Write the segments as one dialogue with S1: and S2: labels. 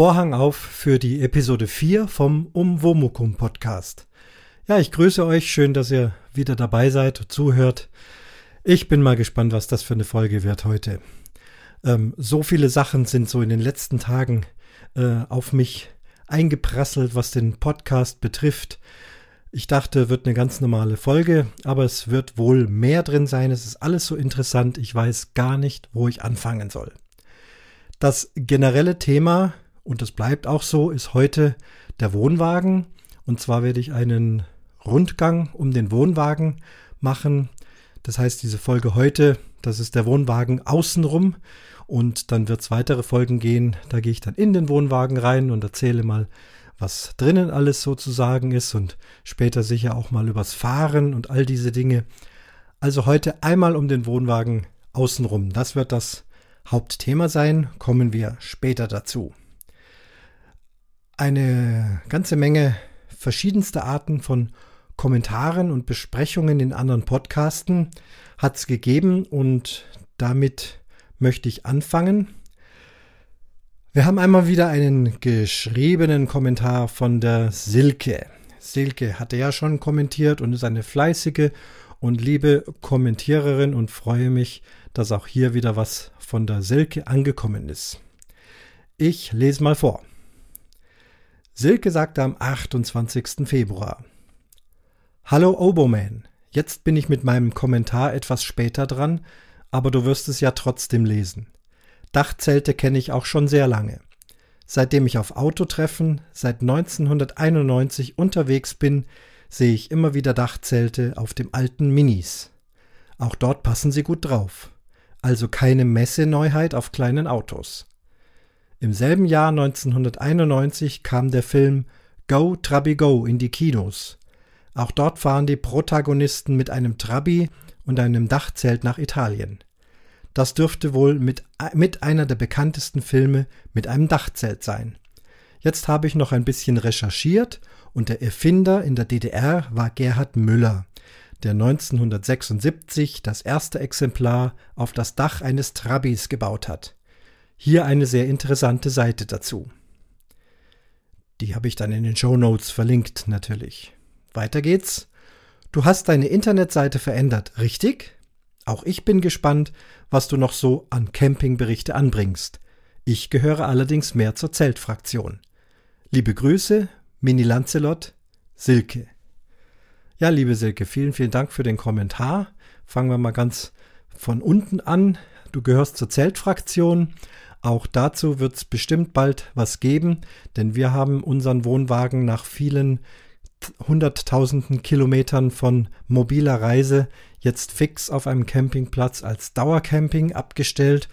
S1: Vorhang auf für die Episode 4 vom Umwomukum Podcast. Ja, ich grüße euch. Schön, dass ihr wieder dabei seid zuhört. Ich bin mal gespannt, was das für eine Folge wird heute. Ähm, so viele Sachen sind so in den letzten Tagen äh, auf mich eingeprasselt, was den Podcast betrifft. Ich dachte, wird eine ganz normale Folge, aber es wird wohl mehr drin sein. Es ist alles so interessant. Ich weiß gar nicht, wo ich anfangen soll. Das generelle Thema, und das bleibt auch so, ist heute der Wohnwagen. Und zwar werde ich einen Rundgang um den Wohnwagen machen. Das heißt, diese Folge heute, das ist der Wohnwagen außenrum. Und dann wird es weitere Folgen gehen. Da gehe ich dann in den Wohnwagen rein und erzähle mal, was drinnen alles sozusagen ist und später sicher auch mal übers Fahren und all diese Dinge. Also heute einmal um den Wohnwagen außenrum. Das wird das Hauptthema sein, kommen wir später dazu. Eine ganze Menge verschiedenste Arten von Kommentaren und Besprechungen in anderen Podcasten hat es gegeben und damit möchte ich anfangen. Wir haben einmal wieder einen geschriebenen Kommentar von der Silke. Silke hatte ja schon kommentiert und ist eine fleißige und liebe Kommentiererin und freue mich, dass auch hier wieder was von der Silke angekommen ist. Ich lese mal vor. Silke sagte am 28. Februar. Hallo Oboman, jetzt bin ich mit meinem Kommentar etwas später dran, aber du wirst es ja trotzdem lesen. Dachzelte kenne ich auch schon sehr lange. Seitdem ich auf Autotreffen seit 1991 unterwegs bin, sehe ich immer wieder Dachzelte auf dem alten Minis. Auch dort passen sie gut drauf. Also keine Messeneuheit auf kleinen Autos. Im selben Jahr 1991 kam der Film Go Trabi Go in die Kinos. Auch dort fahren die Protagonisten mit einem Trabi und einem Dachzelt nach Italien. Das dürfte wohl mit, mit einer der bekanntesten Filme mit einem Dachzelt sein. Jetzt habe ich noch ein bisschen recherchiert und der Erfinder in der DDR war Gerhard Müller, der 1976 das erste Exemplar auf das Dach eines Trabis gebaut hat. Hier eine sehr interessante Seite dazu. Die habe ich dann in den Show Notes verlinkt natürlich. Weiter geht's. Du hast deine Internetseite verändert, richtig? Auch ich bin gespannt, was du noch so an Campingberichte anbringst. Ich gehöre allerdings mehr zur Zeltfraktion. Liebe Grüße, Mini Lancelot, Silke. Ja, liebe Silke, vielen, vielen Dank für den Kommentar. Fangen wir mal ganz von unten an. Du gehörst zur Zeltfraktion. Auch dazu wird es bestimmt bald was geben, denn wir haben unseren Wohnwagen nach vielen hunderttausenden Kilometern von mobiler Reise jetzt fix auf einem Campingplatz als Dauercamping abgestellt.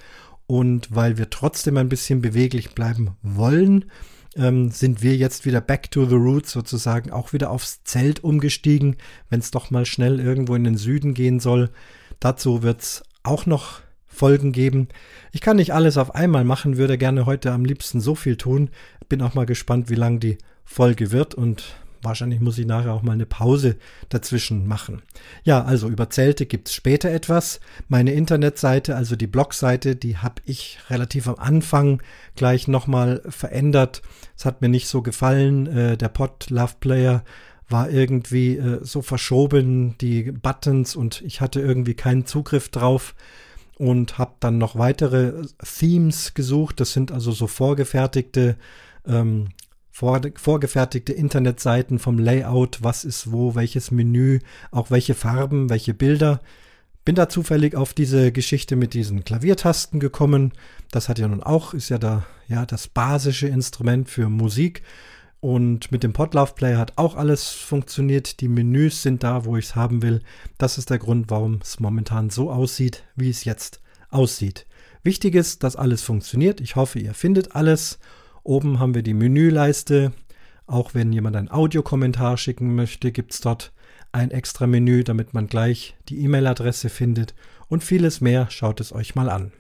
S1: Und weil wir trotzdem ein bisschen beweglich bleiben wollen, ähm, sind wir jetzt wieder back to the roots sozusagen, auch wieder aufs Zelt umgestiegen, wenn es doch mal schnell irgendwo in den Süden gehen soll. Dazu wird es auch noch Folgen geben. Ich kann nicht alles auf einmal machen, würde gerne heute am liebsten so viel tun. Bin auch mal gespannt, wie lang die Folge wird und Wahrscheinlich muss ich nachher auch mal eine Pause dazwischen machen. Ja, also über Zelte gibt es später etwas. Meine Internetseite, also die Blogseite, die habe ich relativ am Anfang gleich nochmal verändert. Es hat mir nicht so gefallen. Äh, der Pod Love Player war irgendwie äh, so verschoben, die Buttons und ich hatte irgendwie keinen Zugriff drauf und habe dann noch weitere Themes gesucht. Das sind also so vorgefertigte ähm, vor, vorgefertigte Internetseiten vom Layout, was ist wo, welches Menü, auch welche Farben, welche Bilder. Bin da zufällig auf diese Geschichte mit diesen Klaviertasten gekommen. Das hat ja nun auch, ist ja da, ja, das basische Instrument für Musik. Und mit dem Podlove Player hat auch alles funktioniert. Die Menüs sind da, wo ich es haben will. Das ist der Grund, warum es momentan so aussieht, wie es jetzt aussieht. Wichtig ist, dass alles funktioniert. Ich hoffe, ihr findet alles. Oben haben wir die Menüleiste. Auch wenn jemand einen Audiokommentar schicken möchte, gibt es dort ein extra Menü, damit man gleich die E-Mail-Adresse findet und vieles mehr. Schaut es euch mal an.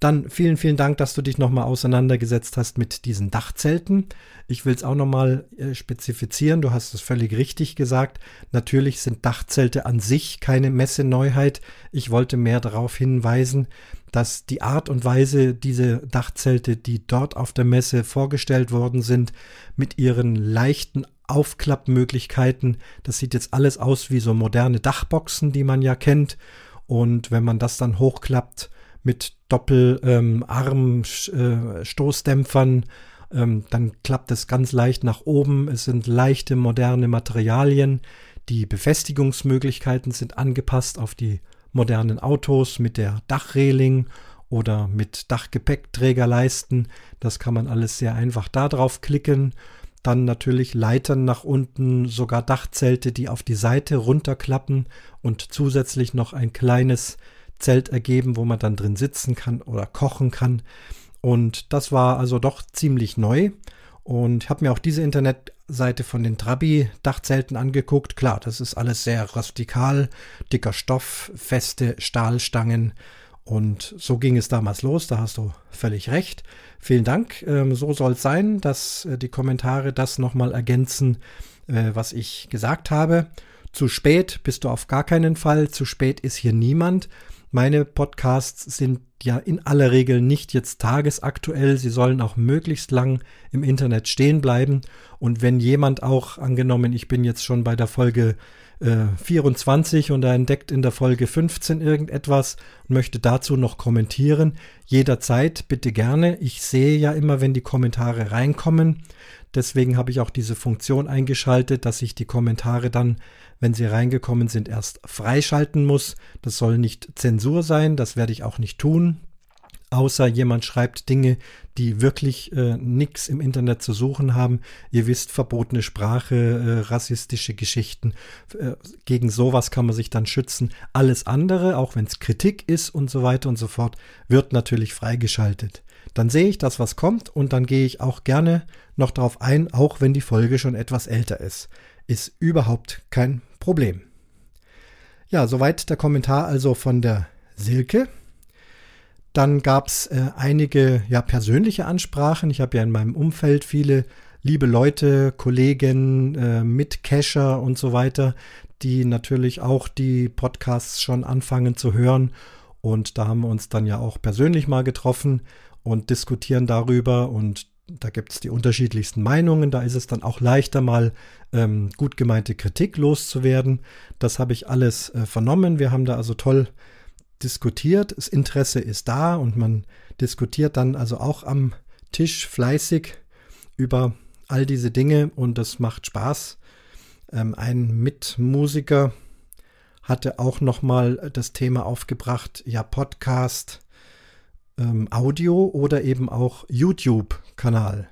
S1: Dann vielen, vielen Dank, dass du dich nochmal auseinandergesetzt hast mit diesen Dachzelten. Ich will es auch nochmal äh, spezifizieren. Du hast es völlig richtig gesagt. Natürlich sind Dachzelte an sich keine Messeneuheit. Ich wollte mehr darauf hinweisen, dass die Art und Weise, diese Dachzelte, die dort auf der Messe vorgestellt worden sind, mit ihren leichten Aufklappmöglichkeiten, das sieht jetzt alles aus wie so moderne Dachboxen, die man ja kennt. Und wenn man das dann hochklappt, mit Doppelarm-Stoßdämpfern. Ähm, ähm, dann klappt es ganz leicht nach oben. Es sind leichte moderne Materialien. Die Befestigungsmöglichkeiten sind angepasst auf die modernen Autos mit der Dachreling oder mit Dachgepäckträgerleisten. Das kann man alles sehr einfach da drauf klicken. Dann natürlich Leitern nach unten, sogar Dachzelte, die auf die Seite runterklappen und zusätzlich noch ein kleines Zelt ergeben, wo man dann drin sitzen kann oder kochen kann. Und das war also doch ziemlich neu. Und habe mir auch diese Internetseite von den Trabi-Dachzelten angeguckt. Klar, das ist alles sehr rustikal, dicker Stoff, feste Stahlstangen. Und so ging es damals los, da hast du völlig recht. Vielen Dank. Ähm, so soll es sein, dass äh, die Kommentare das nochmal ergänzen, äh, was ich gesagt habe. Zu spät bist du auf gar keinen Fall. Zu spät ist hier niemand. Meine Podcasts sind ja in aller Regel nicht jetzt tagesaktuell. Sie sollen auch möglichst lang im Internet stehen bleiben. Und wenn jemand auch, angenommen, ich bin jetzt schon bei der Folge äh, 24 und er entdeckt in der Folge 15 irgendetwas und möchte dazu noch kommentieren, jederzeit bitte gerne. Ich sehe ja immer, wenn die Kommentare reinkommen. Deswegen habe ich auch diese Funktion eingeschaltet, dass ich die Kommentare dann wenn sie reingekommen sind, erst freischalten muss. Das soll nicht Zensur sein, das werde ich auch nicht tun. Außer jemand schreibt Dinge, die wirklich äh, nichts im Internet zu suchen haben. Ihr wisst, verbotene Sprache, äh, rassistische Geschichten. Äh, gegen sowas kann man sich dann schützen. Alles andere, auch wenn es Kritik ist und so weiter und so fort, wird natürlich freigeschaltet. Dann sehe ich das, was kommt und dann gehe ich auch gerne noch darauf ein, auch wenn die Folge schon etwas älter ist. Ist überhaupt kein Problem. Ja, soweit der Kommentar also von der Silke. Dann gab es äh, einige ja, persönliche Ansprachen. Ich habe ja in meinem Umfeld viele liebe Leute, Kollegen, äh, Mitcacher und so weiter, die natürlich auch die Podcasts schon anfangen zu hören. Und da haben wir uns dann ja auch persönlich mal getroffen und diskutieren darüber. Und da gibt es die unterschiedlichsten Meinungen. Da ist es dann auch leichter, mal ähm, gut gemeinte Kritik loszuwerden. Das habe ich alles äh, vernommen. Wir haben da also toll diskutiert. Das Interesse ist da und man diskutiert dann also auch am Tisch fleißig über all diese Dinge und das macht Spaß. Ähm, ein Mitmusiker hatte auch noch mal das Thema aufgebracht, ja Podcast ähm, Audio oder eben auch YouTube-Kanal.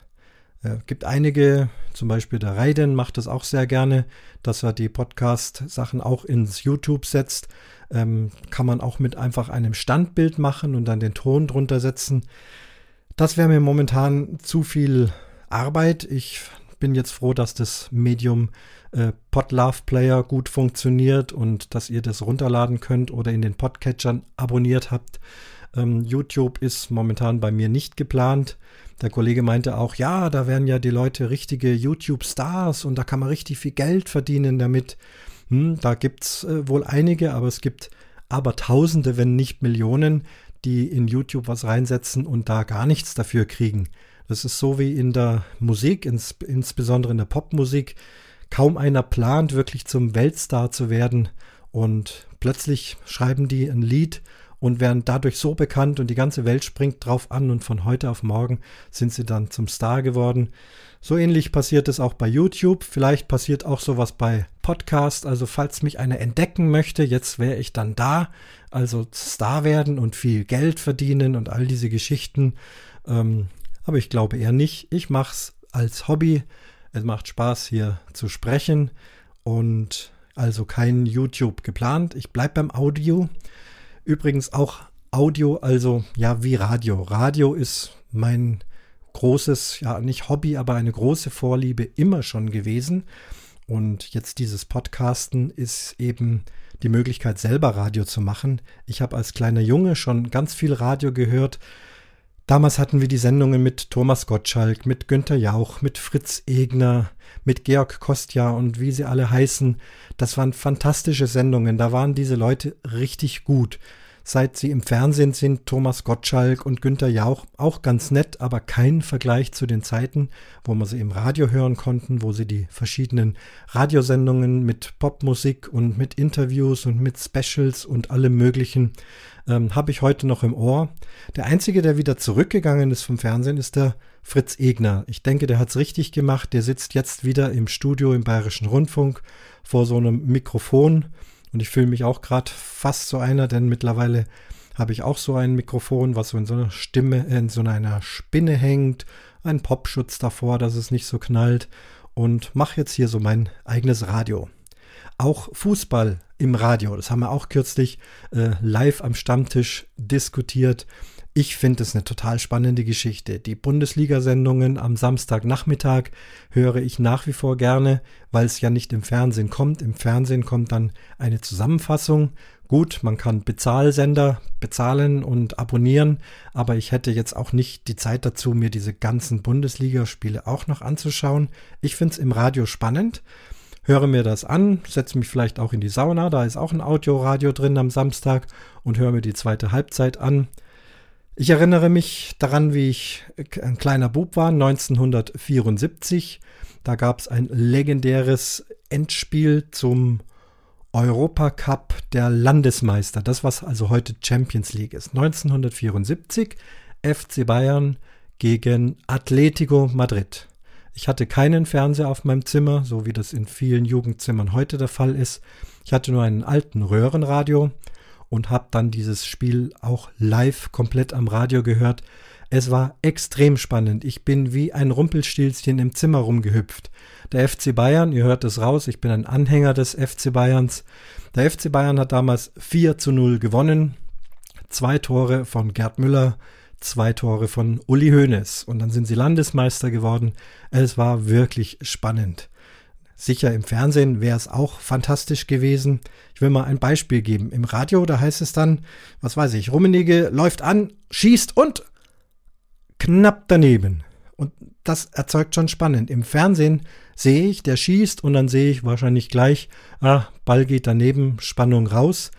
S1: Äh, gibt einige, zum Beispiel der Raiden macht das auch sehr gerne, dass er die Podcast-Sachen auch ins YouTube setzt. Ähm, kann man auch mit einfach einem Standbild machen und dann den Ton drunter setzen. Das wäre mir momentan zu viel Arbeit. Ich bin jetzt froh, dass das Medium äh, Podlove Player gut funktioniert und dass ihr das runterladen könnt oder in den Podcatchern abonniert habt. Ähm, YouTube ist momentan bei mir nicht geplant. Der Kollege meinte auch, ja, da werden ja die Leute richtige YouTube-Stars und da kann man richtig viel Geld verdienen damit. Hm, da gibt es äh, wohl einige, aber es gibt aber Tausende, wenn nicht Millionen, die in YouTube was reinsetzen und da gar nichts dafür kriegen. Das ist so wie in der Musik, ins, insbesondere in der Popmusik. Kaum einer plant, wirklich zum Weltstar zu werden. Und plötzlich schreiben die ein Lied und werden dadurch so bekannt und die ganze Welt springt drauf an und von heute auf morgen sind sie dann zum Star geworden. So ähnlich passiert es auch bei YouTube. Vielleicht passiert auch sowas bei Podcast. Also falls mich einer entdecken möchte, jetzt wäre ich dann da. Also Star werden und viel Geld verdienen und all diese Geschichten. Ähm, aber ich glaube eher nicht. Ich mache es als Hobby. Es macht Spaß hier zu sprechen und also kein YouTube geplant. Ich bleibe beim Audio. Übrigens auch Audio, also ja wie Radio. Radio ist mein großes, ja nicht Hobby, aber eine große Vorliebe immer schon gewesen. Und jetzt dieses Podcasten ist eben die Möglichkeit, selber Radio zu machen. Ich habe als kleiner Junge schon ganz viel Radio gehört. Damals hatten wir die Sendungen mit Thomas Gottschalk, mit Günter Jauch, mit Fritz Egner, mit Georg Kostja und wie sie alle heißen. Das waren fantastische Sendungen. Da waren diese Leute richtig gut. Seit sie im Fernsehen sind, Thomas Gottschalk und Günter Jauch auch ganz nett, aber kein Vergleich zu den Zeiten, wo man sie im Radio hören konnten, wo sie die verschiedenen Radiosendungen mit Popmusik und mit Interviews und mit Specials und allem Möglichen ähm, habe ich heute noch im Ohr. Der einzige, der wieder zurückgegangen ist vom Fernsehen, ist der Fritz Egner. Ich denke, der hat es richtig gemacht. Der sitzt jetzt wieder im Studio im Bayerischen Rundfunk vor so einem Mikrofon und ich fühle mich auch gerade fast so einer, denn mittlerweile habe ich auch so ein Mikrofon, was so in so einer Stimme, in so einer Spinne hängt, ein Popschutz davor, dass es nicht so knallt und mache jetzt hier so mein eigenes Radio. Auch Fußball im Radio, das haben wir auch kürzlich äh, live am Stammtisch diskutiert. Ich finde es eine total spannende Geschichte. Die Bundesliga-Sendungen am Samstagnachmittag höre ich nach wie vor gerne, weil es ja nicht im Fernsehen kommt. Im Fernsehen kommt dann eine Zusammenfassung. Gut, man kann Bezahlsender bezahlen und abonnieren, aber ich hätte jetzt auch nicht die Zeit dazu, mir diese ganzen Bundesligaspiele auch noch anzuschauen. Ich finde es im Radio spannend höre mir das an, setze mich vielleicht auch in die Sauna, da ist auch ein Audioradio drin am Samstag und höre mir die zweite Halbzeit an. Ich erinnere mich daran, wie ich ein kleiner Bub war, 1974. Da gab es ein legendäres Endspiel zum Europacup der Landesmeister. Das, was also heute Champions League ist. 1974 FC Bayern gegen Atletico Madrid. Ich hatte keinen Fernseher auf meinem Zimmer, so wie das in vielen Jugendzimmern heute der Fall ist. Ich hatte nur einen alten Röhrenradio und habe dann dieses Spiel auch live komplett am Radio gehört. Es war extrem spannend. Ich bin wie ein Rumpelstilzchen im Zimmer rumgehüpft. Der FC Bayern, ihr hört es raus, ich bin ein Anhänger des FC Bayerns. Der FC Bayern hat damals 4 zu 0 gewonnen. Zwei Tore von Gerd Müller, zwei Tore von Uli Hoeneß. Und dann sind sie Landesmeister geworden. Es war wirklich spannend. Sicher im Fernsehen wäre es auch fantastisch gewesen. Ich will mal ein Beispiel geben. Im Radio, da heißt es dann, was weiß ich, Rummenigge läuft an, schießt und knapp daneben. Und das erzeugt schon spannend. Im Fernsehen sehe ich, der schießt und dann sehe ich wahrscheinlich gleich, ah, Ball geht daneben, Spannung raus.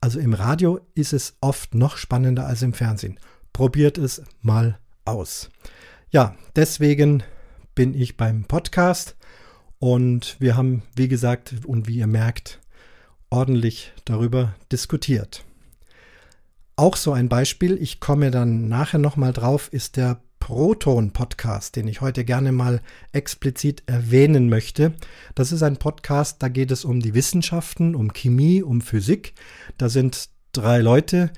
S1: Also im Radio ist es oft noch spannender als im Fernsehen. Probiert es mal aus. Ja, deswegen bin ich beim Podcast und wir haben, wie gesagt, und wie ihr merkt, ordentlich darüber diskutiert. Auch so ein Beispiel, ich komme dann nachher nochmal drauf, ist der Proton-Podcast, den ich heute gerne mal explizit erwähnen möchte. Das ist ein Podcast, da geht es um die Wissenschaften, um Chemie, um Physik. Da sind drei Leute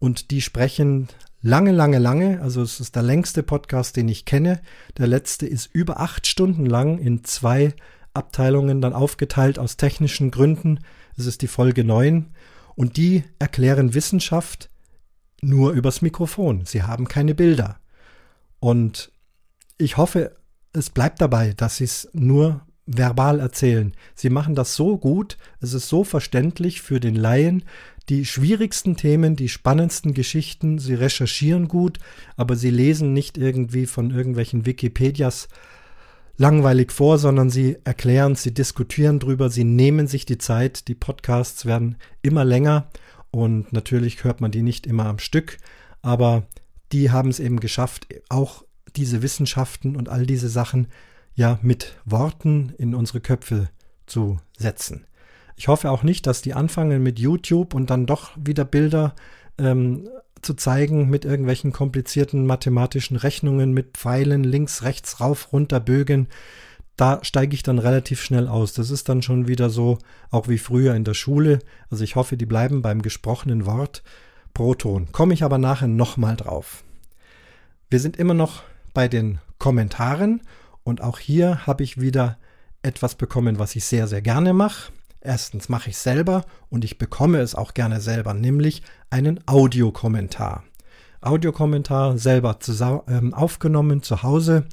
S1: und die sprechen lange, lange, lange. Also es ist der längste Podcast, den ich kenne. Der letzte ist über acht Stunden lang in zwei Abteilungen dann aufgeteilt aus technischen Gründen. Es ist die Folge 9. Und die erklären Wissenschaft nur übers Mikrofon. Sie haben keine Bilder. Und ich hoffe, es bleibt dabei, dass sie es nur verbal erzählen. Sie machen das so gut, es ist so verständlich für den Laien, die schwierigsten Themen, die spannendsten Geschichten, sie recherchieren gut, aber sie lesen nicht irgendwie von irgendwelchen Wikipedias langweilig vor, sondern sie erklären, sie diskutieren drüber, sie nehmen sich die Zeit, die Podcasts werden immer länger und natürlich hört man die nicht immer am Stück, aber die haben es eben geschafft, auch diese Wissenschaften und all diese Sachen ja mit Worten in unsere Köpfe zu setzen. Ich hoffe auch nicht, dass die anfangen mit YouTube und dann doch wieder Bilder ähm, zu zeigen mit irgendwelchen komplizierten mathematischen Rechnungen, mit Pfeilen links, rechts, rauf, runter, Bögen. Da steige ich dann relativ schnell aus. Das ist dann schon wieder so, auch wie früher in der Schule. Also ich hoffe, die bleiben beim gesprochenen Wort pro Ton. Komme ich aber nachher nochmal drauf. Wir sind immer noch bei den Kommentaren und auch hier habe ich wieder etwas bekommen, was ich sehr, sehr gerne mache. Erstens mache ich selber und ich bekomme es auch gerne selber, nämlich einen Audiokommentar. Audiokommentar selber ähm, aufgenommen zu Hause.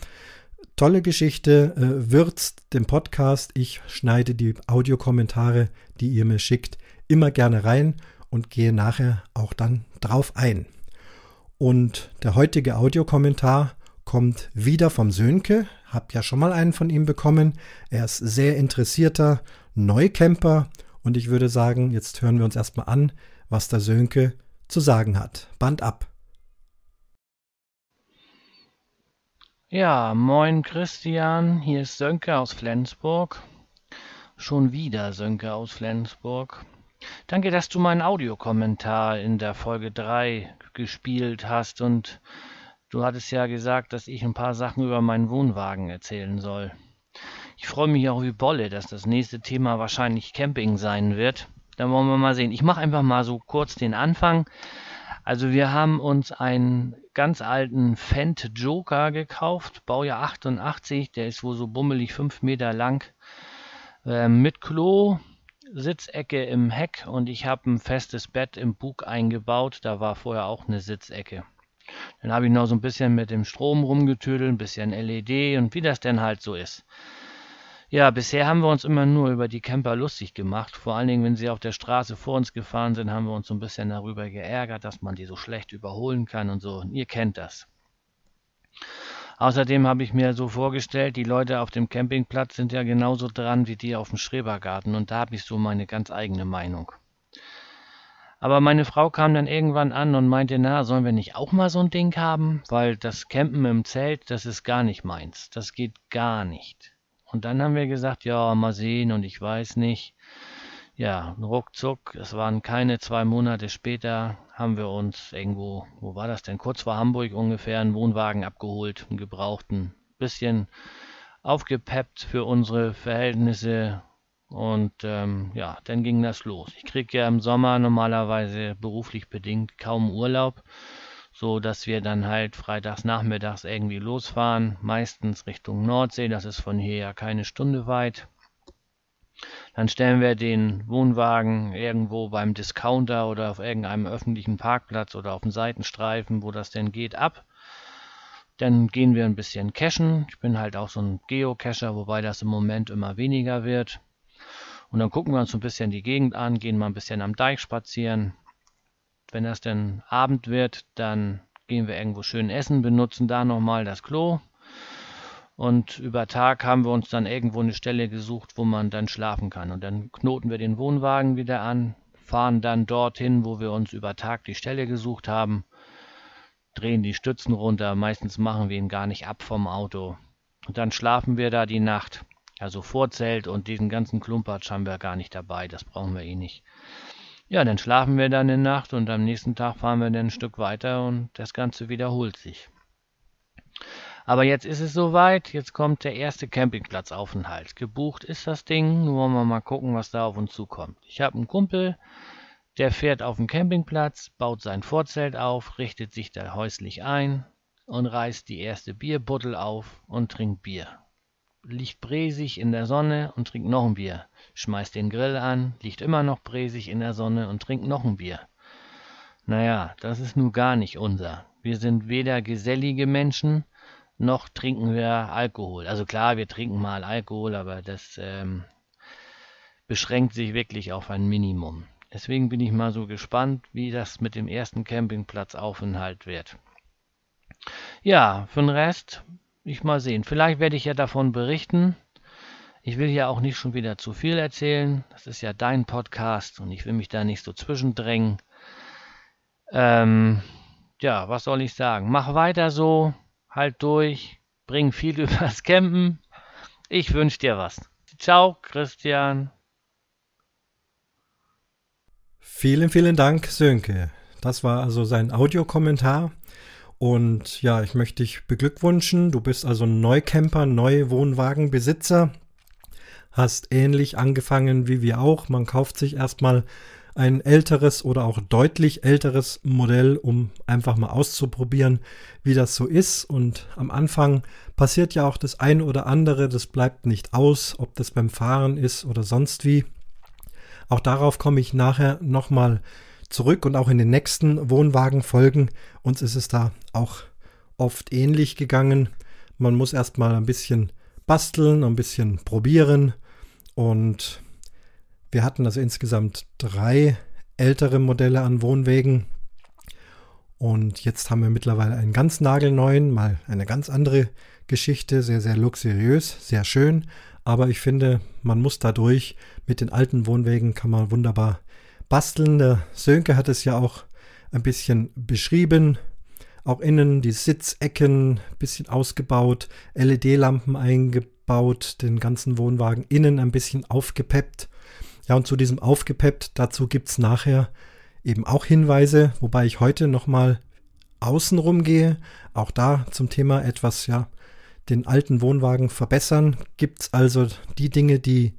S1: Tolle Geschichte, äh, würzt den Podcast. Ich schneide die Audiokommentare, die ihr mir schickt, immer gerne rein und gehe nachher auch dann drauf ein. Und der heutige Audiokommentar kommt wieder vom Sönke. Hab ja schon mal einen von ihm bekommen. Er ist sehr interessierter Neucamper und ich würde sagen, jetzt hören wir uns erstmal an, was der Sönke zu sagen hat. Band ab.
S2: Ja, moin Christian, hier ist Sönke aus Flensburg. Schon wieder Sönke aus Flensburg. Danke, dass du meinen Audiokommentar in der Folge 3 gespielt hast und du hattest ja gesagt, dass ich ein paar Sachen über meinen Wohnwagen erzählen soll. Ich freue mich auch wie Bolle, dass das nächste Thema wahrscheinlich Camping sein wird. Dann wollen wir mal sehen. Ich mache einfach mal so kurz den Anfang. Also wir haben uns einen ganz alten Fendt Joker gekauft, Baujahr 88, der ist wohl so bummelig 5 Meter lang, äh, mit Klo, Sitzecke im Heck und ich habe ein festes Bett im Bug eingebaut, da war vorher auch eine Sitzecke. Dann habe ich noch so ein bisschen mit dem Strom rumgetüdelt, ein bisschen LED und wie das denn halt so ist. Ja, bisher haben wir uns immer nur über die Camper lustig gemacht. Vor allen Dingen, wenn sie auf der Straße vor uns gefahren sind, haben wir uns so ein bisschen darüber geärgert, dass man die so schlecht überholen kann und so. Ihr kennt das. Außerdem habe ich mir so vorgestellt, die Leute auf dem Campingplatz sind ja genauso dran wie die auf dem Schrebergarten und da habe ich so meine ganz eigene Meinung. Aber meine Frau kam dann irgendwann an und meinte, na, sollen wir nicht auch mal so ein Ding haben? Weil das Campen im Zelt, das ist gar nicht meins. Das geht gar nicht. Und dann haben wir gesagt, ja, mal sehen und ich weiß nicht. Ja, ruckzuck, es waren keine zwei Monate später, haben wir uns irgendwo, wo war das denn, kurz vor Hamburg ungefähr, einen Wohnwagen abgeholt, einen gebrauchten, bisschen aufgepeppt für unsere Verhältnisse und ähm, ja, dann ging das los. Ich kriege ja im Sommer normalerweise beruflich bedingt kaum Urlaub so dass wir dann halt freitags nachmittags irgendwie losfahren, meistens Richtung Nordsee, das ist von hier ja keine Stunde weit. Dann stellen wir den Wohnwagen irgendwo beim Discounter oder auf irgendeinem öffentlichen Parkplatz oder auf dem Seitenstreifen, wo das denn geht, ab. Dann gehen wir ein bisschen cashen. Ich bin halt auch so ein Geocacher, wobei das im Moment immer weniger wird. Und dann gucken wir uns so ein bisschen die Gegend an, gehen mal ein bisschen am Deich spazieren, wenn das dann Abend wird, dann gehen wir irgendwo schön essen, benutzen da nochmal das Klo. Und über Tag haben wir uns dann irgendwo eine Stelle gesucht, wo man dann schlafen kann. Und dann knoten wir den Wohnwagen wieder an, fahren dann dorthin, wo wir uns über Tag die Stelle gesucht haben, drehen die Stützen runter. Meistens machen wir ihn gar nicht ab vom Auto. Und dann schlafen wir da die Nacht. Also Vorzelt und diesen ganzen Klumpatsch haben wir gar nicht dabei. Das brauchen wir eh nicht. Ja, dann schlafen wir dann in Nacht und am nächsten Tag fahren wir dann ein Stück weiter und das Ganze wiederholt sich. Aber jetzt ist es soweit, jetzt kommt der erste Campingplatzaufenthalt. Gebucht ist das Ding, nur wollen wir mal gucken, was da auf uns zukommt. Ich habe einen Kumpel, der fährt auf den Campingplatz, baut sein Vorzelt auf, richtet sich da häuslich ein und reißt die erste Bierbuttel auf und trinkt Bier. Liegt bresig in der Sonne und trinkt noch ein Bier schmeißt den Grill an, liegt immer noch bresig in der Sonne und trinkt noch ein Bier. Naja, das ist nun gar nicht unser. Wir sind weder gesellige Menschen, noch trinken wir Alkohol. Also klar, wir trinken mal Alkohol, aber das ähm, beschränkt sich wirklich auf ein Minimum. Deswegen bin ich mal so gespannt, wie das mit dem ersten Campingplatzaufenthalt wird. Ja, für den Rest, ich mal sehen. Vielleicht werde ich ja davon berichten. Ich will hier auch nicht schon wieder zu viel erzählen. Das ist ja dein Podcast und ich will mich da nicht so zwischendrängen. Ähm, ja, was soll ich sagen? Mach weiter so, halt durch, bring viel übers Campen. Ich wünsche dir was. Ciao, Christian.
S1: Vielen, vielen Dank, Sönke. Das war also sein Audiokommentar. Und ja, ich möchte dich beglückwünschen. Du bist also Neucamper, Neuwohnwagenbesitzer hast ähnlich angefangen wie wir auch. Man kauft sich erstmal ein älteres oder auch deutlich älteres Modell, um einfach mal auszuprobieren, wie das so ist. Und am Anfang passiert ja auch das eine oder andere, das bleibt nicht aus, ob das beim Fahren ist oder sonst wie. Auch darauf komme ich nachher nochmal zurück und auch in den nächsten Wohnwagenfolgen. Uns ist es da auch oft ähnlich gegangen. Man muss erstmal ein bisschen basteln, ein bisschen probieren und Wir hatten also insgesamt drei ältere Modelle an Wohnwegen. Und jetzt haben wir mittlerweile einen ganz nagelneuen, mal eine ganz andere Geschichte, sehr, sehr luxuriös, sehr schön. Aber ich finde, man muss dadurch mit den alten Wohnwegen kann man wunderbar basteln. Der Sönke hat es ja auch ein bisschen beschrieben. Auch innen die Sitzecken ein bisschen ausgebaut, LED-Lampen eingebaut, den ganzen Wohnwagen innen ein bisschen aufgepeppt. Ja, und zu diesem aufgepeppt, dazu gibt es nachher eben auch Hinweise, wobei ich heute nochmal außen rumgehe. Auch da zum Thema etwas, ja, den alten Wohnwagen verbessern. Gibt es also die Dinge, die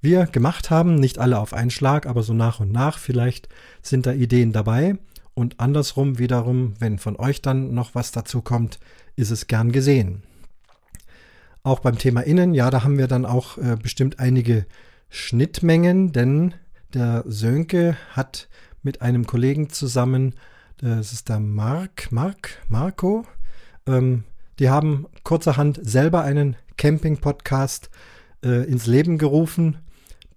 S1: wir gemacht haben, nicht alle auf einen Schlag, aber so nach und nach. Vielleicht sind da Ideen dabei. Und andersrum wiederum, wenn von euch dann noch was dazu kommt, ist es gern gesehen. Auch beim Thema Innen, ja, da haben wir dann auch äh, bestimmt einige Schnittmengen, denn der Sönke hat mit einem Kollegen zusammen, das ist der Mark, Mark, Marco, ähm, die haben kurzerhand selber einen Camping-Podcast äh, ins Leben gerufen.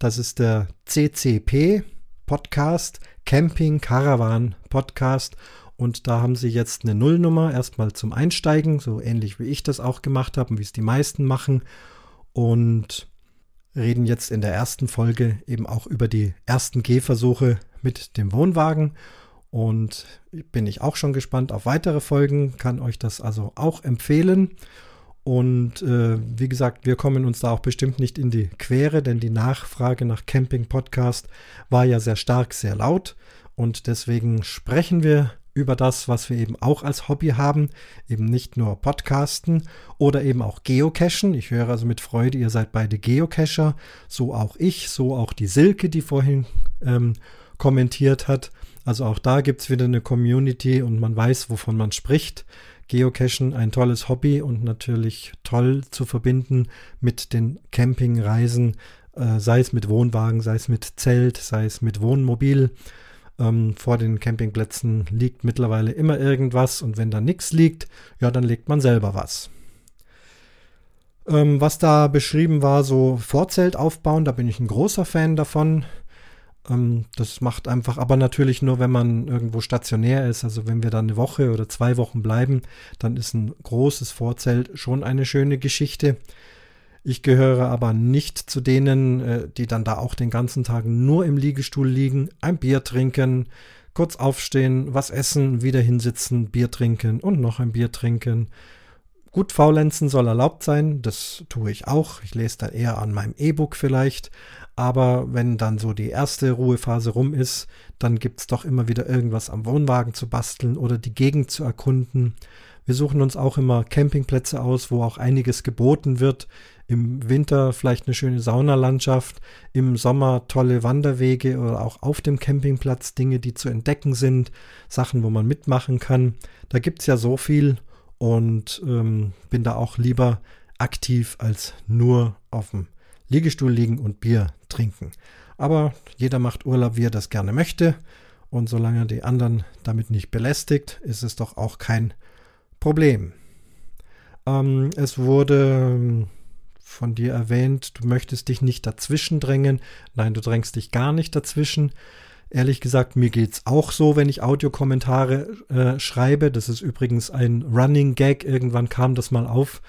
S1: Das ist der CCP Podcast, Camping Caravan Podcast. Und da haben sie jetzt eine Nullnummer erstmal zum Einsteigen, so ähnlich wie ich das auch gemacht habe und wie es die meisten machen. Und reden jetzt in der ersten Folge eben auch über die ersten Gehversuche mit dem Wohnwagen und bin ich auch schon gespannt auf weitere Folgen, kann euch das also auch empfehlen. Und äh, wie gesagt, wir kommen uns da auch bestimmt nicht in die Quere, denn die Nachfrage nach Camping Podcast war ja sehr stark, sehr laut. Und deswegen sprechen wir über das, was wir eben auch als Hobby haben, eben nicht nur Podcasten oder eben auch Geocachen. Ich höre also mit Freude, ihr seid beide Geocacher, so auch ich, so auch die Silke, die vorhin ähm, kommentiert hat. Also auch da gibt es wieder eine Community und man weiß, wovon man spricht. Geocachen ein tolles Hobby und natürlich toll zu verbinden mit den Campingreisen, äh, sei es mit Wohnwagen, sei es mit Zelt, sei es mit Wohnmobil. Ähm, vor den Campingplätzen liegt mittlerweile immer irgendwas und wenn da nichts liegt, ja, dann legt man selber was. Ähm, was da beschrieben war, so Vorzelt aufbauen, da bin ich ein großer Fan davon. Ähm, das macht einfach, aber natürlich nur, wenn man irgendwo stationär ist. Also wenn wir dann eine Woche oder zwei Wochen bleiben, dann ist ein großes Vorzelt schon eine schöne Geschichte. Ich gehöre aber nicht zu denen, äh, die dann da auch den ganzen Tag nur im Liegestuhl liegen, ein Bier trinken, kurz aufstehen, was essen, wieder hinsitzen, Bier trinken und noch ein Bier trinken. Gut, faulenzen soll erlaubt sein, das tue ich auch. Ich lese dann eher an meinem E-Book vielleicht, aber wenn dann so die erste Ruhephase rum ist, dann gibt es doch immer wieder irgendwas am Wohnwagen zu basteln oder die Gegend zu erkunden. Wir suchen uns auch immer Campingplätze aus, wo auch einiges geboten wird. Im Winter vielleicht eine schöne Saunalandschaft, im Sommer tolle Wanderwege oder auch auf dem Campingplatz Dinge, die zu entdecken sind, Sachen, wo man mitmachen kann. Da gibt es ja so viel und ähm, bin da auch lieber aktiv als nur dem Liegestuhl liegen und Bier trinken. Aber jeder macht Urlaub, wie er das gerne möchte. Und solange die anderen damit nicht belästigt, ist es doch auch kein Problem. Ähm, es wurde ähm, von dir erwähnt, du möchtest dich nicht dazwischen drängen. Nein, du drängst dich gar nicht dazwischen. Ehrlich gesagt, mir geht es auch so, wenn ich Audiokommentare äh, schreibe. Das ist übrigens ein Running Gag. Irgendwann kam das mal auf,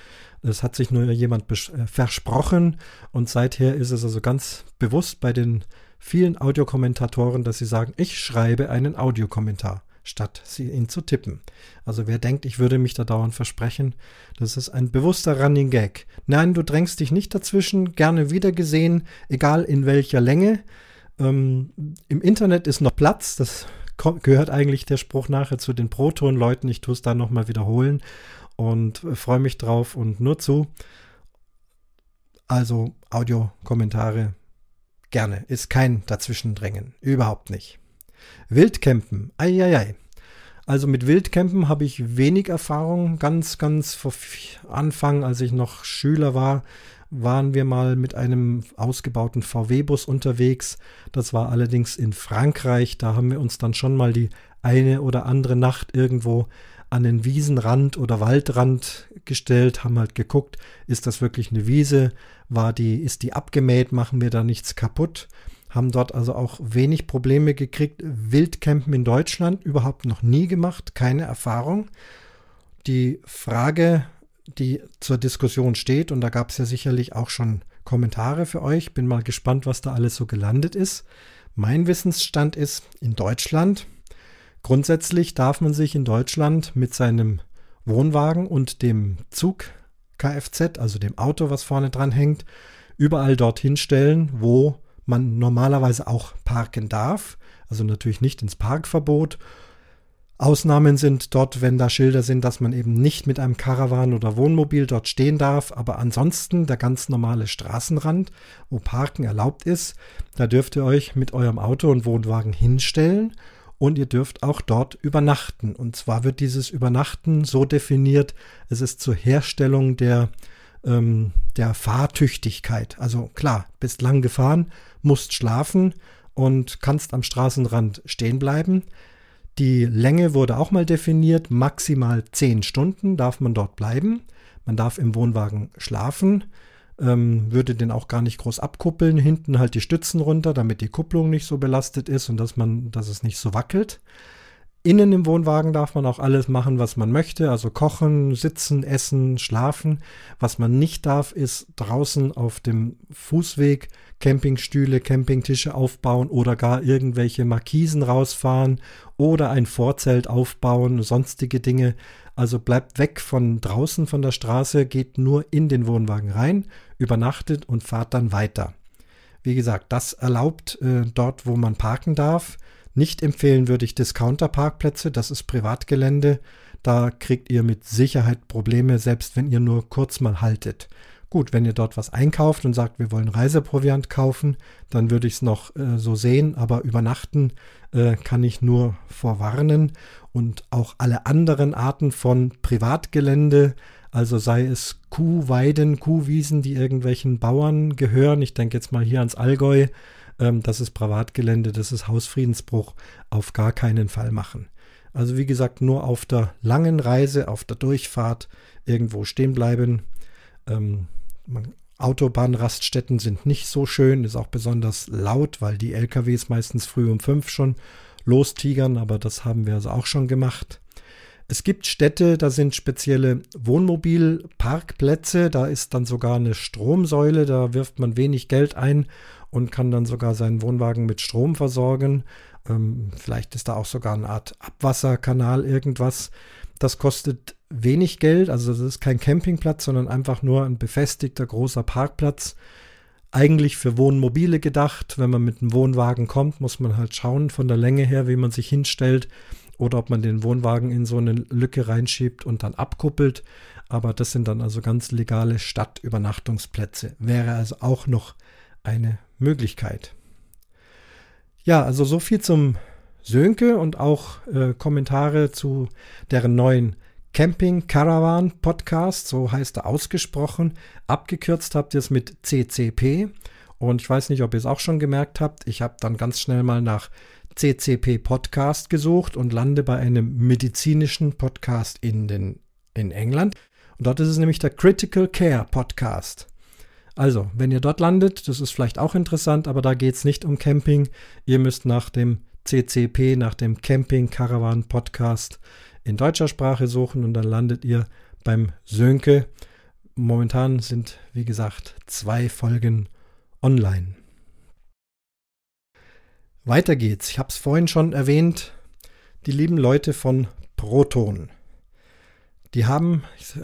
S1: es hat sich nur jemand äh, versprochen und seither ist es also ganz bewusst bei den vielen Audiokommentatoren, dass sie sagen, ich schreibe einen Audiokommentar, statt sie ihn zu tippen. Also wer denkt, ich würde mich da dauernd versprechen, das ist ein bewusster Running Gag. Nein, du drängst dich nicht dazwischen, gerne wiedergesehen, egal in welcher Länge. Ähm, Im Internet ist noch Platz, das gehört eigentlich der Spruch nachher zu den Proton-Leuten. Ich tue es da nochmal wiederholen und freue mich drauf und nur zu. Also Audiokommentare gerne. Ist kein Dazwischendrängen. Überhaupt nicht. Wildcampen. Eieiei. Also mit Wildcampen habe ich wenig Erfahrung. Ganz, ganz vor Anfang, als ich noch Schüler war, waren wir mal mit einem ausgebauten VW-Bus unterwegs. Das war allerdings in Frankreich. Da haben wir uns dann schon mal die eine oder andere Nacht irgendwo an den Wiesenrand oder Waldrand gestellt, haben halt geguckt, ist das wirklich eine Wiese? War die, ist die abgemäht? Machen wir da nichts kaputt? haben dort also auch wenig Probleme gekriegt. Wildcampen in Deutschland überhaupt noch nie gemacht, keine Erfahrung. Die Frage, die zur Diskussion steht, und da gab es ja sicherlich auch schon Kommentare für euch, bin mal gespannt, was da alles so gelandet ist. Mein Wissensstand ist, in Deutschland, grundsätzlich darf man sich in Deutschland mit seinem Wohnwagen und dem Zug Kfz, also dem Auto, was vorne dran hängt, überall dorthin stellen, wo man normalerweise auch parken darf. Also natürlich nicht ins Parkverbot. Ausnahmen sind dort, wenn da Schilder sind, dass man eben nicht mit einem Karawan oder Wohnmobil dort stehen darf. Aber ansonsten der ganz normale Straßenrand, wo Parken erlaubt ist, da dürft ihr euch mit eurem Auto und Wohnwagen hinstellen und ihr dürft auch dort übernachten. Und zwar wird dieses Übernachten so definiert, es ist zur Herstellung der, ähm, der Fahrtüchtigkeit. Also klar, bist lang gefahren, musst schlafen und kannst am Straßenrand stehen bleiben. Die Länge wurde auch mal definiert, maximal zehn Stunden darf man dort bleiben. Man darf im Wohnwagen schlafen ähm, würde den auch gar nicht groß abkuppeln. Hinten halt die Stützen runter, damit die Kupplung nicht so belastet ist und dass man, dass es nicht so wackelt. Innen im Wohnwagen darf man auch alles machen, was man möchte, also kochen, sitzen, essen, schlafen. Was man nicht darf, ist draußen auf dem Fußweg Campingstühle, Campingtische aufbauen oder gar irgendwelche Markisen rausfahren oder ein Vorzelt aufbauen, sonstige Dinge. Also bleibt weg von draußen von der Straße, geht nur in den Wohnwagen rein, übernachtet und fahrt dann weiter. Wie gesagt, das erlaubt äh, dort, wo man parken darf. Nicht empfehlen würde ich Discounter-Parkplätze, das ist Privatgelände. Da kriegt ihr mit Sicherheit Probleme, selbst wenn ihr nur kurz mal haltet. Gut, wenn ihr dort was einkauft und sagt, wir wollen Reiseproviant kaufen, dann würde ich es noch äh, so sehen, aber übernachten äh, kann ich nur vorwarnen. Und auch alle anderen Arten von Privatgelände, also sei es Kuhweiden, Kuhwiesen, die irgendwelchen Bauern gehören, ich denke jetzt mal hier ans Allgäu, ähm, das ist Privatgelände, das ist Hausfriedensbruch, auf gar keinen Fall machen. Also wie gesagt, nur auf der langen Reise, auf der Durchfahrt irgendwo stehen bleiben. Ähm, Autobahnraststätten sind nicht so schön, ist auch besonders laut, weil die LKWs meistens früh um fünf schon lostigern, aber das haben wir also auch schon gemacht. Es gibt Städte, da sind spezielle Wohnmobilparkplätze, da ist dann sogar eine Stromsäule, da wirft man wenig Geld ein und kann dann sogar seinen Wohnwagen mit Strom versorgen. Ähm, vielleicht ist da auch sogar eine Art Abwasserkanal, irgendwas. Das kostet wenig Geld, also das ist kein Campingplatz, sondern einfach nur ein befestigter großer Parkplatz. Eigentlich für Wohnmobile gedacht. Wenn man mit einem Wohnwagen kommt, muss man halt schauen von der Länge her, wie man sich hinstellt oder ob man den Wohnwagen in so eine Lücke reinschiebt und dann abkuppelt. Aber das sind dann also ganz legale Stadtübernachtungsplätze. Wäre also auch noch eine Möglichkeit. Ja, also so viel zum Sönke und auch äh, Kommentare zu deren neuen Camping Caravan Podcast, so heißt er ausgesprochen. Abgekürzt habt ihr es mit CCP. Und ich weiß nicht, ob ihr es auch schon gemerkt habt. Ich habe dann ganz schnell mal nach CCP Podcast gesucht und lande bei einem medizinischen Podcast in, den, in England. Und dort ist es nämlich der Critical Care Podcast. Also, wenn ihr dort landet, das ist vielleicht auch interessant, aber da geht es nicht um Camping. Ihr müsst nach dem CCP, nach dem Camping Caravan Podcast in deutscher Sprache suchen und dann landet ihr beim Sönke. Momentan sind, wie gesagt, zwei Folgen online. Weiter geht's. Ich habe es vorhin schon erwähnt. Die lieben Leute von Proton. Die haben, ich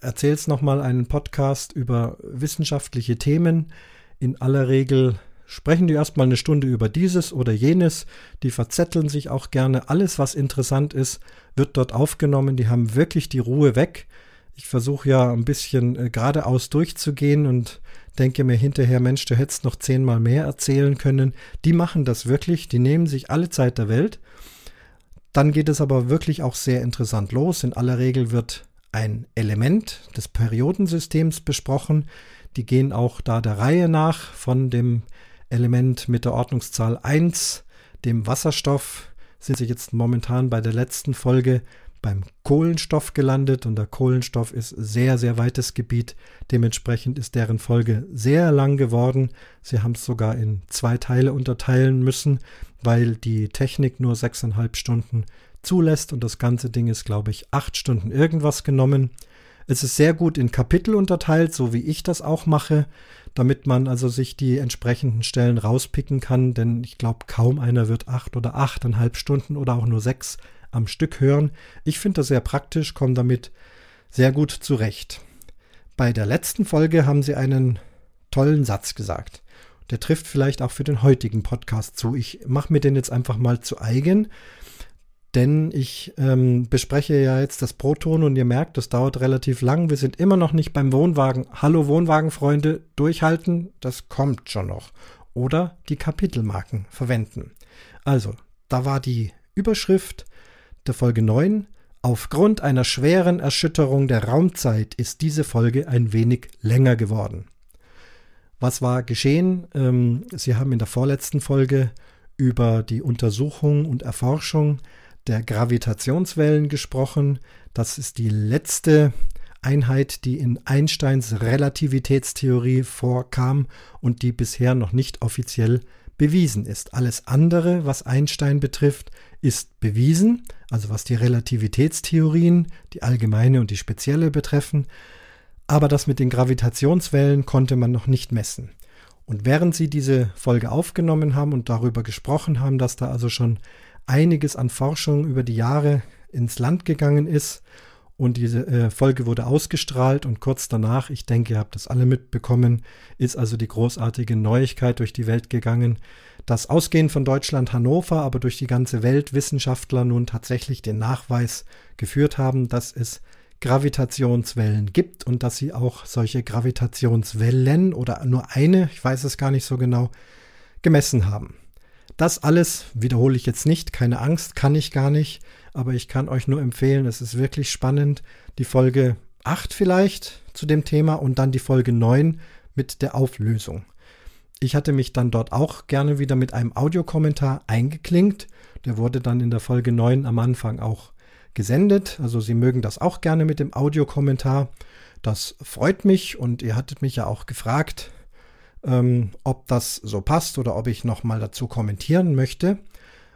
S1: erzähle es nochmal, einen Podcast über wissenschaftliche Themen. In aller Regel sprechen die erstmal eine Stunde über dieses oder jenes. Die verzetteln sich auch gerne. Alles, was interessant ist, wird dort aufgenommen. Die haben wirklich die Ruhe weg. Ich versuche ja ein bisschen äh, geradeaus durchzugehen und denke mir hinterher, Mensch, du hättest noch zehnmal mehr erzählen können. Die machen das wirklich. Die nehmen sich alle Zeit der Welt. Dann geht es aber wirklich auch sehr interessant los. In aller Regel wird ein Element des Periodensystems besprochen. Die gehen auch da der Reihe nach von dem Element mit der Ordnungszahl 1, dem Wasserstoff, sind sie jetzt momentan bei der letzten Folge beim Kohlenstoff gelandet und der Kohlenstoff ist sehr, sehr weites Gebiet. Dementsprechend ist deren Folge sehr lang geworden. Sie haben es sogar in zwei Teile unterteilen müssen, weil die Technik nur sechseinhalb Stunden zulässt und das ganze Ding ist, glaube ich, acht Stunden irgendwas genommen. Es ist sehr gut in Kapitel unterteilt, so wie ich das auch mache, damit man also sich die entsprechenden Stellen rauspicken kann, denn ich glaube, kaum einer wird acht oder achteinhalb Stunden oder auch nur sechs am Stück hören. Ich finde das sehr praktisch, komme damit sehr gut zurecht. Bei der letzten Folge haben sie einen tollen Satz gesagt. Der trifft vielleicht auch für den heutigen Podcast zu. Ich mache mir den jetzt einfach mal zu eigen, denn ich ähm, bespreche ja jetzt das Proton und ihr merkt, das dauert relativ lang. Wir sind immer noch nicht beim Wohnwagen. Hallo Wohnwagenfreunde, durchhalten, das kommt schon noch. Oder die Kapitelmarken verwenden. Also, da war die Überschrift der Folge 9. Aufgrund einer schweren Erschütterung der Raumzeit ist diese Folge ein wenig länger geworden. Was war geschehen? Ähm, Sie haben in der vorletzten Folge über die Untersuchung und Erforschung der Gravitationswellen gesprochen. Das ist die letzte Einheit, die in Einsteins Relativitätstheorie vorkam und die bisher noch nicht offiziell bewiesen ist. Alles andere, was Einstein betrifft, ist bewiesen, also was die Relativitätstheorien, die allgemeine und die spezielle betreffen, aber das mit den Gravitationswellen konnte man noch nicht messen. Und während sie diese Folge aufgenommen haben und darüber gesprochen haben, dass da also schon einiges an Forschung über die Jahre ins Land gegangen ist und diese äh, Folge wurde ausgestrahlt und kurz danach, ich denke, ihr habt das alle mitbekommen, ist also die großartige Neuigkeit durch die Welt gegangen, dass ausgehend von Deutschland Hannover, aber durch die ganze Welt Wissenschaftler nun tatsächlich den Nachweis geführt haben, dass es Gravitationswellen gibt und dass sie auch solche Gravitationswellen oder nur eine, ich weiß es gar nicht so genau, gemessen haben. Das alles wiederhole ich jetzt nicht, keine Angst, kann ich gar nicht, aber ich kann euch nur empfehlen, es ist wirklich spannend, die Folge 8 vielleicht zu dem Thema und dann die Folge 9 mit der Auflösung. Ich hatte mich dann dort auch gerne wieder mit einem Audiokommentar eingeklinkt. Der wurde dann in der Folge 9 am Anfang auch gesendet. Also Sie mögen das auch gerne mit dem Audiokommentar. Das freut mich und ihr hattet mich ja auch gefragt, ähm, ob das so passt oder ob ich nochmal dazu kommentieren möchte.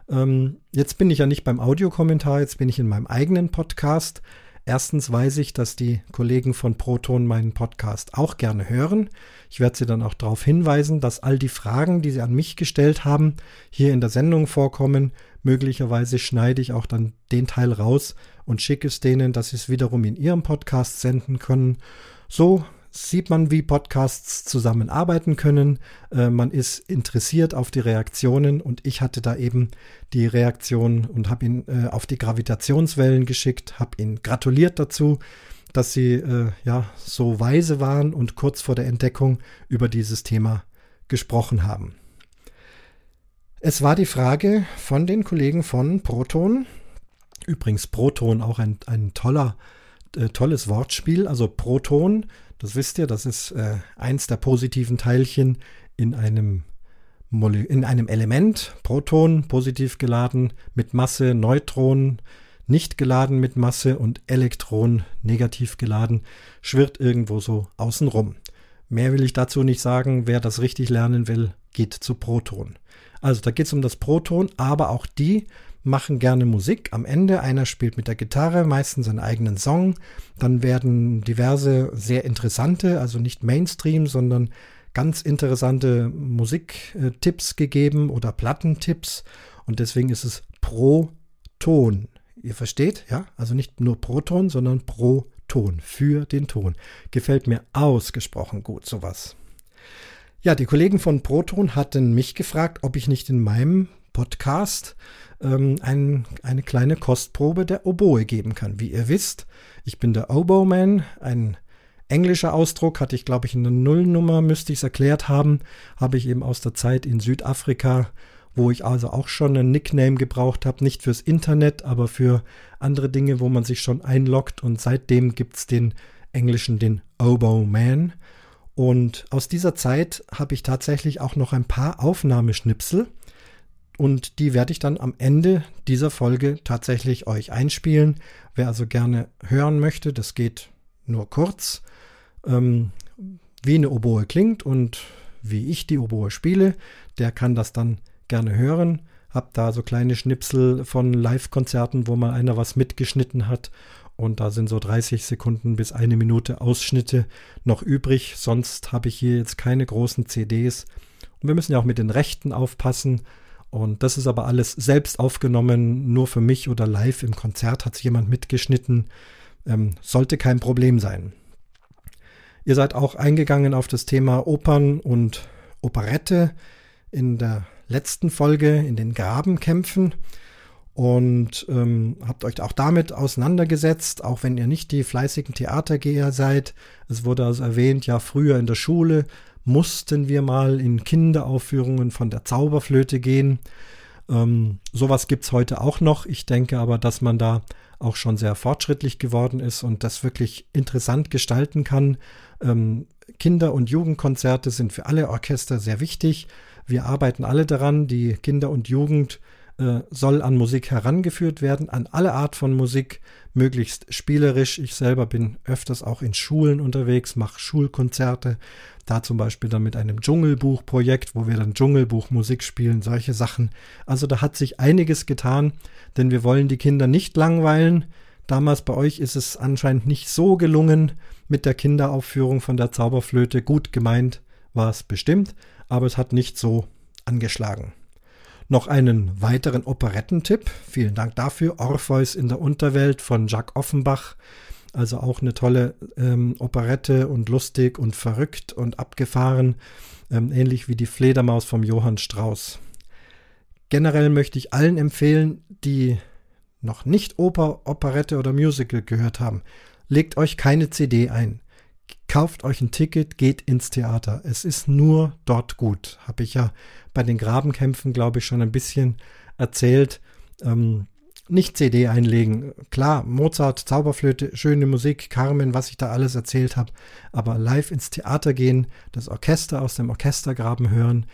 S1: Ähm, jetzt bin ich ja nicht beim Audiokommentar, jetzt bin ich in meinem eigenen Podcast. Erstens weiß ich, dass die Kollegen von Proton meinen Podcast auch gerne hören. Ich werde sie dann auch darauf hinweisen, dass all die Fragen, die sie an mich gestellt haben, hier in der Sendung vorkommen. Möglicherweise schneide ich auch dann den Teil raus und schicke es denen, dass sie es wiederum in ihrem Podcast senden können. So sieht man, wie Podcasts zusammenarbeiten können. Äh, man ist interessiert auf die Reaktionen und ich hatte da eben die Reaktion und habe ihn äh, auf die Gravitationswellen geschickt, habe ihn gratuliert dazu, dass sie äh, ja so weise waren und kurz vor der Entdeckung über dieses Thema gesprochen haben. Es war die Frage von den Kollegen von Proton. Übrigens Proton auch ein, ein toller, äh, tolles Wortspiel. Also Proton das wisst ihr, das ist äh, eins der positiven Teilchen in einem, in einem Element. Proton positiv geladen mit Masse, Neutron nicht geladen mit Masse und Elektron negativ geladen, schwirrt irgendwo so außenrum. Mehr will ich dazu nicht sagen. Wer das richtig lernen will, geht zu Proton. Also da geht es um das Proton, aber auch die machen gerne Musik. Am Ende einer spielt mit der Gitarre meistens seinen eigenen Song. Dann werden diverse sehr interessante, also nicht Mainstream, sondern ganz interessante Musiktipps gegeben oder Plattentipps. Und deswegen ist es pro Ton. Ihr versteht, ja? Also nicht nur pro Ton, sondern pro Ton, für den Ton. Gefällt mir ausgesprochen gut, sowas. Ja, die Kollegen von Proton hatten mich gefragt, ob ich nicht in meinem Podcast ähm, ein, eine kleine Kostprobe der Oboe geben kann. Wie ihr wisst, ich bin der Oboe-Man, ein englischer Ausdruck, hatte ich glaube ich in der Nullnummer, müsste ich es erklärt haben, habe ich eben aus der Zeit in Südafrika, wo ich also auch schon einen Nickname gebraucht habe, nicht fürs Internet, aber für andere Dinge, wo man sich schon einloggt und seitdem gibt es den englischen, den Oboe Man. Und aus dieser Zeit habe ich tatsächlich auch noch ein paar Aufnahmeschnipsel und die werde ich dann am Ende dieser Folge tatsächlich euch einspielen. Wer also gerne hören möchte, das geht nur kurz, ähm, wie eine Oboe klingt und wie ich die Oboe spiele, der kann das dann gerne hören. Hab da so kleine Schnipsel von Live-Konzerten, wo mal einer was mitgeschnitten hat. Und da sind so 30 Sekunden bis eine Minute Ausschnitte noch übrig. Sonst habe ich hier jetzt keine großen CDs. Und wir müssen ja auch mit den Rechten aufpassen. Und das ist aber alles selbst aufgenommen, nur für mich oder live im Konzert hat jemand mitgeschnitten. Ähm, sollte kein Problem sein. Ihr seid auch eingegangen auf das Thema Opern und Operette in der letzten Folge, in den Grabenkämpfen und ähm, habt euch auch damit auseinandergesetzt, auch wenn ihr nicht die fleißigen Theatergeher seid. Es wurde also erwähnt, ja, früher in der Schule mussten wir mal in Kinderaufführungen von der Zauberflöte gehen. Ähm, sowas gibt's heute auch noch. Ich denke aber, dass man da auch schon sehr fortschrittlich geworden ist und das wirklich interessant gestalten kann. Ähm, Kinder- und Jugendkonzerte sind für alle Orchester sehr wichtig. Wir arbeiten alle daran, die Kinder und Jugend äh, soll an Musik herangeführt werden, an alle Art von Musik, möglichst spielerisch. Ich selber bin öfters auch in Schulen unterwegs, mache Schulkonzerte, da zum Beispiel dann mit einem Dschungelbuch-Projekt, wo wir dann Dschungelbuch-Musik spielen, solche Sachen. Also da hat sich einiges getan, denn wir wollen die Kinder nicht langweilen. Damals bei euch ist es anscheinend nicht so gelungen mit der Kinderaufführung von der Zauberflöte. Gut gemeint war es bestimmt, aber es hat nicht so angeschlagen. Noch einen weiteren Operettentipp. Vielen Dank dafür. Orpheus in der Unterwelt von Jacques Offenbach. Also auch eine tolle ähm, Operette und lustig und verrückt und abgefahren. Ähm, ähnlich wie die Fledermaus vom Johann Strauss. Generell möchte ich allen empfehlen, die noch nicht Oper, Operette oder Musical gehört haben, legt euch keine CD ein kauft euch ein Ticket, geht ins Theater. Es ist nur dort gut. Habe ich ja bei den Grabenkämpfen, glaube ich, schon ein bisschen erzählt. Ähm, nicht CD einlegen. Klar, Mozart, Zauberflöte, schöne Musik, Carmen, was ich da alles erzählt habe. Aber live ins Theater gehen, das Orchester aus dem Orchestergraben hören,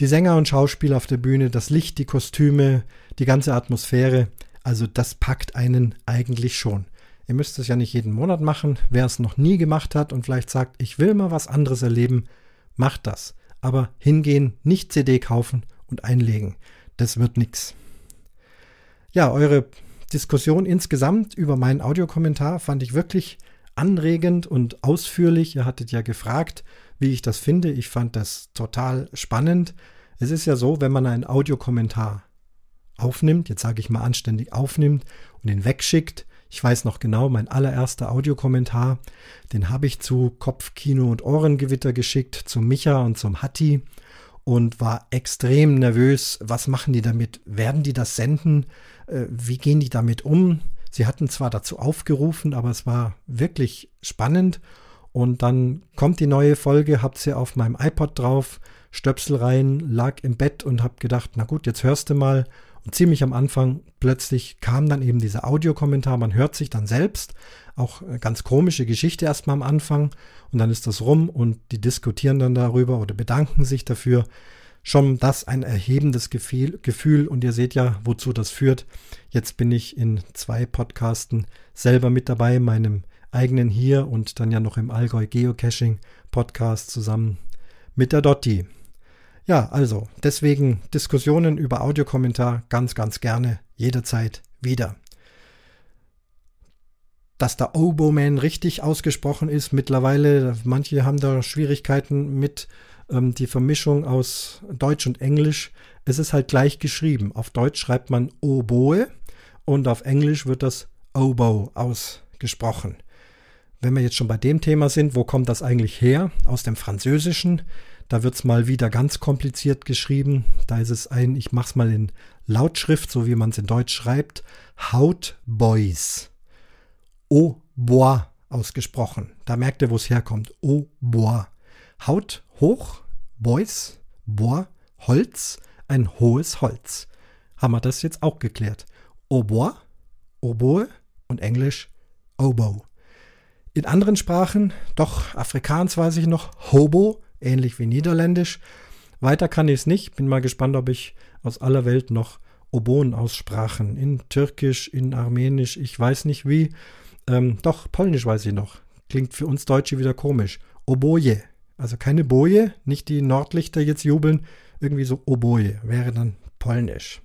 S1: die Sänger und Schauspieler auf der Bühne, das Licht, die Kostüme, die ganze Atmosphäre. Also das packt einen eigentlich schon. Ihr müsst es ja nicht jeden Monat machen. Wer es noch nie gemacht hat und vielleicht sagt, ich will mal was anderes erleben, macht das. Aber hingehen, nicht CD kaufen und einlegen. Das wird nichts. Ja, eure Diskussion insgesamt über meinen Audiokommentar fand ich wirklich anregend und ausführlich. Ihr hattet ja gefragt, wie ich das finde. Ich fand das total spannend. Es ist ja so, wenn man einen Audiokommentar aufnimmt, jetzt sage ich mal anständig aufnimmt und ihn wegschickt, ich weiß noch genau, mein allererster Audiokommentar, den habe ich zu Kopfkino und Ohrengewitter geschickt, zu Micha und zum Hatti und war extrem nervös. Was machen die damit? Werden die das senden? Äh, wie gehen die damit um? Sie hatten zwar dazu aufgerufen, aber es war wirklich spannend. Und dann kommt die neue Folge, hab sie auf meinem iPod drauf, Stöpsel rein, lag im Bett und hab gedacht, na gut, jetzt hörst du mal und ziemlich am Anfang plötzlich kam dann eben dieser Audiokommentar, man hört sich dann selbst, auch ganz komische Geschichte erstmal am Anfang und dann ist das rum und die diskutieren dann darüber oder bedanken sich dafür. Schon das ein erhebendes Gefühl, und ihr seht ja, wozu das führt. Jetzt bin ich in zwei Podcasten selber mit dabei, meinem eigenen hier und dann ja noch im Allgäu Geocaching Podcast zusammen mit der Dotti. Ja, also deswegen Diskussionen über Audiokommentar ganz, ganz gerne jederzeit wieder. Dass der Oboman richtig ausgesprochen ist mittlerweile, manche haben da Schwierigkeiten mit ähm, die Vermischung aus Deutsch und Englisch. Es ist halt gleich geschrieben. Auf Deutsch schreibt man Oboe und auf Englisch wird das Oboe ausgesprochen. Wenn wir jetzt schon bei dem Thema sind, wo kommt das eigentlich her? Aus dem Französischen. Da wird es mal wieder ganz kompliziert geschrieben. Da ist es ein, ich mache es mal in Lautschrift, so wie man es in Deutsch schreibt, Hautboys. Au bois ausgesprochen. Da merkt ihr, wo es herkommt. Au bois. Haut hoch, Boys, bois, Holz, ein hohes Holz. Haben wir das jetzt auch geklärt. Bois, Oboe und Englisch Oboe. In anderen Sprachen, doch Afrikaans weiß ich noch, Hobo ähnlich wie Niederländisch. Weiter kann ich es nicht. Bin mal gespannt, ob ich aus aller Welt noch Oboen aussprachen. In Türkisch, in Armenisch, ich weiß nicht wie. Ähm, doch, Polnisch weiß ich noch. Klingt für uns Deutsche wieder komisch. Oboje. Also keine Boje, nicht die Nordlichter jetzt jubeln. Irgendwie so Oboje wäre dann Polnisch.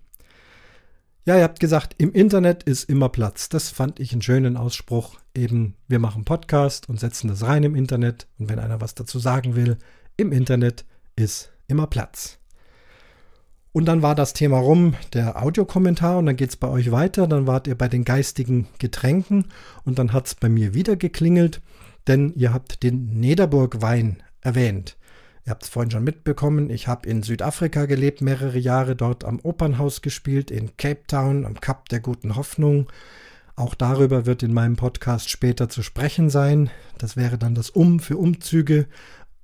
S1: Ja, ihr habt gesagt, im Internet ist immer Platz. Das fand ich einen schönen Ausspruch. Eben, wir machen Podcast und setzen das rein im Internet. Und wenn einer was dazu sagen will, im Internet ist immer Platz. Und dann war das Thema rum, der Audiokommentar, und dann geht es bei euch weiter. Dann wart ihr bei den geistigen Getränken und dann hat es bei mir wieder geklingelt, denn ihr habt den Nederburg-Wein erwähnt. Ihr habt es vorhin schon mitbekommen, ich habe in Südafrika gelebt, mehrere Jahre dort am Opernhaus gespielt, in Cape Town, am Kap der Guten Hoffnung. Auch darüber wird in meinem Podcast später zu sprechen sein. Das wäre dann das Um für Umzüge,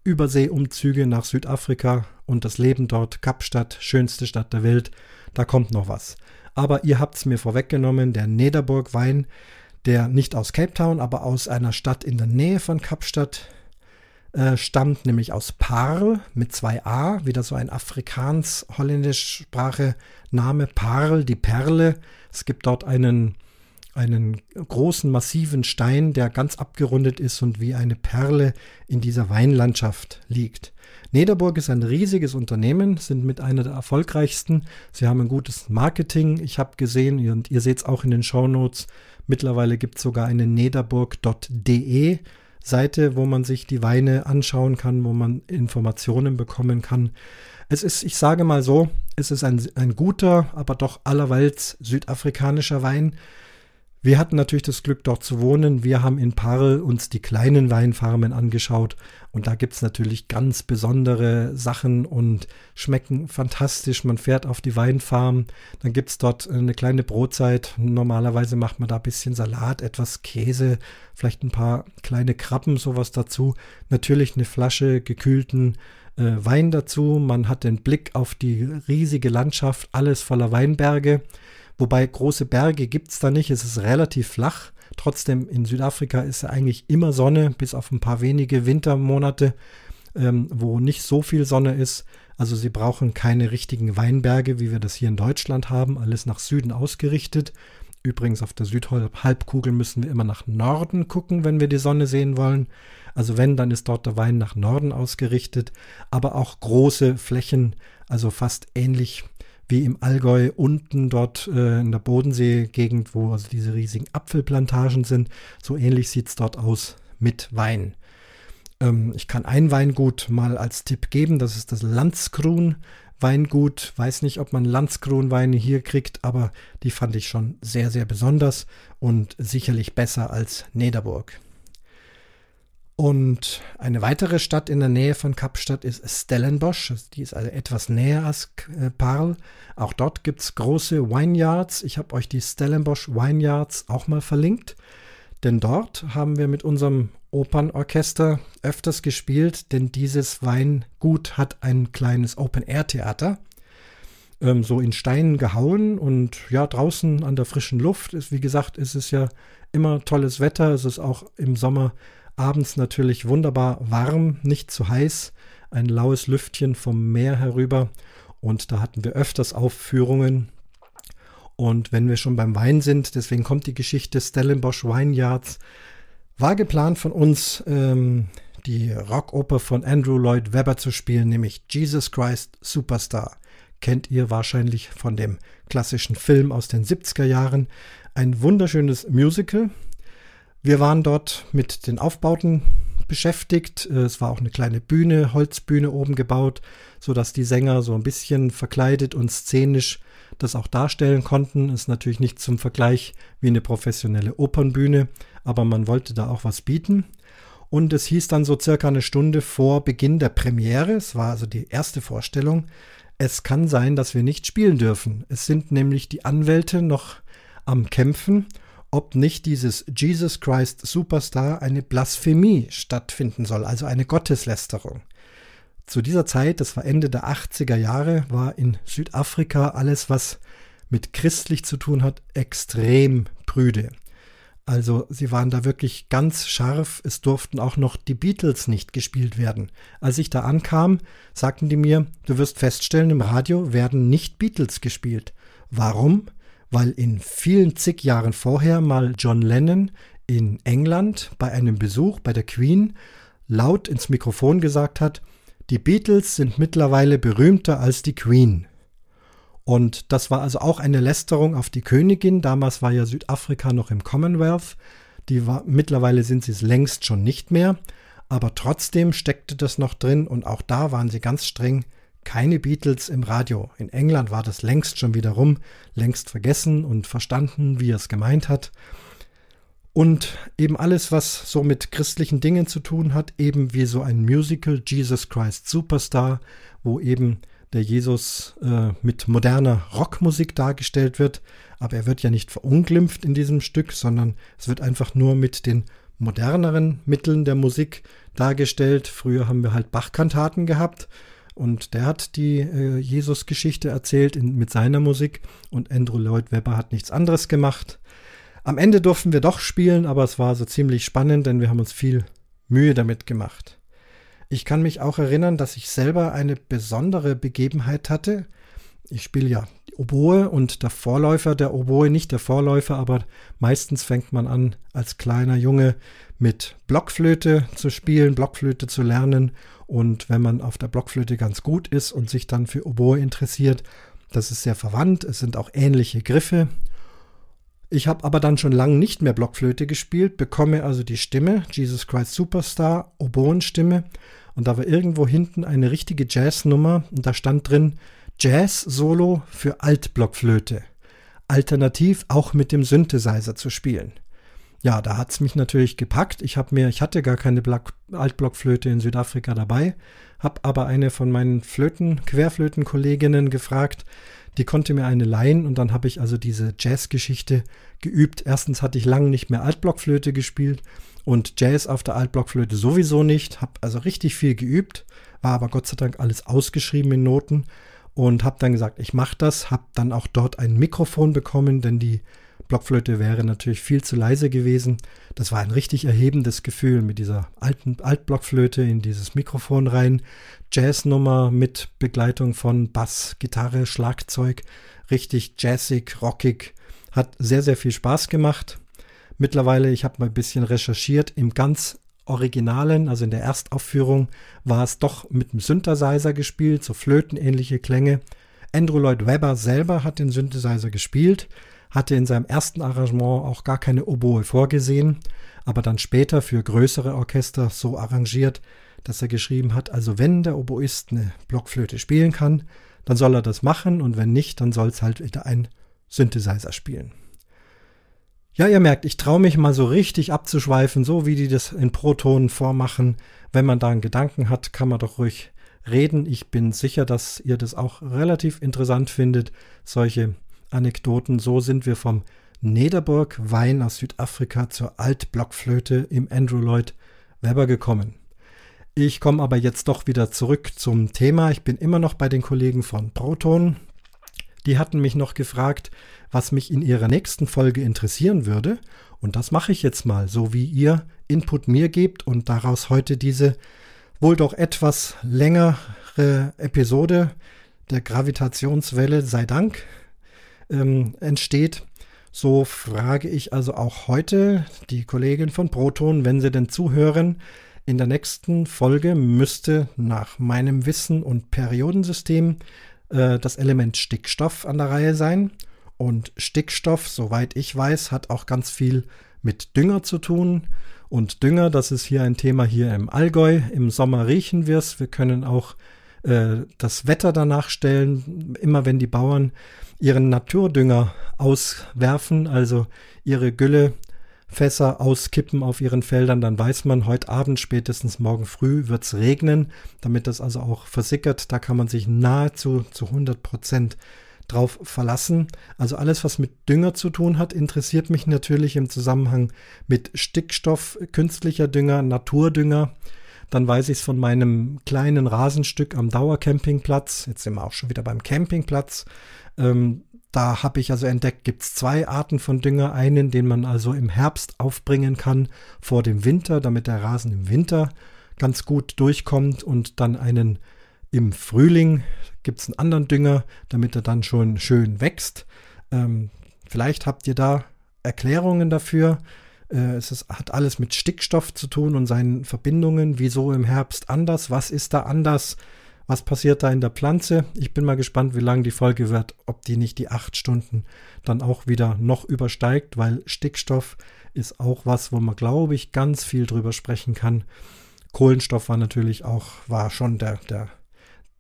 S1: Überseeumzüge nach Südafrika und das Leben dort, Kapstadt, schönste Stadt der Welt, da kommt noch was. Aber ihr habt es mir vorweggenommen, der Nederburg Wein, der nicht aus Cape Town, aber aus einer Stadt in der Nähe von Kapstadt äh, stammt, nämlich aus Parl mit zwei A, wieder so ein afrikaans-holländisch Sprache Name Parl, die Perle. Es gibt dort einen einen großen, massiven Stein, der ganz abgerundet ist und wie eine Perle in dieser Weinlandschaft liegt. Nederburg ist ein riesiges Unternehmen, sind mit einer der erfolgreichsten. Sie haben ein gutes Marketing. Ich habe gesehen, und ihr seht es auch in den Show Notes, mittlerweile gibt es sogar eine nederburg.de Seite, wo man sich die Weine anschauen kann, wo man Informationen bekommen kann. Es ist, ich sage mal so, es ist ein, ein guter, aber doch allerwelts südafrikanischer Wein wir hatten natürlich das Glück, dort zu wohnen. Wir haben in Parl uns die kleinen Weinfarmen angeschaut und da gibt es natürlich ganz besondere Sachen und schmecken fantastisch. Man fährt auf die Weinfarm, dann gibt es dort eine kleine Brotzeit. Normalerweise macht man da ein bisschen Salat, etwas Käse, vielleicht ein paar kleine Krabben, sowas dazu. Natürlich eine Flasche gekühlten äh, Wein dazu. Man hat den Blick auf die riesige Landschaft, alles voller Weinberge. Wobei große Berge gibt es da nicht, es ist relativ flach. Trotzdem in Südafrika ist ja eigentlich immer Sonne, bis auf ein paar wenige Wintermonate, ähm, wo nicht so viel Sonne ist. Also sie brauchen keine richtigen Weinberge, wie wir das hier in Deutschland haben, alles nach Süden ausgerichtet. Übrigens auf der Südhalbkugel müssen wir immer nach Norden gucken, wenn wir die Sonne sehen wollen. Also wenn, dann ist dort der Wein nach Norden ausgerichtet, aber auch große Flächen, also fast ähnlich wie im Allgäu unten dort äh, in der Bodensee-Gegend, wo also diese riesigen Apfelplantagen sind. So ähnlich sieht es dort aus mit Wein. Ähm, ich kann ein Weingut mal als Tipp geben, das ist das Landskrun. Weingut, weiß nicht, ob man Landskronweine hier kriegt, aber die fand ich schon sehr, sehr besonders und sicherlich besser als Nederburg. Und eine weitere Stadt in der Nähe von Kapstadt ist Stellenbosch. Die ist also etwas näher als äh, Parl. Auch dort gibt es große Vineyards. Ich habe euch die Stellenbosch Vineyards auch mal verlinkt. Denn dort haben wir mit unserem Opernorchester öfters gespielt, denn dieses Weingut hat ein kleines Open-Air-Theater. Ähm, so in Steinen gehauen und ja, draußen an der frischen Luft ist, wie gesagt, ist es ja immer tolles Wetter. Es ist auch im Sommer Abends natürlich wunderbar warm, nicht zu heiß, ein laues Lüftchen vom Meer herüber. Und da hatten wir öfters Aufführungen. Und wenn wir schon beim Wein sind, deswegen kommt die Geschichte Stellenbosch Vineyards, war geplant von uns, ähm, die Rockoper von Andrew Lloyd Webber zu spielen, nämlich Jesus Christ Superstar. Kennt ihr wahrscheinlich von dem klassischen Film aus den 70er Jahren. Ein wunderschönes Musical, wir waren dort mit den Aufbauten beschäftigt. Äh, es war auch eine kleine Bühne, Holzbühne oben gebaut, sodass die Sänger so ein bisschen verkleidet und szenisch das auch darstellen konnten. Ist natürlich nicht zum Vergleich wie eine professionelle Opernbühne, aber man wollte da auch was bieten. Und es hieß dann so circa eine Stunde vor Beginn der Premiere, es war also die erste Vorstellung, es kann sein, dass wir nicht spielen dürfen. Es sind nämlich die Anwälte noch am Kämpfen ob nicht dieses Jesus Christ Superstar eine Blasphemie stattfinden soll, also eine Gotteslästerung. Zu dieser Zeit, das war Ende der 80er Jahre, war in Südafrika alles, was mit christlich zu tun hat, extrem prüde. Also sie waren da wirklich ganz scharf. Es durften auch noch die Beatles nicht gespielt werden. Als ich da ankam, sagten die mir, du wirst feststellen, im Radio werden nicht Beatles gespielt. Warum? Weil in vielen zig Jahren vorher mal John Lennon in England bei einem Besuch bei der Queen laut ins Mikrofon gesagt hat, die Beatles sind mittlerweile berühmter als die Queen. Und das war also auch eine Lästerung auf die Königin. Damals war ja Südafrika noch im Commonwealth. Die war, mittlerweile sind sie es längst schon nicht mehr. Aber trotzdem steckte das noch drin und auch da waren sie ganz streng. Keine Beatles im Radio. In England war das längst schon wieder rum, längst vergessen und verstanden, wie er es gemeint hat. Und eben alles, was so mit christlichen Dingen zu tun hat, eben wie so ein Musical Jesus Christ Superstar, wo eben der Jesus äh, mit moderner Rockmusik dargestellt wird. Aber er wird ja nicht verunglimpft in diesem Stück, sondern es wird einfach nur mit den moderneren Mitteln der Musik dargestellt. Früher haben wir halt Bachkantaten gehabt und der hat die äh, Jesus-Geschichte erzählt in, mit seiner Musik und Andrew Lloyd Webber hat nichts anderes gemacht. Am Ende durften wir doch spielen, aber es war so ziemlich spannend, denn wir haben uns viel Mühe damit gemacht. Ich kann mich auch erinnern, dass ich selber eine besondere Begebenheit hatte. Ich spiele ja Oboe und der Vorläufer der Oboe, nicht der Vorläufer, aber meistens fängt man an, als kleiner Junge mit Blockflöte zu spielen, Blockflöte zu lernen. Und wenn man auf der Blockflöte ganz gut ist und sich dann für Oboe interessiert, das ist sehr verwandt. Es sind auch ähnliche Griffe. Ich habe aber dann schon lange nicht mehr Blockflöte gespielt, bekomme also die Stimme, Jesus Christ Superstar, Oboenstimme und da war irgendwo hinten eine richtige Jazznummer und da stand drin Jazz-Solo für Altblockflöte. Alternativ auch mit dem Synthesizer zu spielen. Ja, da hat es mich natürlich gepackt. Ich habe mir, ich hatte gar keine Altblockflöte in Südafrika dabei, habe aber eine von meinen Flöten, Querflötenkolleginnen gefragt, die konnte mir eine leihen und dann habe ich also diese Jazzgeschichte geübt. Erstens hatte ich lange nicht mehr Altblockflöte gespielt und Jazz auf der Altblockflöte sowieso nicht. Habe also richtig viel geübt, war aber Gott sei Dank alles ausgeschrieben in Noten und habe dann gesagt, ich mache das. Habe dann auch dort ein Mikrofon bekommen, denn die Blockflöte wäre natürlich viel zu leise gewesen. Das war ein richtig erhebendes Gefühl, mit dieser alten Altblockflöte in dieses Mikrofon rein. Jazznummer mit Begleitung von Bass, Gitarre, Schlagzeug. Richtig jazzig, rockig. Hat sehr, sehr viel Spaß gemacht. Mittlerweile, ich habe mal ein bisschen recherchiert, im ganz Originalen, also in der Erstaufführung, war es doch mit dem Synthesizer gespielt, so flötenähnliche Klänge. Andrew Lloyd Webber selber hat den Synthesizer gespielt, hatte in seinem ersten Arrangement auch gar keine Oboe vorgesehen, aber dann später für größere Orchester so arrangiert, dass er geschrieben hat, also wenn der Oboist eine Blockflöte spielen kann, dann soll er das machen und wenn nicht, dann soll es halt wieder ein Synthesizer spielen. Ja, ihr merkt, ich traue mich mal so richtig abzuschweifen, so wie die das in Protonen vormachen. Wenn man da einen Gedanken hat, kann man doch ruhig reden. Ich bin sicher, dass ihr das auch relativ interessant findet, solche Anekdoten. So sind wir vom Nederburg Wein aus Südafrika zur Altblockflöte im Andrew Lloyd Webber gekommen. Ich komme aber jetzt doch wieder zurück zum Thema. Ich bin immer noch bei den Kollegen von Proton. Die hatten mich noch gefragt, was mich in ihrer nächsten Folge interessieren würde. Und das mache ich jetzt mal, so wie ihr Input mir gebt und daraus heute diese wohl doch etwas längere Episode der Gravitationswelle, sei Dank, ähm, entsteht. So frage ich also auch heute die Kollegin von Proton, wenn sie denn zuhören, in der nächsten Folge müsste nach meinem Wissen und Periodensystem äh, das Element Stickstoff an der Reihe sein. Und Stickstoff, soweit ich weiß, hat auch ganz viel mit Dünger zu tun. Und Dünger, das ist hier ein Thema hier im Allgäu. Im Sommer riechen wir es. Wir können auch äh, das Wetter danach stellen. Immer wenn die Bauern ihren Naturdünger auswerfen, also ihre Gülle Fässer auskippen auf ihren Feldern, dann weiß man, heute Abend, spätestens morgen früh wird es regnen, damit das also auch versickert. Da kann man sich nahezu zu 100 Prozent drauf verlassen. Also alles, was mit Dünger zu tun hat, interessiert mich natürlich im Zusammenhang mit Stickstoff, künstlicher Dünger, Naturdünger. Dann weiß ich es von meinem kleinen Rasenstück am Dauercampingplatz. Jetzt sind wir auch schon wieder beim Campingplatz. Ähm, da habe ich also entdeckt, gibt es zwei Arten von Dünger. Einen, den man also im Herbst aufbringen kann vor dem Winter, damit der Rasen im Winter ganz gut durchkommt und dann einen im Frühling gibt es einen anderen Dünger, damit er dann schon schön wächst. Ähm, vielleicht habt ihr da Erklärungen dafür. Äh, es ist, hat alles mit Stickstoff zu tun und seinen Verbindungen. Wieso im Herbst anders? Was ist da anders? Was passiert da in der Pflanze? Ich bin mal gespannt, wie lang die Folge wird, ob die nicht die acht Stunden dann auch wieder noch übersteigt, weil Stickstoff ist auch was, wo man, glaube ich, ganz viel drüber sprechen kann. Kohlenstoff war natürlich auch, war schon der, der,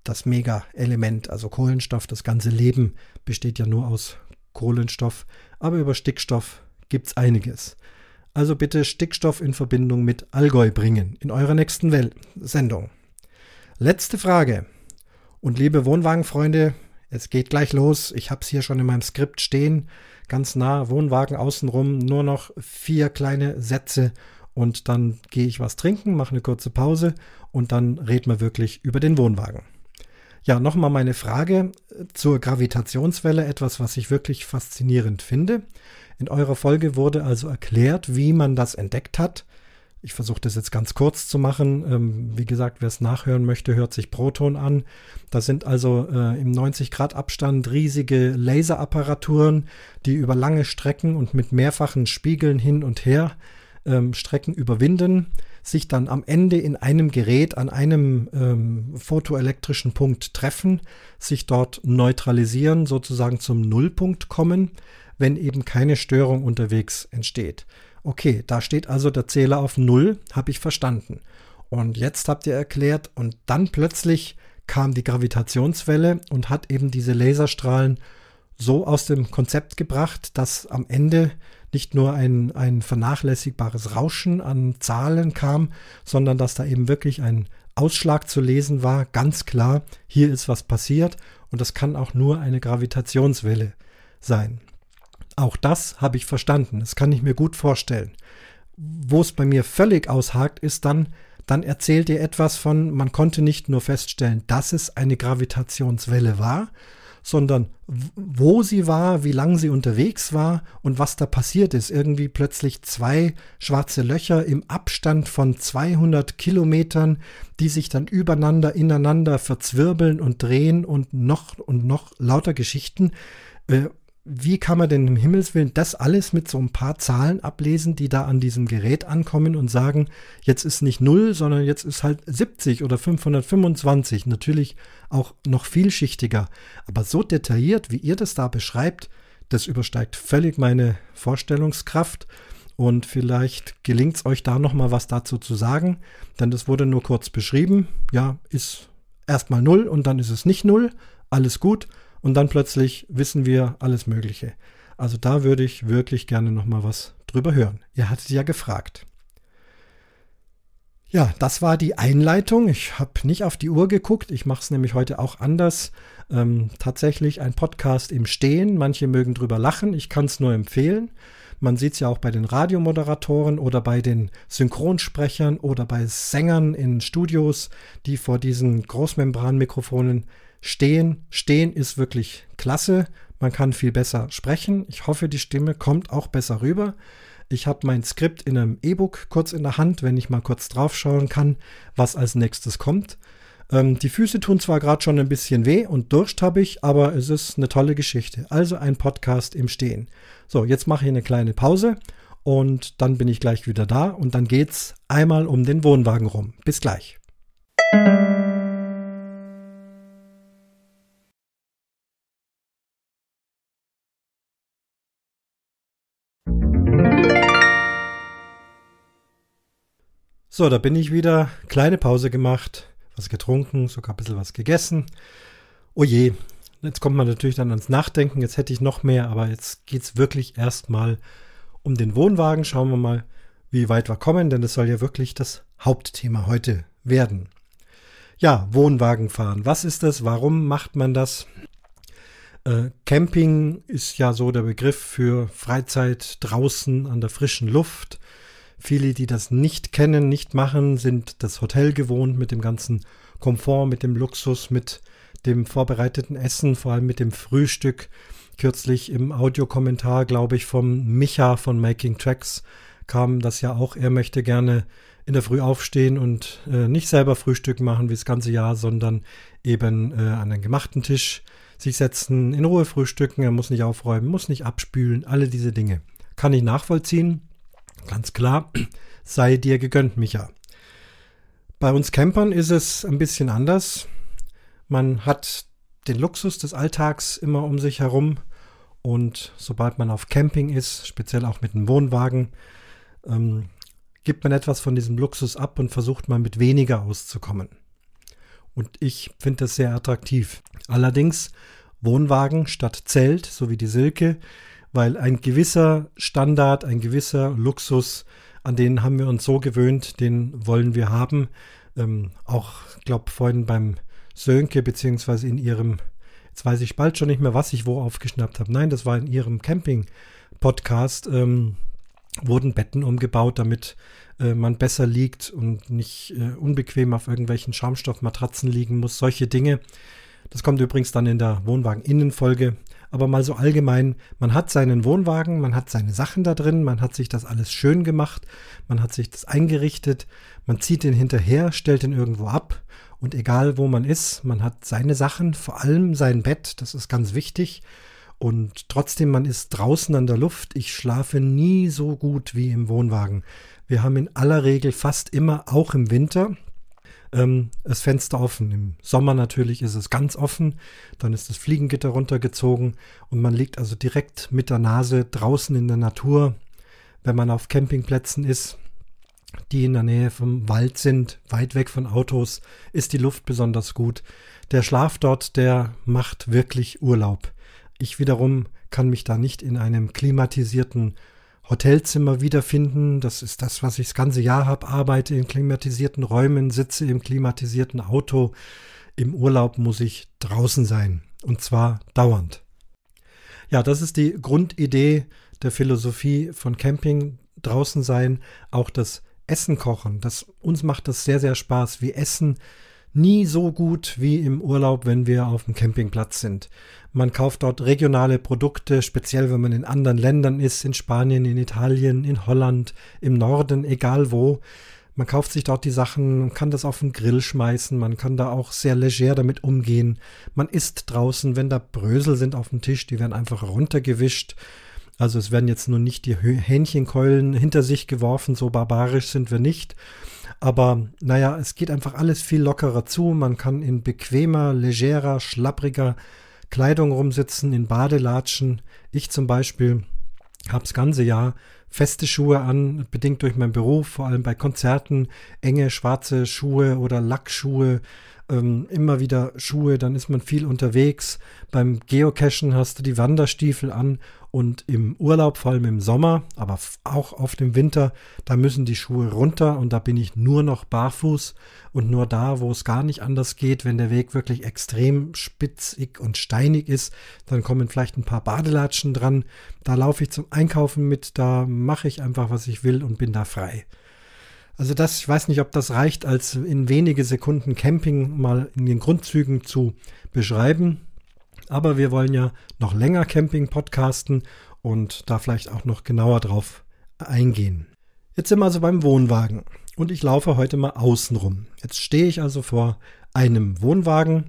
S1: das Mega-Element. Also Kohlenstoff, das ganze Leben besteht ja nur aus Kohlenstoff. Aber über Stickstoff gibt es einiges. Also bitte Stickstoff in Verbindung mit Allgäu bringen in eurer nächsten Wel Sendung. Letzte Frage. Und liebe Wohnwagenfreunde, es geht gleich los. Ich habe es hier schon in meinem Skript stehen. Ganz nah, Wohnwagen außenrum, nur noch vier kleine Sätze und dann gehe ich was trinken, mache eine kurze Pause und dann reden wir wirklich über den Wohnwagen. Ja, nochmal meine Frage zur Gravitationswelle, etwas, was ich wirklich faszinierend finde. In eurer Folge wurde also erklärt, wie man das entdeckt hat. Ich versuche das jetzt ganz kurz zu machen. Ähm, wie gesagt, wer es nachhören möchte, hört sich Proton an. Da sind also äh, im 90 Grad Abstand riesige Laserapparaturen, die über lange Strecken und mit mehrfachen Spiegeln hin und her ähm, Strecken überwinden, sich dann am Ende in einem Gerät an einem ähm, photoelektrischen Punkt treffen, sich dort neutralisieren, sozusagen zum Nullpunkt kommen, wenn eben keine Störung unterwegs entsteht. Okay, da steht also der Zähler auf Null, habe ich verstanden. Und jetzt habt ihr erklärt, und dann plötzlich kam die Gravitationswelle und hat eben diese Laserstrahlen so aus dem Konzept gebracht, dass am Ende nicht nur ein, ein vernachlässigbares Rauschen an Zahlen kam, sondern dass da eben wirklich ein Ausschlag zu lesen war, ganz klar, hier ist was passiert und das kann auch nur eine Gravitationswelle sein. Auch das habe ich verstanden, das kann ich mir gut vorstellen. Wo es bei mir völlig aushakt, ist dann, dann erzählt ihr etwas von, man konnte nicht nur feststellen, dass es eine Gravitationswelle war, sondern wo sie war, wie lange sie unterwegs war und was da passiert ist. Irgendwie plötzlich zwei schwarze Löcher im Abstand von 200 Kilometern, die sich dann übereinander, ineinander verzwirbeln und drehen und noch und noch lauter Geschichten. Wie kann man denn im Himmelswillen das alles mit so ein paar Zahlen ablesen, die da an diesem Gerät ankommen und sagen, jetzt ist nicht 0, sondern jetzt ist halt 70 oder 525. Natürlich auch noch vielschichtiger. Aber so detailliert, wie ihr das da beschreibt, das übersteigt völlig meine Vorstellungskraft. Und vielleicht gelingt es euch da nochmal was dazu zu sagen, denn das wurde nur kurz beschrieben. Ja, ist erstmal 0 und dann ist es nicht 0. Alles gut und dann plötzlich wissen wir alles Mögliche. Also da würde ich wirklich gerne noch mal was drüber hören. Ihr hattet ja gefragt. Ja, das war die Einleitung. Ich habe nicht auf die Uhr geguckt. Ich mache es nämlich heute auch anders. Ähm, tatsächlich ein Podcast im Stehen. Manche mögen drüber lachen. Ich kann es nur empfehlen. Man sieht es ja auch bei den Radiomoderatoren oder bei den Synchronsprechern oder bei Sängern in Studios, die vor diesen Großmembranmikrofonen Stehen, stehen ist wirklich klasse. Man kann viel besser sprechen. Ich hoffe, die Stimme kommt auch besser rüber. Ich habe mein Skript in einem E-Book kurz in der Hand, wenn ich mal kurz draufschauen kann, was als nächstes kommt. Ähm, die Füße tun zwar gerade schon ein bisschen weh und Durst habe ich, aber es ist eine tolle Geschichte. Also ein Podcast im Stehen. So, jetzt mache ich eine kleine Pause und dann bin ich gleich wieder da und dann geht's einmal um den Wohnwagen rum. Bis gleich. So, da bin ich wieder. Kleine Pause gemacht, was getrunken, sogar ein bisschen was gegessen. Oh je, jetzt kommt man natürlich dann ans Nachdenken. Jetzt hätte ich noch mehr, aber jetzt geht es wirklich erstmal um den Wohnwagen. Schauen wir mal, wie weit wir kommen, denn das soll ja wirklich das Hauptthema heute werden. Ja, Wohnwagen fahren. Was ist das? Warum macht man das? Äh, Camping ist ja so der Begriff für Freizeit draußen an der frischen Luft Viele, die das nicht kennen, nicht machen, sind das Hotel gewohnt mit dem ganzen Komfort, mit dem Luxus, mit dem vorbereiteten Essen, vor allem mit dem Frühstück. Kürzlich im Audiokommentar, glaube ich, vom Micha von Making Tracks kam das ja auch. Er möchte gerne in der Früh aufstehen und äh, nicht selber Frühstück machen wie das ganze Jahr, sondern eben äh, an einen gemachten Tisch sich setzen, in Ruhe frühstücken. Er muss nicht aufräumen, muss nicht abspülen, alle diese Dinge. Kann ich nachvollziehen. Ganz klar, sei dir gegönnt, Micha. Bei uns Campern ist es ein bisschen anders. Man hat den Luxus des Alltags immer um sich herum und sobald man auf Camping ist, speziell auch mit einem Wohnwagen, ähm, gibt man etwas von diesem Luxus ab und versucht mal mit weniger auszukommen. Und ich finde das sehr attraktiv. Allerdings Wohnwagen statt Zelt, so wie die Silke, weil ein gewisser Standard, ein gewisser Luxus, an den haben wir uns so gewöhnt, den wollen wir haben. Ähm, auch, glaube vorhin beim Sönke, beziehungsweise in ihrem, jetzt weiß ich bald schon nicht mehr, was ich wo aufgeschnappt habe. Nein, das war in ihrem Camping-Podcast. Ähm, wurden Betten umgebaut, damit äh, man besser liegt und nicht äh, unbequem auf irgendwelchen Schaumstoffmatratzen liegen muss. Solche Dinge. Das kommt übrigens dann in der Wohnwagen-Innenfolge. Aber mal so allgemein, man hat seinen Wohnwagen, man hat seine Sachen da drin, man hat sich das alles schön gemacht, man hat sich das eingerichtet, man zieht den hinterher, stellt ihn irgendwo ab und egal wo man ist, man hat seine Sachen, vor allem sein Bett, das ist ganz wichtig und trotzdem, man ist draußen an der Luft. Ich schlafe nie so gut wie im Wohnwagen. Wir haben in aller Regel fast immer, auch im Winter, ähm, das Fenster offen. Im Sommer natürlich ist es ganz offen. Dann ist das Fliegengitter runtergezogen und man liegt also direkt mit der Nase draußen in der Natur. Wenn man auf Campingplätzen ist, die in der Nähe vom Wald sind, weit weg von Autos, ist die Luft besonders gut. Der Schlaf dort, der macht wirklich Urlaub. Ich wiederum kann mich da nicht in einem klimatisierten Hotelzimmer wiederfinden. Das ist das, was ich das ganze Jahr habe. Arbeite in klimatisierten Räumen, sitze im klimatisierten Auto. Im Urlaub muss ich draußen sein. Und zwar dauernd. Ja, das ist die Grundidee der Philosophie von Camping. Draußen sein, auch das Essen kochen. Das, uns macht das sehr, sehr Spaß. Wir essen nie so gut wie im Urlaub, wenn wir auf dem Campingplatz sind. Man kauft dort regionale Produkte, speziell wenn man in anderen Ländern ist, in Spanien, in Italien, in Holland, im Norden, egal wo. Man kauft sich dort die Sachen, kann das auf den Grill schmeißen, man kann da auch sehr leger damit umgehen. Man isst draußen, wenn da Brösel sind auf dem Tisch, die werden einfach runtergewischt. Also es werden jetzt nur nicht die Hähnchenkeulen hinter sich geworfen, so barbarisch sind wir nicht. Aber naja, es geht einfach alles viel lockerer zu. Man kann in bequemer, legerer, schlappriger Kleidung rumsitzen, in Badelatschen. Ich zum Beispiel habe das ganze Jahr feste Schuhe an, bedingt durch meinen Beruf, vor allem bei Konzerten, enge schwarze Schuhe oder Lackschuhe, ähm, immer wieder Schuhe, dann ist man viel unterwegs. Beim Geocachen hast du die Wanderstiefel an und im Urlaub, vor allem im Sommer, aber auch auf dem Winter, da müssen die Schuhe runter und da bin ich nur noch barfuß und nur da, wo es gar nicht anders geht, wenn der Weg wirklich extrem spitzig und steinig ist, dann kommen vielleicht ein paar Badelatschen dran. Da laufe ich zum Einkaufen mit, da mache ich einfach, was ich will und bin da frei. Also das, ich weiß nicht, ob das reicht, als in wenige Sekunden Camping mal in den Grundzügen zu beschreiben. Aber wir wollen ja noch länger Camping podcasten und da vielleicht auch noch genauer drauf eingehen. Jetzt sind wir also beim Wohnwagen und ich laufe heute mal außen rum. Jetzt stehe ich also vor einem Wohnwagen.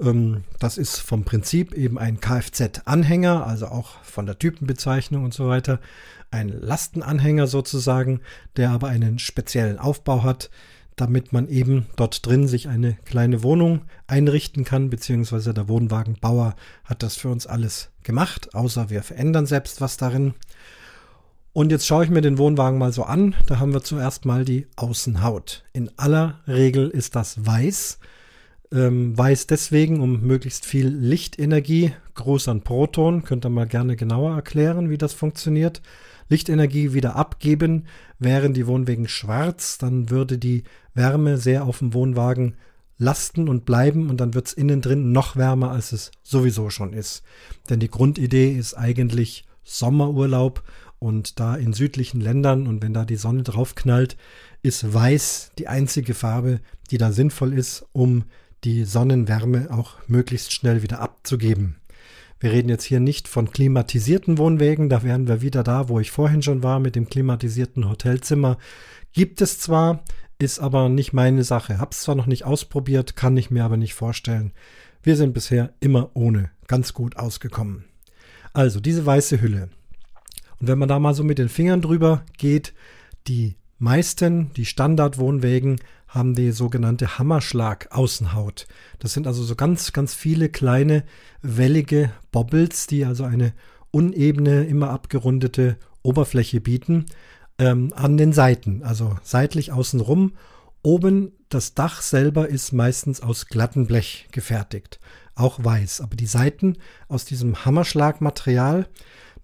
S1: Ähm, das ist vom Prinzip eben ein Kfz-Anhänger, also auch von der Typenbezeichnung und so weiter. Ein Lastenanhänger sozusagen, der aber einen speziellen Aufbau hat, damit man eben dort drin sich eine kleine Wohnung einrichten kann, beziehungsweise der Wohnwagenbauer hat das für uns alles gemacht, außer wir verändern selbst was darin. Und jetzt schaue ich mir den Wohnwagen mal so an. Da haben wir zuerst mal die Außenhaut. In aller Regel ist das weiß. Ähm, weiß deswegen, um möglichst viel Lichtenergie, groß an Proton, könnt ihr mal gerne genauer erklären, wie das funktioniert. Lichtenergie wieder abgeben, wären die Wohnwegen schwarz, dann würde die Wärme sehr auf dem Wohnwagen lasten und bleiben und dann wird es innen drin noch wärmer, als es sowieso schon ist. Denn die Grundidee ist eigentlich Sommerurlaub und da in südlichen Ländern und wenn da die Sonne drauf knallt, ist weiß die einzige Farbe, die da sinnvoll ist, um die Sonnenwärme auch möglichst schnell wieder abzugeben. Wir reden jetzt hier nicht von klimatisierten Wohnwägen, da wären wir wieder da, wo ich vorhin schon war mit dem klimatisierten Hotelzimmer. Gibt es zwar, ist aber nicht meine Sache. Hab's zwar noch nicht ausprobiert, kann ich mir aber nicht vorstellen. Wir sind bisher immer ohne ganz gut ausgekommen. Also diese weiße Hülle. Und wenn man da mal so mit den Fingern drüber geht, die meisten, die Standardwohnwägen, haben die sogenannte Hammerschlag-Außenhaut. Das sind also so ganz, ganz viele kleine, wellige Bobbles, die also eine unebene, immer abgerundete Oberfläche bieten ähm, an den Seiten, also seitlich außenrum. Oben das Dach selber ist meistens aus glattem Blech gefertigt, auch weiß. Aber die Seiten aus diesem Hammerschlagmaterial,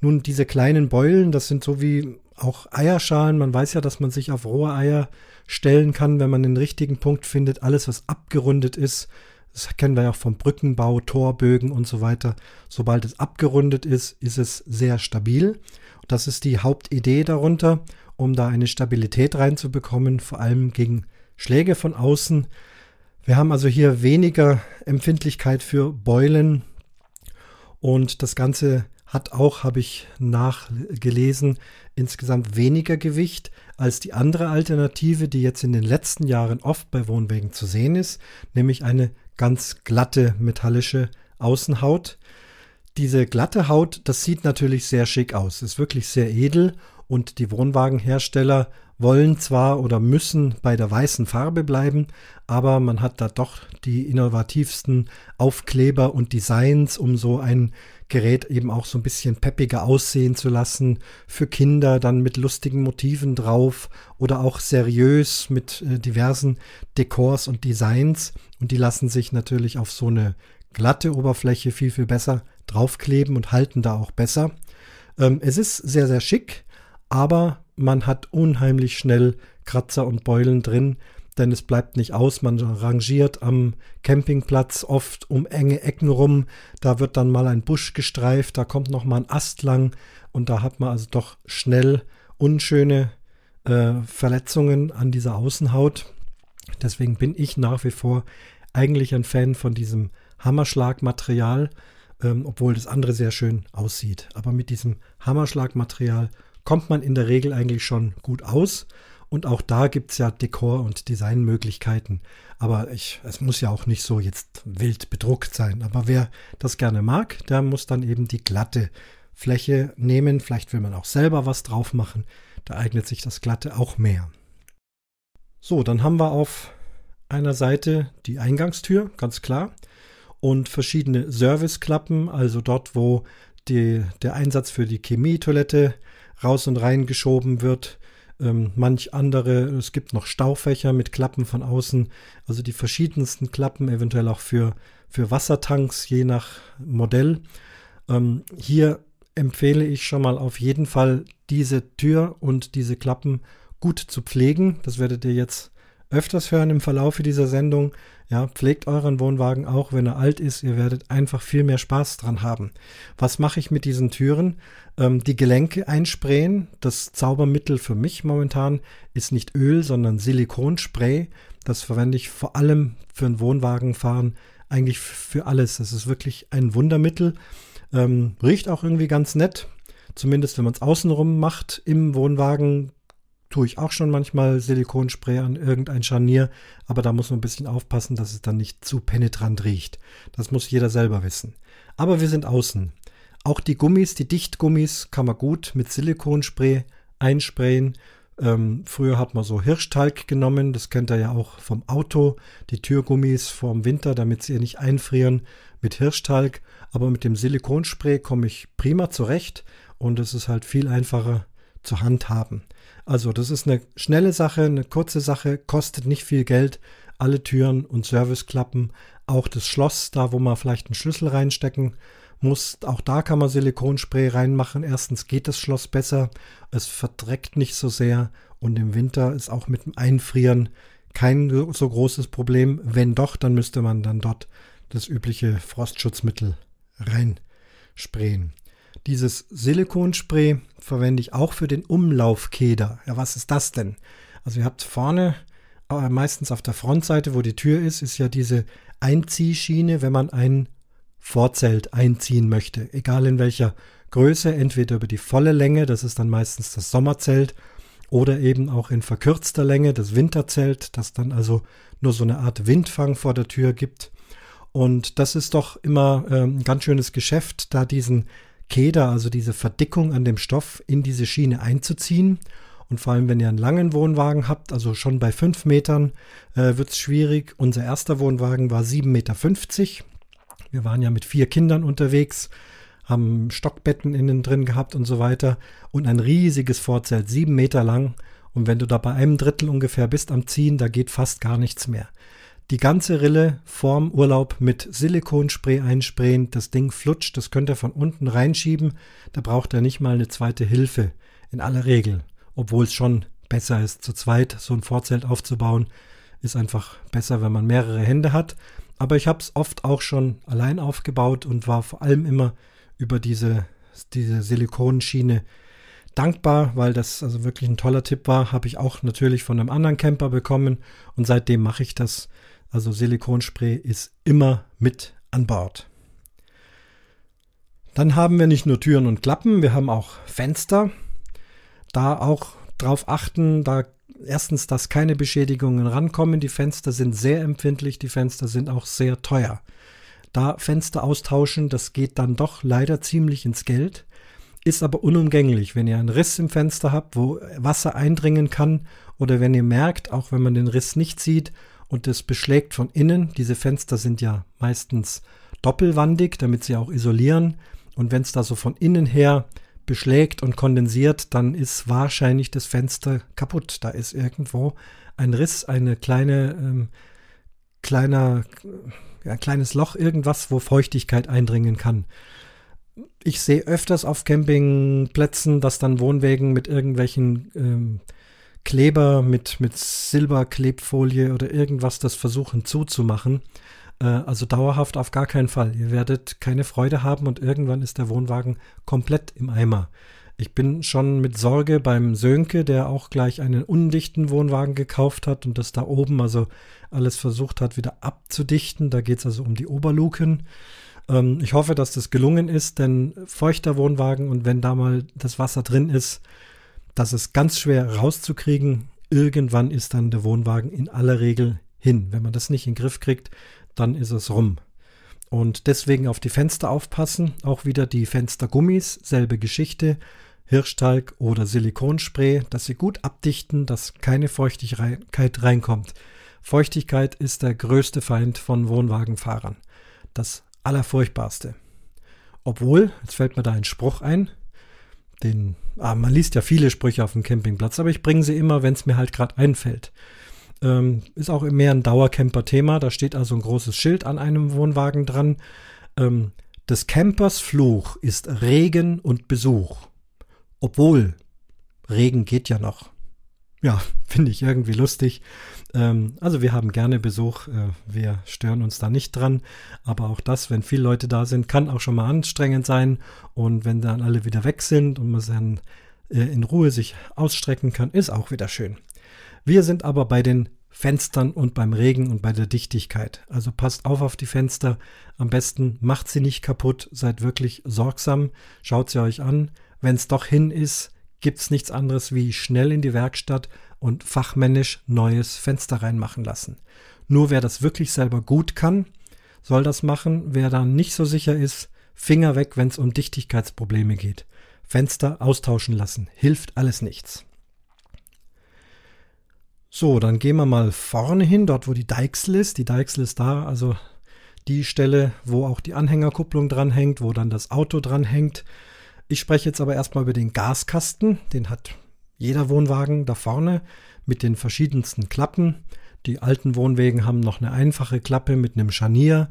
S1: nun diese kleinen Beulen, das sind so wie auch Eierschalen. Man weiß ja, dass man sich auf rohe Eier stellen kann, wenn man den richtigen Punkt findet. Alles, was abgerundet ist, das kennen wir ja auch vom Brückenbau, Torbögen und so weiter. Sobald es abgerundet ist, ist es sehr stabil. Das ist die Hauptidee darunter, um da eine Stabilität reinzubekommen, vor allem gegen Schläge von außen. Wir haben also hier weniger Empfindlichkeit für Beulen und das Ganze hat auch, habe ich nachgelesen, insgesamt weniger Gewicht als die andere Alternative, die jetzt in den letzten Jahren oft bei Wohnwägen zu sehen ist, nämlich eine ganz glatte metallische Außenhaut. Diese glatte Haut, das sieht natürlich sehr schick aus, ist wirklich sehr edel und die Wohnwagenhersteller wollen zwar oder müssen bei der weißen Farbe bleiben, aber man hat da doch die innovativsten Aufkleber und Designs, um so ein Gerät eben auch so ein bisschen peppiger aussehen zu lassen. Für Kinder dann mit lustigen Motiven drauf oder auch seriös mit äh, diversen Dekors und Designs. Und die lassen sich natürlich auf so eine glatte Oberfläche viel, viel besser draufkleben und halten da auch besser. Ähm, es ist sehr, sehr schick, aber man hat unheimlich schnell Kratzer und Beulen drin, denn es bleibt nicht aus. Man rangiert am Campingplatz oft um enge Ecken rum. Da wird dann mal ein Busch gestreift, da kommt noch mal ein Ast lang und da hat man also doch schnell unschöne äh, Verletzungen an dieser Außenhaut. Deswegen bin ich nach wie vor eigentlich ein Fan von diesem Hammerschlagmaterial, ähm, obwohl das andere sehr schön aussieht. Aber mit diesem Hammerschlagmaterial kommt man in der Regel eigentlich schon gut aus. Und auch da gibt es ja Dekor- und Designmöglichkeiten. Aber ich, es muss ja auch nicht so jetzt wild bedruckt sein. Aber wer das gerne mag, der muss dann eben die glatte Fläche nehmen. Vielleicht will man auch selber was drauf machen. Da eignet sich das glatte auch mehr. So, dann haben wir auf einer Seite die Eingangstür, ganz klar. Und verschiedene Serviceklappen, also dort, wo die, der Einsatz für die Chemietoilette raus und rein geschoben wird. Ähm, manch andere, es gibt noch Staufächer mit Klappen von außen, also die verschiedensten Klappen, eventuell auch für, für Wassertanks, je nach Modell. Ähm, hier empfehle ich schon mal auf jeden Fall diese Tür und diese Klappen gut zu pflegen. Das werdet ihr jetzt öfters hören im Verlauf dieser Sendung. Ja, pflegt euren Wohnwagen auch, wenn er alt ist. Ihr werdet einfach viel mehr Spaß dran haben. Was mache ich mit diesen Türen? Ähm, die Gelenke einsprayen. Das Zaubermittel für mich momentan ist nicht Öl, sondern Silikonspray. Das verwende ich vor allem für ein Wohnwagenfahren, eigentlich für alles. Das ist wirklich ein Wundermittel. Ähm, riecht auch irgendwie ganz nett. Zumindest wenn man es außenrum macht im Wohnwagen, tue ich auch schon manchmal Silikonspray an irgendein Scharnier, aber da muss man ein bisschen aufpassen, dass es dann nicht zu penetrant riecht. Das muss jeder selber wissen. Aber wir sind außen. Auch die Gummis, die Dichtgummis, kann man gut mit Silikonspray einsprayen. Ähm, früher hat man so Hirschtalg genommen, das kennt ihr ja auch vom Auto, die Türgummis vorm Winter, damit sie nicht einfrieren, mit Hirschtalg. Aber mit dem Silikonspray komme ich prima zurecht und es ist halt viel einfacher zu handhaben. Also das ist eine schnelle Sache, eine kurze Sache, kostet nicht viel Geld. Alle Türen und Serviceklappen, auch das Schloss, da wo man vielleicht einen Schlüssel reinstecken muss, auch da kann man Silikonspray reinmachen. Erstens geht das Schloss besser, es verdreckt nicht so sehr und im Winter ist auch mit dem Einfrieren kein so großes Problem. Wenn doch, dann müsste man dann dort das übliche Frostschutzmittel reinsprayen. Dieses Silikonspray verwende ich auch für den Umlaufkeder. Ja, was ist das denn? Also ihr habt vorne, äh, meistens auf der Frontseite, wo die Tür ist, ist ja diese Einziehschiene, wenn man ein Vorzelt einziehen möchte, egal in welcher Größe, entweder über die volle Länge, das ist dann meistens das Sommerzelt, oder eben auch in verkürzter Länge das Winterzelt, das dann also nur so eine Art Windfang vor der Tür gibt. Und das ist doch immer äh, ein ganz schönes Geschäft, da diesen Keder, also diese Verdickung an dem Stoff, in diese Schiene einzuziehen. Und vor allem, wenn ihr einen langen Wohnwagen habt, also schon bei fünf Metern, äh, wird es schwierig. Unser erster Wohnwagen war 7,50 Meter. Wir waren ja mit vier Kindern unterwegs, haben Stockbetten innen drin gehabt und so weiter. Und ein riesiges Vorzelt, sieben Meter lang. Und wenn du da bei einem Drittel ungefähr bist am Ziehen, da geht fast gar nichts mehr. Die ganze Rille vorm Urlaub mit Silikonspray einsprayen. Das Ding flutscht, das könnt ihr von unten reinschieben. Da braucht ihr nicht mal eine zweite Hilfe. In aller Regel. Obwohl es schon besser ist, zu zweit so ein Vorzelt aufzubauen. Ist einfach besser, wenn man mehrere Hände hat. Aber ich habe es oft auch schon allein aufgebaut und war vor allem immer über diese, diese Silikonschiene dankbar, weil das also wirklich ein toller Tipp war. Habe ich auch natürlich von einem anderen Camper bekommen und seitdem mache ich das also Silikonspray ist immer mit an Bord. Dann haben wir nicht nur Türen und Klappen, wir haben auch Fenster. Da auch darauf achten, da erstens, dass keine Beschädigungen rankommen. Die Fenster sind sehr empfindlich, die Fenster sind auch sehr teuer. Da Fenster austauschen, das geht dann doch leider ziemlich ins Geld, ist aber unumgänglich. Wenn ihr einen Riss im Fenster habt, wo Wasser eindringen kann, oder wenn ihr merkt, auch wenn man den Riss nicht sieht und es beschlägt von innen. Diese Fenster sind ja meistens doppelwandig, damit sie auch isolieren. Und wenn es da so von innen her beschlägt und kondensiert, dann ist wahrscheinlich das Fenster kaputt. Da ist irgendwo ein Riss, eine kleine, ähm, kleiner, ja, kleines Loch, irgendwas, wo Feuchtigkeit eindringen kann. Ich sehe öfters auf Campingplätzen, dass dann Wohnwägen mit irgendwelchen ähm, Kleber mit, mit Silberklebfolie oder irgendwas das versuchen zuzumachen. Äh, also dauerhaft auf gar keinen Fall. Ihr werdet keine Freude haben und irgendwann ist der Wohnwagen komplett im Eimer. Ich bin schon mit Sorge beim Sönke, der auch gleich einen undichten Wohnwagen gekauft hat und das da oben also alles versucht hat, wieder abzudichten. Da geht es also um die Oberluken. Ähm, ich hoffe, dass das gelungen ist, denn feuchter Wohnwagen und wenn da mal das Wasser drin ist, das ist ganz schwer rauszukriegen. Irgendwann ist dann der Wohnwagen in aller Regel hin. Wenn man das nicht in den Griff kriegt, dann ist es rum. Und deswegen auf die Fenster aufpassen. Auch wieder die Fenstergummis, selbe Geschichte. Hirschtalg oder Silikonspray, dass sie gut abdichten, dass keine Feuchtigkeit reinkommt. Feuchtigkeit ist der größte Feind von Wohnwagenfahrern. Das Allerfurchtbarste. Obwohl, jetzt fällt mir da ein Spruch ein, den, ah, man liest ja viele Sprüche auf dem Campingplatz, aber ich bringe sie immer, wenn es mir halt gerade einfällt. Ähm, ist auch mehr ein Dauercamper-Thema. Da steht also ein großes Schild an einem Wohnwagen dran. Ähm, des Campers Fluch ist Regen und Besuch. Obwohl, Regen geht ja noch ja, finde ich irgendwie lustig. Ähm, also wir haben gerne Besuch, äh, wir stören uns da nicht dran, aber auch das, wenn viele Leute da sind, kann auch schon mal anstrengend sein und wenn dann alle wieder weg sind und man dann äh, in Ruhe sich ausstrecken kann, ist auch wieder schön. Wir sind aber bei den Fenstern und beim Regen und bei der Dichtigkeit. Also passt auf auf die Fenster. Am besten macht sie nicht kaputt, seid wirklich sorgsam, schaut sie euch an. Wenn es doch hin ist, gibt es nichts anderes wie schnell in die Werkstatt und fachmännisch neues Fenster reinmachen lassen. Nur wer das wirklich selber gut kann, soll das machen. Wer da nicht so sicher ist, Finger weg, wenn es um Dichtigkeitsprobleme geht. Fenster austauschen lassen. Hilft alles nichts. So, dann gehen wir mal vorne hin, dort wo die Deichsel ist. Die Deichsel ist da, also die Stelle, wo auch die Anhängerkupplung dranhängt, wo dann das Auto dranhängt. Ich spreche jetzt aber erstmal über den Gaskasten. Den hat jeder Wohnwagen da vorne mit den verschiedensten Klappen. Die alten Wohnwägen haben noch eine einfache Klappe mit einem Scharnier.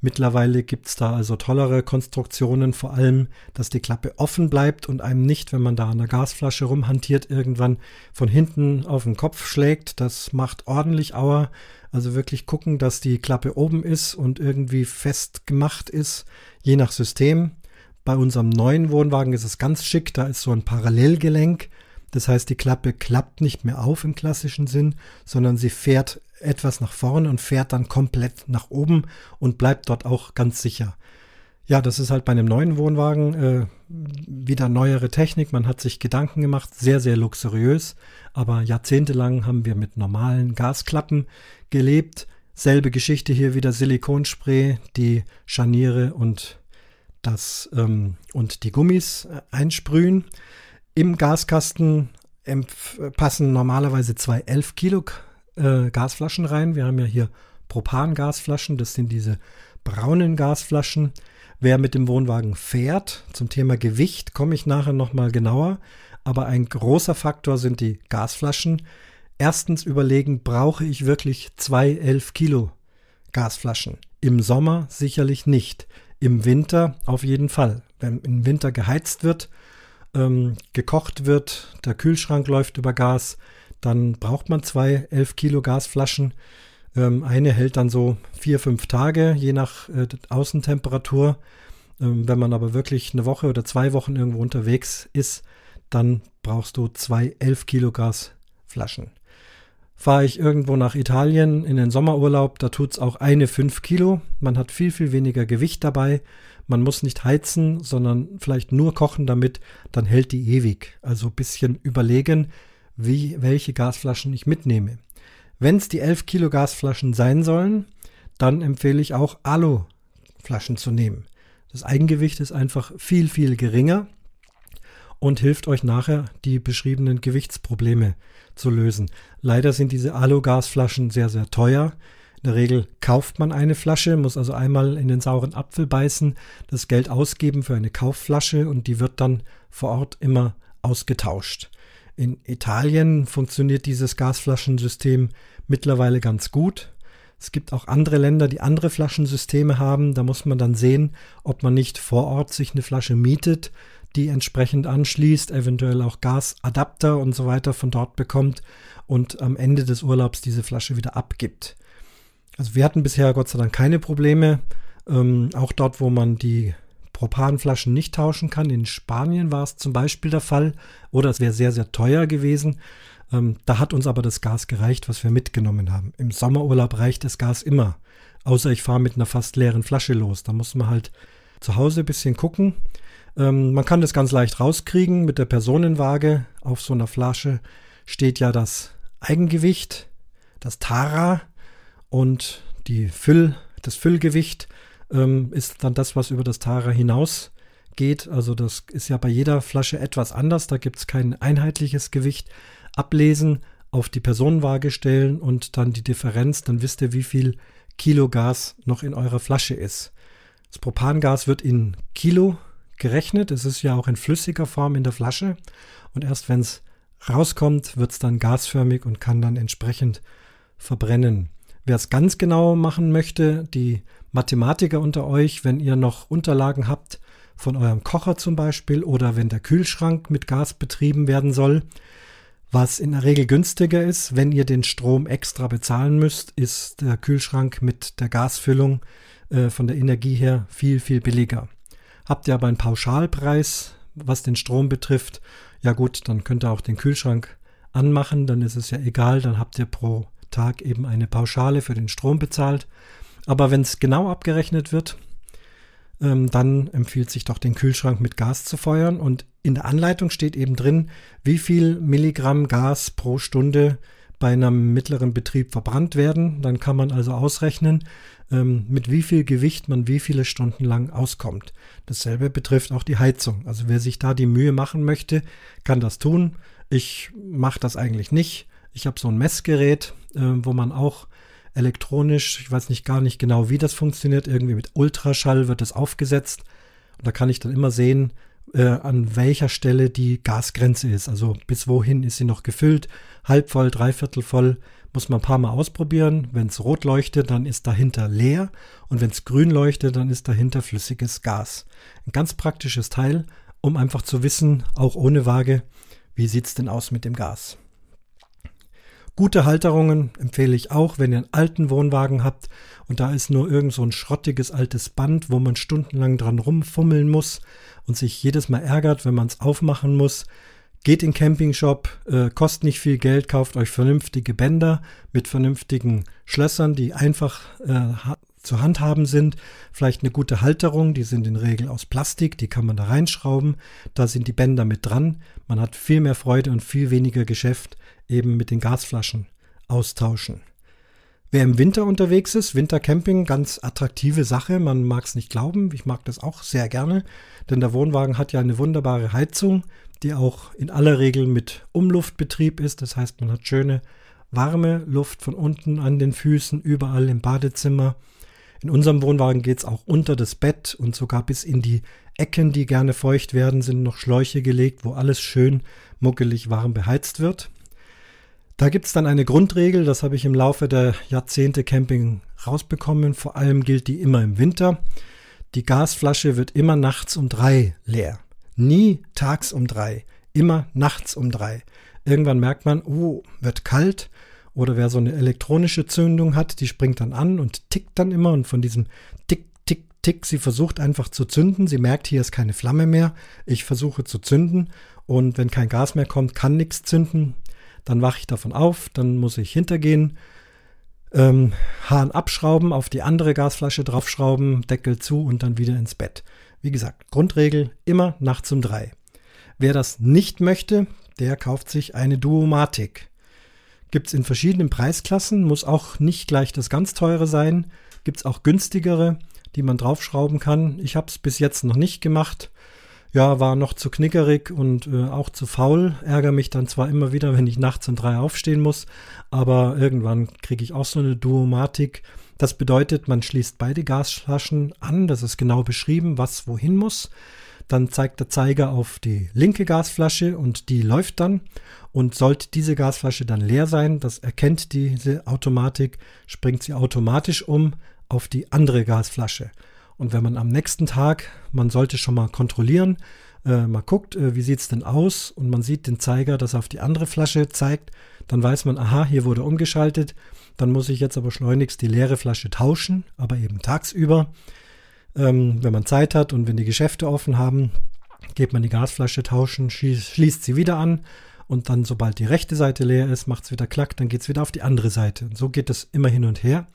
S1: Mittlerweile gibt es da also tollere Konstruktionen, vor allem, dass die Klappe offen bleibt und einem nicht, wenn man da an der Gasflasche rumhantiert, irgendwann von hinten auf den Kopf schlägt. Das macht ordentlich Auer. Also wirklich gucken, dass die Klappe oben ist und irgendwie fest gemacht ist, je nach System. Bei unserem neuen Wohnwagen ist es ganz schick, da ist so ein Parallelgelenk. Das heißt, die Klappe klappt nicht mehr auf im klassischen Sinn, sondern sie fährt etwas nach vorne und fährt dann komplett nach oben und bleibt dort auch ganz sicher. Ja, das ist halt bei einem neuen Wohnwagen äh, wieder neuere Technik. Man hat sich Gedanken gemacht, sehr, sehr luxuriös. Aber jahrzehntelang haben wir mit normalen Gasklappen gelebt. Selbe Geschichte hier wieder Silikonspray, die Scharniere und das ähm, und die Gummis äh, einsprühen. Im Gaskasten passen normalerweise zwei 11 Kilo äh, Gasflaschen rein. Wir haben ja hier Propan-Gasflaschen, das sind diese braunen Gasflaschen. Wer mit dem Wohnwagen fährt, zum Thema Gewicht komme ich nachher nochmal genauer, aber ein großer Faktor sind die Gasflaschen. Erstens überlegen, brauche ich wirklich zwei 11 Kilo Gasflaschen? Im Sommer sicherlich nicht. Im Winter auf jeden Fall. Wenn im Winter geheizt wird, ähm, gekocht wird, der Kühlschrank läuft über Gas, dann braucht man zwei 11 Kilo Gasflaschen. Ähm, eine hält dann so vier, fünf Tage, je nach äh, Außentemperatur. Ähm, wenn man aber wirklich eine Woche oder zwei Wochen irgendwo unterwegs ist, dann brauchst du zwei 11 Kilo Gasflaschen. Fahre ich irgendwo nach Italien in den Sommerurlaub, da tut es auch eine 5 Kilo. Man hat viel, viel weniger Gewicht dabei. Man muss nicht heizen, sondern vielleicht nur kochen damit, dann hält die ewig. Also ein bisschen überlegen, wie, welche Gasflaschen ich mitnehme. Wenn es die 11 Kilo Gasflaschen sein sollen, dann empfehle ich auch Alu-Flaschen zu nehmen. Das Eigengewicht ist einfach viel, viel geringer und hilft euch nachher, die beschriebenen Gewichtsprobleme zu lösen. Leider sind diese Alu-Gasflaschen sehr, sehr teuer. In der Regel kauft man eine Flasche, muss also einmal in den sauren Apfel beißen, das Geld ausgeben für eine Kaufflasche und die wird dann vor Ort immer ausgetauscht. In Italien funktioniert dieses Gasflaschensystem mittlerweile ganz gut. Es gibt auch andere Länder, die andere Flaschensysteme haben. Da muss man dann sehen, ob man nicht vor Ort sich eine Flasche mietet, die entsprechend anschließt, eventuell auch Gasadapter und so weiter von dort bekommt und am Ende des Urlaubs diese Flasche wieder abgibt. Also wir hatten bisher Gott sei Dank keine Probleme. Ähm, auch dort, wo man die Propanflaschen nicht tauschen kann. In Spanien war es zum Beispiel der Fall. Oder es wäre sehr, sehr teuer gewesen. Ähm, da hat uns aber das Gas gereicht, was wir mitgenommen haben. Im Sommerurlaub reicht das Gas immer. Außer ich fahre mit einer fast leeren Flasche los. Da muss man halt zu Hause ein bisschen gucken. Ähm, man kann das ganz leicht rauskriegen mit der Personenwaage. Auf so einer Flasche steht ja das Eigengewicht, das Tara und die Füll, das Füllgewicht ähm, ist dann das, was über das Tara hinaus geht. Also das ist ja bei jeder Flasche etwas anders. Da gibt es kein einheitliches Gewicht. Ablesen, auf die Personenwaage stellen und dann die Differenz, dann wisst ihr, wie viel Kilo Gas noch in eurer Flasche ist. Das Propangas wird in Kilo gerechnet. Es ist ja auch in flüssiger Form in der Flasche. Und erst wenn es rauskommt, wird es dann gasförmig und kann dann entsprechend verbrennen. Wer es ganz genau machen möchte, die Mathematiker unter euch, wenn ihr noch Unterlagen habt von eurem Kocher zum Beispiel oder wenn der Kühlschrank mit Gas betrieben werden soll, was in der Regel günstiger ist, wenn ihr den Strom extra bezahlen müsst, ist der Kühlschrank mit der Gasfüllung äh, von der Energie her viel, viel billiger. Habt ihr aber einen Pauschalpreis, was den Strom betrifft, ja gut, dann könnt ihr auch den Kühlschrank anmachen, dann ist es ja egal, dann habt ihr pro Tag eben eine Pauschale für den Strom bezahlt. Aber wenn es genau abgerechnet wird, ähm, dann empfiehlt sich doch den Kühlschrank mit Gas zu feuern. Und in der Anleitung steht eben drin, wie viel Milligramm Gas pro Stunde bei einem mittleren Betrieb verbrannt werden. Dann kann man also ausrechnen, ähm, mit wie viel Gewicht man wie viele Stunden lang auskommt. Dasselbe betrifft auch die Heizung. Also wer sich da die Mühe machen möchte, kann das tun. Ich mache das eigentlich nicht. Ich habe so ein Messgerät, äh, wo man auch elektronisch, ich weiß nicht gar nicht genau, wie das funktioniert, irgendwie mit Ultraschall wird das aufgesetzt. Und da kann ich dann immer sehen, äh, an welcher Stelle die Gasgrenze ist. Also bis wohin ist sie noch gefüllt, halb voll, dreiviertel voll. Muss man ein paar Mal ausprobieren. Wenn es rot leuchtet, dann ist dahinter leer. Und wenn es grün leuchtet, dann ist dahinter flüssiges Gas. Ein ganz praktisches Teil, um einfach zu wissen, auch ohne Waage, wie sieht es denn aus mit dem Gas. Gute Halterungen empfehle ich auch, wenn ihr einen alten Wohnwagen habt und da ist nur irgend so ein schrottiges altes Band, wo man stundenlang dran rumfummeln muss und sich jedes Mal ärgert, wenn man es aufmachen muss. Geht in Campingshop, äh, kostet nicht viel Geld, kauft euch vernünftige Bänder mit vernünftigen Schlössern, die einfach äh, zu handhaben sind. Vielleicht eine gute Halterung, die sind in Regel aus Plastik, die kann man da reinschrauben. Da sind die Bänder mit dran. Man hat viel mehr Freude und viel weniger Geschäft eben mit den Gasflaschen austauschen. Wer im Winter unterwegs ist, Wintercamping, ganz attraktive Sache. Man mag es nicht glauben. Ich mag das auch sehr gerne, denn der Wohnwagen hat ja eine wunderbare Heizung, die auch in aller Regel mit Umluftbetrieb ist. Das heißt, man hat schöne warme Luft von unten an den Füßen, überall im Badezimmer. In unserem Wohnwagen geht es auch unter das Bett und sogar bis in die Ecken, die gerne feucht werden, sind noch Schläuche gelegt, wo alles schön muckelig warm beheizt wird. Da gibt es dann eine Grundregel, das habe ich im Laufe der Jahrzehnte Camping rausbekommen. Vor allem gilt die immer im Winter. Die Gasflasche wird immer nachts um drei leer. Nie tags um drei. Immer nachts um drei. Irgendwann merkt man, oh, wird kalt. Oder wer so eine elektronische Zündung hat, die springt dann an und tickt dann immer. Und von diesem Tick, Tick, Tick, sie versucht einfach zu zünden. Sie merkt, hier ist keine Flamme mehr. Ich versuche zu zünden. Und wenn kein Gas mehr kommt, kann nichts zünden. Dann wache ich davon auf, dann muss ich hintergehen, ähm, Hahn abschrauben, auf die andere Gasflasche draufschrauben, Deckel zu und dann wieder ins Bett. Wie gesagt, Grundregel immer nachts um drei. Wer das nicht möchte, der kauft sich eine Duomatik. Gibt es in verschiedenen Preisklassen, muss auch nicht gleich das ganz teure sein. Gibt es auch günstigere, die man draufschrauben kann. Ich habe es bis jetzt noch nicht gemacht ja, war noch zu knickerig und äh, auch zu faul. Ärgere mich dann zwar immer wieder, wenn ich nachts um drei aufstehen muss, aber irgendwann kriege ich auch so eine Duomatik. Das bedeutet, man schließt beide Gasflaschen an. Das ist genau beschrieben, was wohin muss. Dann zeigt der Zeiger auf die linke Gasflasche und die läuft dann. Und sollte diese Gasflasche dann leer sein, das erkennt diese Automatik, springt sie automatisch um auf die andere Gasflasche. Und wenn man am nächsten Tag, man sollte schon mal kontrollieren, äh, mal guckt, äh, wie sieht es denn aus und man sieht den Zeiger, dass er auf die andere Flasche zeigt, dann weiß man, aha, hier wurde umgeschaltet. Dann muss ich jetzt aber schleunigst die leere Flasche tauschen, aber eben tagsüber. Ähm, wenn man Zeit hat und wenn die Geschäfte offen haben, geht man die Gasflasche tauschen, schließt sie wieder an und dann, sobald die rechte Seite leer ist, macht es wieder klack, dann geht es wieder auf die andere Seite. Und so geht es immer hin und her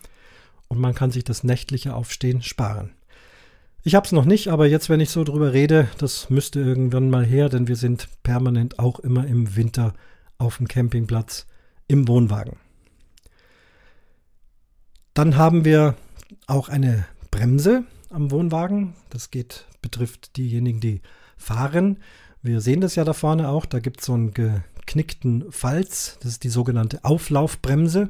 S1: und man kann sich das nächtliche Aufstehen sparen. Ich habe es noch nicht, aber jetzt, wenn ich so drüber rede, das müsste irgendwann mal her, denn wir sind permanent auch immer im Winter auf dem Campingplatz im Wohnwagen. Dann haben wir auch eine Bremse am Wohnwagen. Das geht, betrifft diejenigen, die fahren. Wir sehen das ja da vorne auch. Da gibt es so einen geknickten Falz. Das ist die sogenannte Auflaufbremse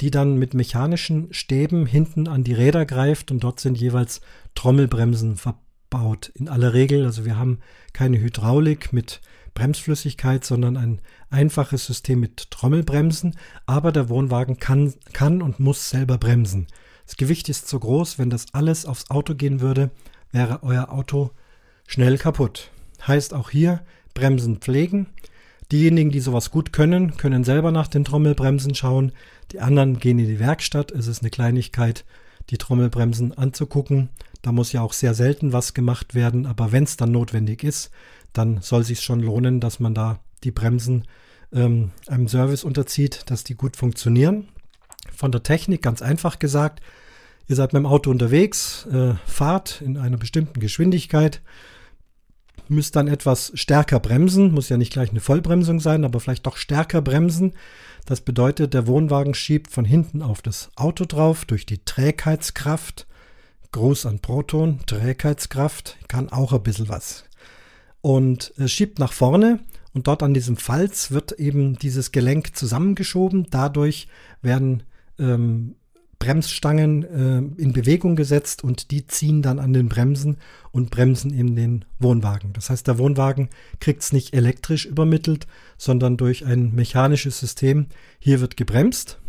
S1: die dann mit mechanischen Stäben hinten an die Räder greift und dort sind jeweils Trommelbremsen verbaut. In aller Regel, also wir haben keine Hydraulik mit Bremsflüssigkeit, sondern ein einfaches System mit Trommelbremsen, aber der Wohnwagen kann, kann und muss selber bremsen. Das Gewicht ist so groß, wenn das alles aufs Auto gehen würde, wäre euer Auto schnell kaputt. Heißt auch hier Bremsen pflegen, Diejenigen, die sowas gut können, können selber nach den Trommelbremsen schauen. Die anderen gehen in die Werkstatt. Es ist eine Kleinigkeit, die Trommelbremsen anzugucken. Da muss ja auch sehr selten was gemacht werden, aber wenn es dann notwendig ist, dann soll sich schon lohnen, dass man da die Bremsen ähm, einem Service unterzieht, dass die gut funktionieren. Von der Technik ganz einfach gesagt, ihr seid mit dem Auto unterwegs, äh, fahrt in einer bestimmten Geschwindigkeit, müsst dann etwas stärker bremsen, muss ja nicht gleich eine Vollbremsung sein, aber vielleicht doch stärker bremsen. Das bedeutet, der Wohnwagen schiebt von hinten auf das Auto drauf durch die Trägheitskraft. Gruß an Proton, Trägheitskraft, kann auch ein bisschen was. Und es schiebt nach vorne und dort an diesem Falz wird eben dieses Gelenk zusammengeschoben. Dadurch werden ähm, Bremsstangen äh, in Bewegung gesetzt und die ziehen dann an den Bremsen und bremsen eben den Wohnwagen. Das heißt, der Wohnwagen kriegt es nicht elektrisch übermittelt, sondern durch ein mechanisches System. Hier wird gebremst.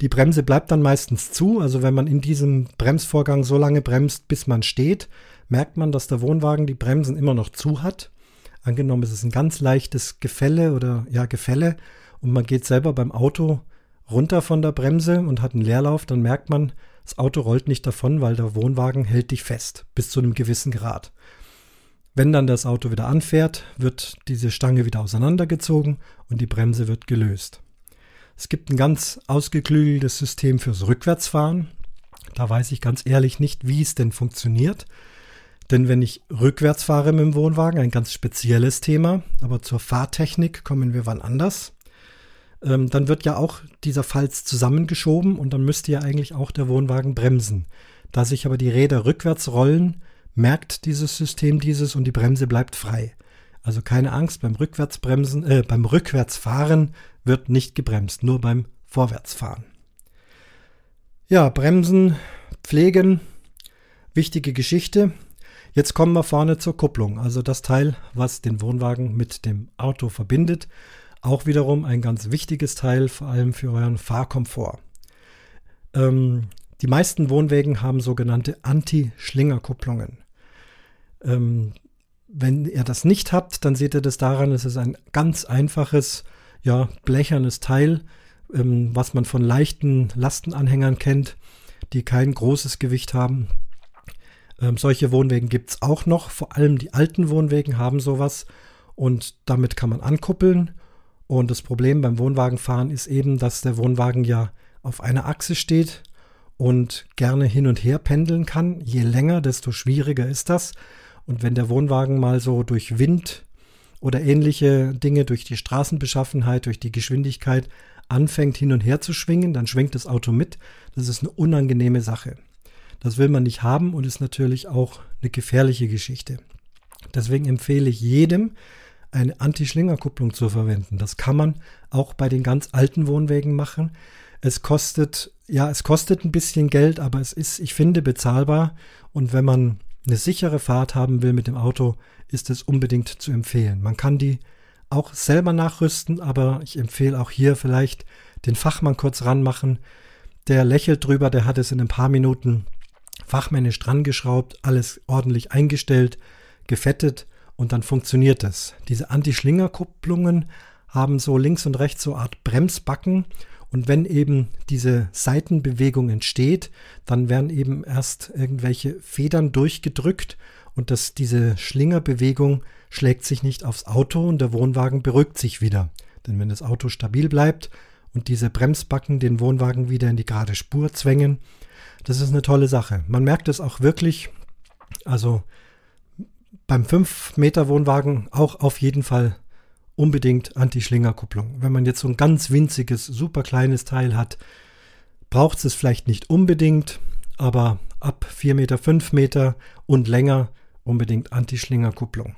S1: Die Bremse bleibt dann meistens zu. Also wenn man in diesem Bremsvorgang so lange bremst, bis man steht, merkt man, dass der Wohnwagen die Bremsen immer noch zu hat. Angenommen, es ist ein ganz leichtes Gefälle oder ja Gefälle und man geht selber beim Auto runter von der Bremse und hat einen Leerlauf, dann merkt man, das Auto rollt nicht davon, weil der Wohnwagen hält dich fest bis zu einem gewissen Grad. Wenn dann das Auto wieder anfährt, wird diese Stange wieder auseinandergezogen und die Bremse wird gelöst. Es gibt ein ganz ausgeklügeltes System fürs Rückwärtsfahren. Da weiß ich ganz ehrlich nicht, wie es denn funktioniert. Denn wenn ich rückwärts fahre mit dem Wohnwagen, ein ganz spezielles Thema, aber zur Fahrtechnik kommen wir wann anders, ähm, dann wird ja auch dieser Falz zusammengeschoben und dann müsste ja eigentlich auch der Wohnwagen bremsen. Da sich aber die Räder rückwärts rollen, merkt dieses System dieses und die Bremse bleibt frei. Also keine Angst, beim Rückwärtsbremsen, äh, beim Rückwärtsfahren wird nicht gebremst, nur beim Vorwärtsfahren. Ja, Bremsen, Pflegen, wichtige Geschichte. Jetzt kommen wir vorne zur Kupplung, also das Teil, was den Wohnwagen mit dem Auto verbindet. Auch wiederum ein ganz wichtiges Teil, vor allem für euren Fahrkomfort. Ähm, die meisten Wohnwägen haben sogenannte Anti-Schlingerkupplungen. Ähm, wenn ihr das nicht habt, dann seht ihr das daran, es ist ein ganz einfaches, ja, blechernes Teil, ähm, was man von leichten Lastenanhängern kennt, die kein großes Gewicht haben. Ähm, solche Wohnwägen gibt es auch noch. Vor allem die alten Wohnwägen haben sowas und damit kann man ankuppeln. Und das Problem beim Wohnwagenfahren ist eben, dass der Wohnwagen ja auf einer Achse steht und gerne hin und her pendeln kann. Je länger, desto schwieriger ist das. Und wenn der Wohnwagen mal so durch Wind oder ähnliche Dinge, durch die Straßenbeschaffenheit, durch die Geschwindigkeit anfängt hin und her zu schwingen, dann schwenkt das Auto mit. Das ist eine unangenehme Sache. Das will man nicht haben und ist natürlich auch eine gefährliche Geschichte. Deswegen empfehle ich jedem, eine Anti-Schlingerkupplung zu verwenden. Das kann man auch bei den ganz alten Wohnwägen machen. Es kostet, ja, es kostet ein bisschen Geld, aber es ist, ich finde, bezahlbar. Und wenn man eine sichere Fahrt haben will mit dem Auto, ist es unbedingt zu empfehlen. Man kann die auch selber nachrüsten, aber ich empfehle auch hier vielleicht den Fachmann kurz ranmachen. Der lächelt drüber, der hat es in ein paar Minuten fachmännisch dran geschraubt, alles ordentlich eingestellt, gefettet und dann funktioniert es. Diese Anti-Schlinger-Kupplungen haben so links und rechts so eine Art Bremsbacken und wenn eben diese Seitenbewegung entsteht, dann werden eben erst irgendwelche Federn durchgedrückt und dass diese Schlingerbewegung schlägt sich nicht aufs Auto und der Wohnwagen beruhigt sich wieder. Denn wenn das Auto stabil bleibt und diese Bremsbacken den Wohnwagen wieder in die gerade Spur zwängen, das ist eine tolle Sache. Man merkt es auch wirklich, also beim 5 Meter Wohnwagen auch auf jeden Fall unbedingt Anti-Schlingerkupplung. Wenn man jetzt so ein ganz winziges, super kleines Teil hat, braucht es vielleicht nicht unbedingt, aber ab 4 Meter, 5 Meter und länger unbedingt Anti-Schlingerkupplung.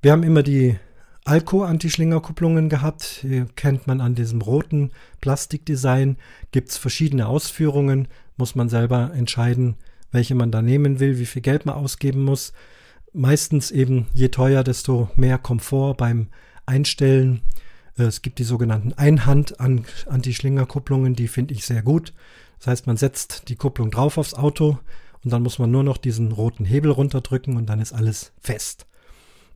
S1: Wir haben immer die Alco-Anti-Schlingerkupplungen gehabt. Hier kennt man an diesem roten Plastikdesign. Gibt es verschiedene Ausführungen. Muss man selber entscheiden, welche man da nehmen will, wie viel Geld man ausgeben muss. Meistens eben je teuer, desto mehr Komfort beim Einstellen. Äh, es gibt die sogenannten Einhand-Anti-Schlingerkupplungen, die finde ich sehr gut. Das heißt, man setzt die Kupplung drauf aufs Auto und dann muss man nur noch diesen roten Hebel runterdrücken und dann ist alles fest.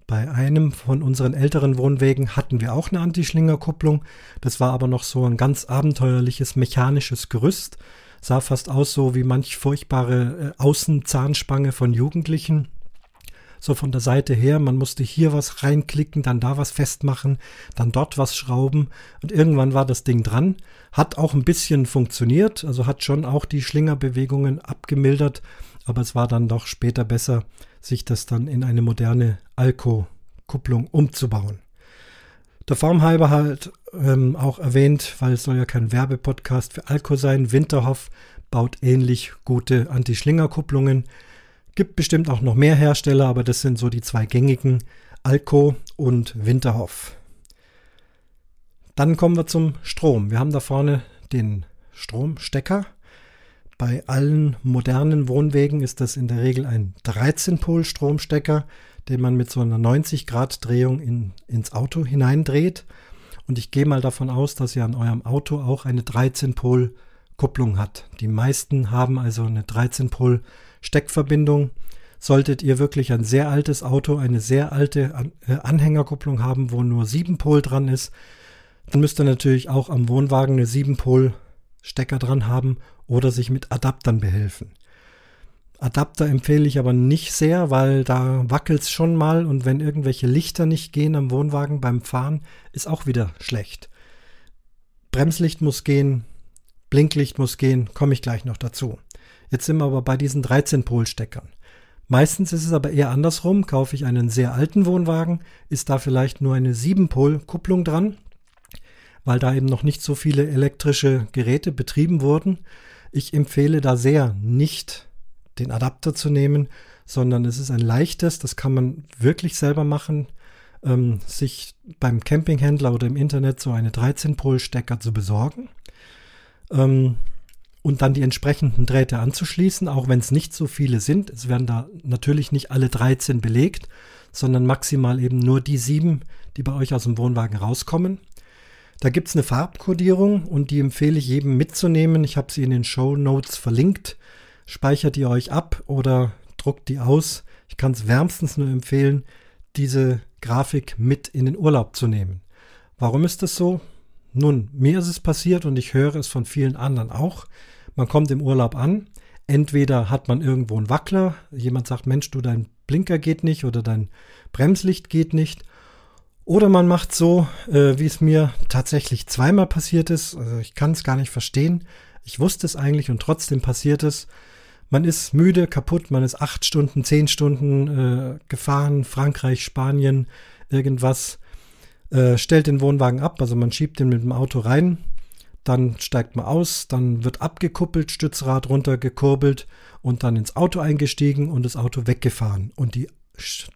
S1: Bei einem von unseren älteren Wohnwegen hatten wir auch eine Anti-Schlingerkupplung. Das war aber noch so ein ganz abenteuerliches mechanisches Gerüst. Sah fast aus so wie manch furchtbare äh, Außenzahnspange von Jugendlichen so von der Seite her. Man musste hier was reinklicken, dann da was festmachen, dann dort was schrauben und irgendwann war das Ding dran. Hat auch ein bisschen funktioniert, also hat schon auch die Schlingerbewegungen abgemildert, aber es war dann doch später besser, sich das dann in eine moderne Alco-Kupplung umzubauen. Der Form halber halt ähm, auch erwähnt, weil es soll ja kein Werbepodcast für Alco sein. Winterhoff baut ähnlich gute Anti-Schlinger-Kupplungen. Gibt bestimmt auch noch mehr Hersteller, aber das sind so die zwei gängigen, Alco und Winterhoff. Dann kommen wir zum Strom. Wir haben da vorne den Stromstecker. Bei allen modernen Wohnwegen ist das in der Regel ein 13-Pol-Stromstecker, den man mit so einer 90-Grad-Drehung in, ins Auto hineindreht. Und ich gehe mal davon aus, dass ihr an eurem Auto auch eine 13-Pol-Kupplung hat. Die meisten haben also eine 13-Pol-Kupplung Steckverbindung. Solltet ihr wirklich ein sehr altes Auto, eine sehr alte äh, Anhängerkupplung haben, wo nur 7 Pol dran ist, dann müsst ihr natürlich auch am Wohnwagen eine 7 Pol Stecker dran haben oder sich mit Adaptern behelfen. Adapter empfehle ich aber nicht sehr, weil da wackelt es schon mal und wenn irgendwelche Lichter nicht gehen am Wohnwagen beim Fahren, ist auch wieder schlecht. Bremslicht muss gehen, Blinklicht muss gehen, komme ich gleich noch dazu. Jetzt sind wir aber bei diesen 13-Pol-Steckern. Meistens ist es aber eher andersrum. Kaufe ich einen sehr alten Wohnwagen, ist da vielleicht nur eine 7-Pol-Kupplung dran, weil da eben noch nicht so viele elektrische Geräte betrieben wurden. Ich empfehle da sehr, nicht den Adapter zu nehmen, sondern es ist ein leichtes, das kann man wirklich selber machen, ähm, sich beim Campinghändler oder im Internet so eine 13-Pol-Stecker zu besorgen. Ähm, und dann die entsprechenden Drähte anzuschließen, auch wenn es nicht so viele sind. Es werden da natürlich nicht alle 13 belegt, sondern maximal eben nur die sieben, die bei euch aus dem Wohnwagen rauskommen. Da gibt es eine Farbkodierung und die empfehle ich jedem mitzunehmen. Ich habe sie in den Show Notes verlinkt. Speichert die euch ab oder druckt die aus. Ich kann es wärmstens nur empfehlen, diese Grafik mit in den Urlaub zu nehmen. Warum ist das so? Nun, mir ist es passiert und ich höre es von vielen anderen auch. Man kommt im Urlaub an, entweder hat man irgendwo einen Wackler, jemand sagt, Mensch, du, dein Blinker geht nicht oder dein Bremslicht geht nicht. Oder man macht so, äh, wie es mir tatsächlich zweimal passiert ist. Also ich kann es gar nicht verstehen. Ich wusste es eigentlich und trotzdem passiert es. Man ist müde, kaputt, man ist acht Stunden, zehn Stunden äh, gefahren, Frankreich, Spanien, irgendwas. Äh, stellt den Wohnwagen ab, also man schiebt den mit dem Auto rein dann steigt man aus, dann wird abgekuppelt, Stützrad runtergekurbelt und dann ins Auto eingestiegen und das Auto weggefahren. Und die,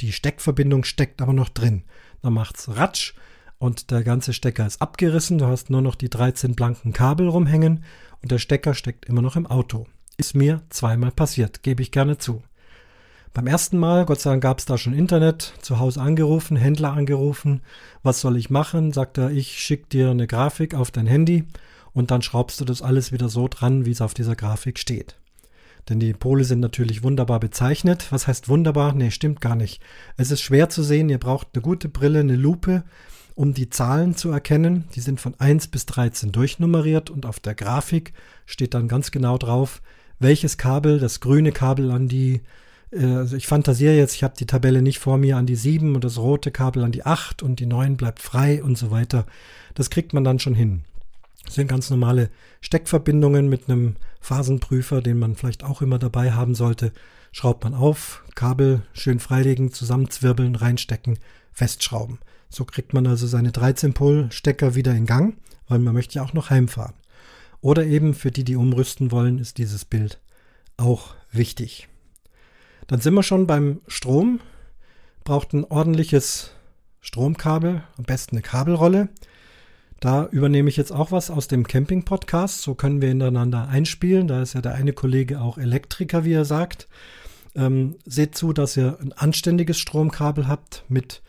S1: die Steckverbindung steckt aber noch drin. Dann macht's Ratsch und der ganze Stecker ist abgerissen. Du hast nur noch die 13 blanken Kabel rumhängen und der Stecker steckt immer noch im Auto. Ist mir zweimal passiert, gebe ich gerne zu. Beim ersten Mal, Gott sei Dank, gab es da schon Internet, zu Hause angerufen, Händler angerufen. Was soll ich machen? Sagt er, ich schicke dir eine Grafik auf dein Handy und dann schraubst du das alles wieder so dran, wie es auf dieser Grafik steht. Denn die Pole sind natürlich wunderbar bezeichnet. Was heißt wunderbar? Nee, stimmt gar nicht. Es ist schwer zu sehen. Ihr braucht eine gute Brille, eine Lupe, um die Zahlen zu erkennen. Die sind von 1 bis 13 durchnummeriert und auf der Grafik steht dann ganz genau drauf, welches Kabel, das grüne Kabel an die, äh, also ich fantasiere jetzt, ich habe die Tabelle nicht vor mir, an die 7 und das rote Kabel an die 8 und die 9 bleibt frei und so weiter. Das kriegt man dann schon hin. Das sind ganz normale Steckverbindungen mit einem Phasenprüfer, den man vielleicht auch immer dabei haben sollte. Schraubt man auf, Kabel schön freilegen, zusammenzwirbeln, reinstecken, festschrauben. So kriegt man also seine 13-Pol-Stecker wieder in Gang, weil man möchte ja auch noch heimfahren. Oder eben für die, die umrüsten wollen, ist dieses Bild auch wichtig. Dann sind wir schon beim Strom. Braucht ein ordentliches Stromkabel, am besten eine Kabelrolle. Da übernehme ich jetzt auch was aus dem Camping-Podcast. So können wir hintereinander einspielen. Da ist ja der eine Kollege auch Elektriker, wie er sagt. Ähm, seht zu, dass ihr ein anständiges Stromkabel habt mit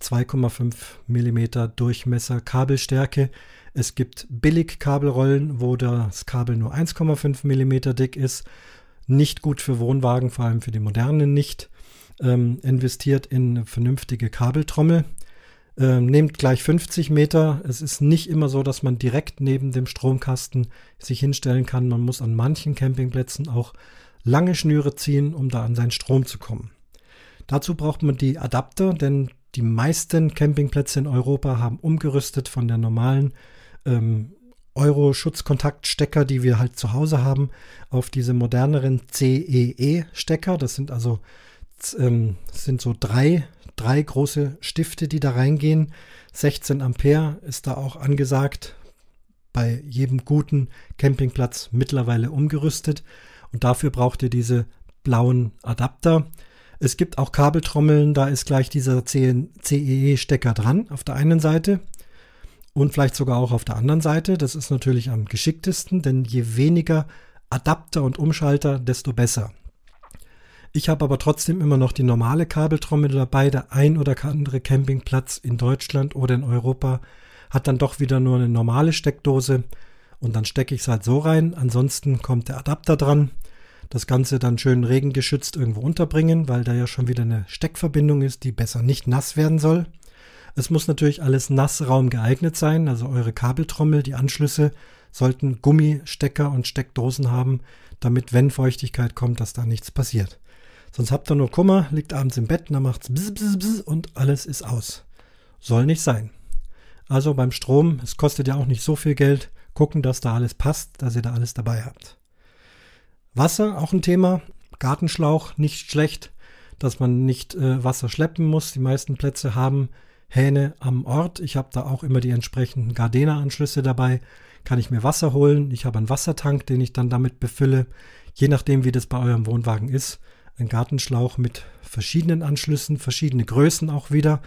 S1: 2,5 mm Durchmesser Kabelstärke. Es gibt Billig-Kabelrollen, wo das Kabel nur 1,5 mm dick ist. Nicht gut für Wohnwagen, vor allem für die modernen nicht. Ähm, investiert in eine vernünftige Kabeltrommel. Ähm, nehmt gleich 50 Meter. Es ist nicht immer so, dass man direkt neben dem Stromkasten sich hinstellen kann. Man muss an manchen Campingplätzen auch lange Schnüre ziehen, um da an seinen Strom zu kommen. Dazu braucht man die Adapter, denn die meisten Campingplätze in Europa haben umgerüstet von der normalen ähm, Euro-Schutzkontaktstecker, die wir halt zu Hause haben, auf diese moderneren CEE-Stecker. Das sind also ähm, sind so drei drei große Stifte, die da reingehen. 16 Ampere ist da auch angesagt. Bei jedem guten Campingplatz mittlerweile umgerüstet. Und dafür braucht ihr diese blauen Adapter. Es gibt auch Kabeltrommeln, da ist gleich dieser CEE-Stecker dran auf der einen Seite und vielleicht sogar auch auf der anderen Seite. Das ist natürlich am geschicktesten, denn je weniger Adapter und Umschalter, desto besser. Ich habe aber trotzdem immer noch die normale Kabeltrommel dabei. Der ein oder andere Campingplatz in Deutschland oder in Europa hat dann doch wieder nur eine normale Steckdose und dann stecke ich es halt so rein. Ansonsten kommt der Adapter dran. Das Ganze dann schön regengeschützt irgendwo unterbringen, weil da ja schon wieder eine Steckverbindung ist, die besser nicht nass werden soll. Es muss natürlich alles nassraum geeignet sein, also eure Kabeltrommel, die Anschlüsse sollten Gummistecker und Steckdosen haben, damit wenn Feuchtigkeit kommt, dass da nichts passiert. Sonst habt ihr nur Kummer, liegt abends im Bett, dann macht's bzz, bzz, bzz und alles ist aus. Soll nicht sein. Also beim Strom, es kostet ja auch nicht so viel Geld, gucken, dass da alles passt, dass ihr da alles dabei habt. Wasser, auch ein Thema. Gartenschlauch, nicht schlecht, dass man nicht äh, Wasser schleppen muss. Die meisten Plätze haben Hähne am Ort. Ich habe da auch immer die entsprechenden Gardena-Anschlüsse dabei. Kann ich mir Wasser holen. Ich habe einen Wassertank, den ich dann damit befülle. Je nachdem, wie das bei eurem Wohnwagen ist. Ein Gartenschlauch mit verschiedenen Anschlüssen, verschiedene Größen auch wieder.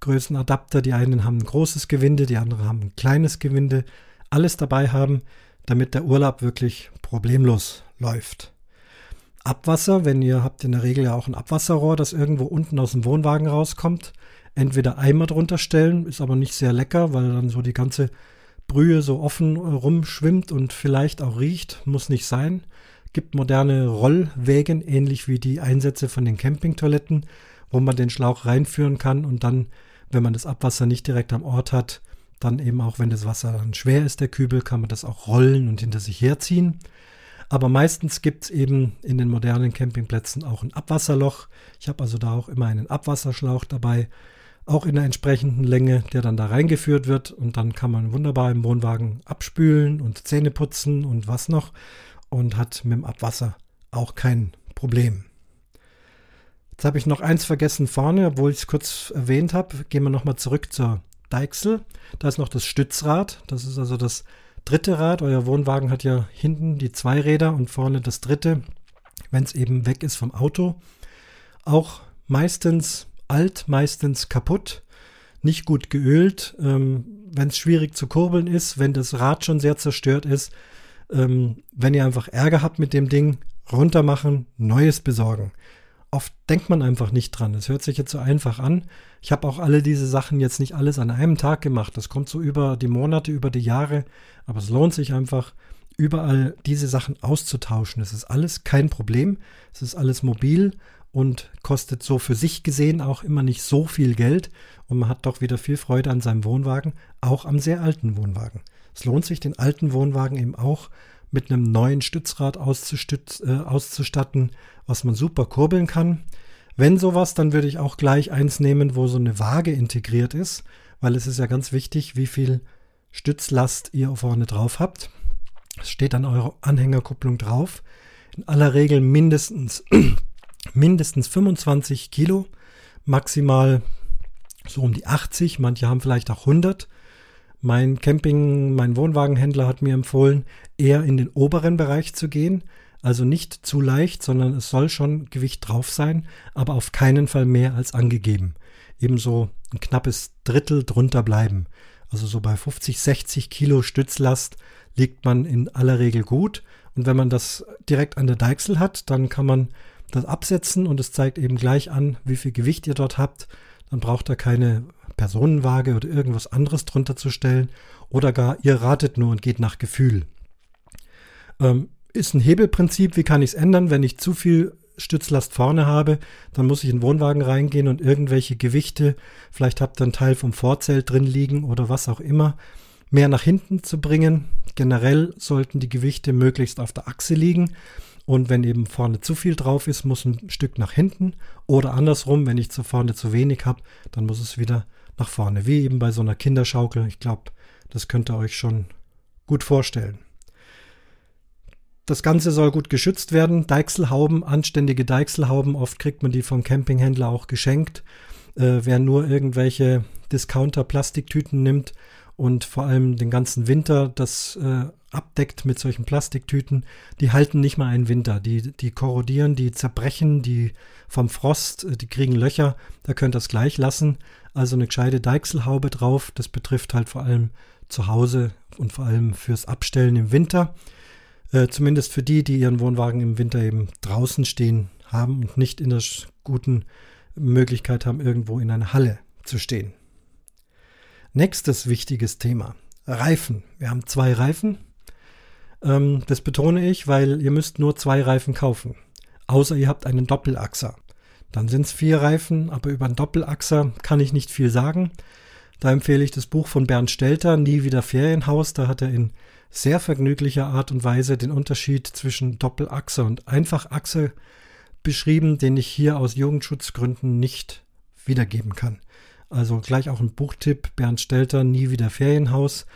S1: Größenadapter. Die einen haben ein großes Gewinde, die anderen haben ein kleines Gewinde. Alles dabei haben, damit der Urlaub wirklich problemlos läuft. Abwasser, wenn ihr habt in der Regel ja auch ein Abwasserrohr, das irgendwo unten aus dem Wohnwagen rauskommt. Entweder Eimer drunter stellen, ist aber nicht sehr lecker, weil dann so die ganze Brühe so offen rumschwimmt und vielleicht auch riecht, muss nicht sein. Gibt moderne Rollwägen, ähnlich wie die Einsätze von den Campingtoiletten, wo man den Schlauch reinführen kann und dann, wenn man das Abwasser nicht direkt am Ort hat, dann eben auch, wenn das Wasser dann schwer ist, der Kübel, kann man das auch rollen und hinter sich herziehen. Aber meistens gibt es eben in den modernen Campingplätzen auch ein Abwasserloch. Ich habe also da auch immer einen Abwasserschlauch dabei, auch in der entsprechenden Länge, der dann da reingeführt wird. Und dann kann man wunderbar im Wohnwagen abspülen und Zähne putzen und was noch. Und hat mit dem Abwasser auch kein Problem. Jetzt habe ich noch eins vergessen vorne, obwohl ich es kurz erwähnt habe. Gehen wir nochmal zurück zur Deichsel. Da ist noch das Stützrad. Das ist also das dritte Rad. Euer Wohnwagen hat ja hinten die zwei Räder und vorne das dritte, wenn es eben weg ist vom Auto. Auch meistens alt, meistens kaputt, nicht gut geölt. Ähm, wenn es schwierig zu kurbeln ist, wenn das Rad schon sehr zerstört ist, ähm, wenn ihr einfach Ärger habt mit dem Ding, runter machen, neues besorgen oft denkt man einfach nicht dran. Es hört sich jetzt so einfach an. Ich habe auch alle diese Sachen jetzt nicht alles an einem Tag gemacht. Das kommt so über die Monate, über die Jahre. Aber es lohnt sich einfach, überall diese Sachen auszutauschen. Es ist alles kein Problem. Es ist alles mobil und kostet so für sich gesehen auch immer nicht so viel Geld. Und man hat doch wieder viel Freude an seinem Wohnwagen, auch am sehr alten Wohnwagen. Es lohnt sich, den alten Wohnwagen eben auch mit einem neuen Stützrad äh, auszustatten, was man super kurbeln kann. Wenn sowas, dann würde ich auch gleich eins nehmen, wo so eine Waage integriert ist, weil es ist ja ganz wichtig, wie viel Stützlast ihr vorne drauf habt. Es steht an eurer Anhängerkupplung drauf. In aller Regel mindestens, mindestens 25 Kilo, maximal so um die 80, manche haben vielleicht auch 100. Mein Camping, mein Wohnwagenhändler hat mir empfohlen, eher in den oberen Bereich zu gehen. Also nicht zu leicht, sondern es soll schon Gewicht drauf sein, aber auf keinen Fall mehr als angegeben. Ebenso ein knappes Drittel drunter bleiben. Also so bei 50, 60 Kilo Stützlast liegt man in aller Regel gut. Und wenn man das direkt an der Deichsel hat, dann kann man das absetzen und es zeigt eben gleich an, wie viel Gewicht ihr dort habt. Dann braucht ihr keine Personenwaage oder irgendwas anderes drunter zu stellen oder gar ihr ratet nur und geht nach Gefühl. Ähm, ist ein Hebelprinzip, wie kann ich es ändern, wenn ich zu viel Stützlast vorne habe, dann muss ich in den Wohnwagen reingehen und irgendwelche Gewichte, vielleicht habt ihr einen Teil vom Vorzelt drin liegen oder was auch immer, mehr nach hinten zu bringen. Generell sollten die Gewichte möglichst auf der Achse liegen. Und wenn eben vorne zu viel drauf ist, muss ein Stück nach hinten. Oder andersrum, wenn ich zu vorne zu wenig habe, dann muss es wieder nach vorne, wie eben bei so einer Kinderschaukel. Ich glaube, das könnt ihr euch schon gut vorstellen. Das Ganze soll gut geschützt werden. Deichselhauben, anständige Deichselhauben, oft kriegt man die vom Campinghändler auch geschenkt. Äh, wer nur irgendwelche Discounter-Plastiktüten nimmt und vor allem den ganzen Winter das äh, abdeckt mit solchen Plastiktüten, die halten nicht mal einen Winter. Die, die korrodieren, die zerbrechen, die vom Frost, äh, die kriegen Löcher. Da könnt ihr es gleich lassen. Also eine gescheite Deichselhaube drauf. Das betrifft halt vor allem zu Hause und vor allem fürs Abstellen im Winter. Äh, zumindest für die, die ihren Wohnwagen im Winter eben draußen stehen haben und nicht in der guten Möglichkeit haben, irgendwo in einer Halle zu stehen. Nächstes wichtiges Thema. Reifen. Wir haben zwei Reifen. Ähm, das betone ich, weil ihr müsst nur zwei Reifen kaufen. Außer ihr habt einen Doppelachser. Dann sind es vier Reifen, aber über einen Doppelachser kann ich nicht viel sagen. Da empfehle ich das Buch von Bernd Stelter, Nie wieder Ferienhaus. Da hat er in sehr vergnüglicher Art und Weise den Unterschied zwischen Doppelachser und Einfachachse beschrieben, den ich hier aus Jugendschutzgründen nicht wiedergeben kann. Also gleich auch ein Buchtipp, Bernd Stelter, Nie wieder Ferienhaus.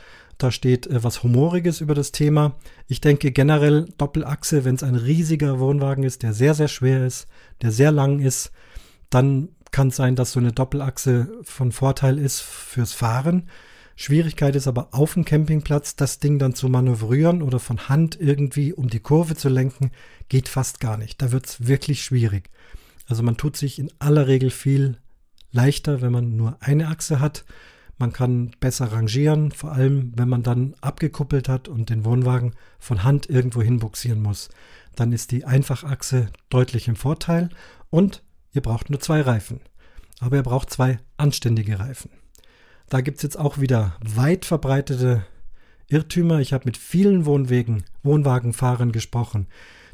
S1: Da steht äh, was Humoriges über das Thema. Ich denke generell Doppelachse, wenn es ein riesiger Wohnwagen ist, der sehr, sehr schwer ist, der sehr lang ist, dann kann es sein, dass so eine Doppelachse von Vorteil ist fürs Fahren. Schwierigkeit ist aber auf dem Campingplatz, das Ding dann zu manövrieren oder von Hand irgendwie um die Kurve zu lenken, geht fast gar nicht. Da wird es wirklich schwierig. Also man tut sich in aller Regel viel leichter, wenn man nur eine Achse hat. Man kann besser rangieren, vor allem wenn man dann abgekuppelt hat und den Wohnwagen von Hand irgendwo hinbuxieren muss. Dann ist die Einfachachse deutlich im Vorteil und ihr braucht nur zwei Reifen. Aber ihr braucht zwei anständige Reifen. Da gibt es jetzt auch wieder weit verbreitete Irrtümer. Ich habe mit vielen Wohnwegen, Wohnwagenfahrern gesprochen,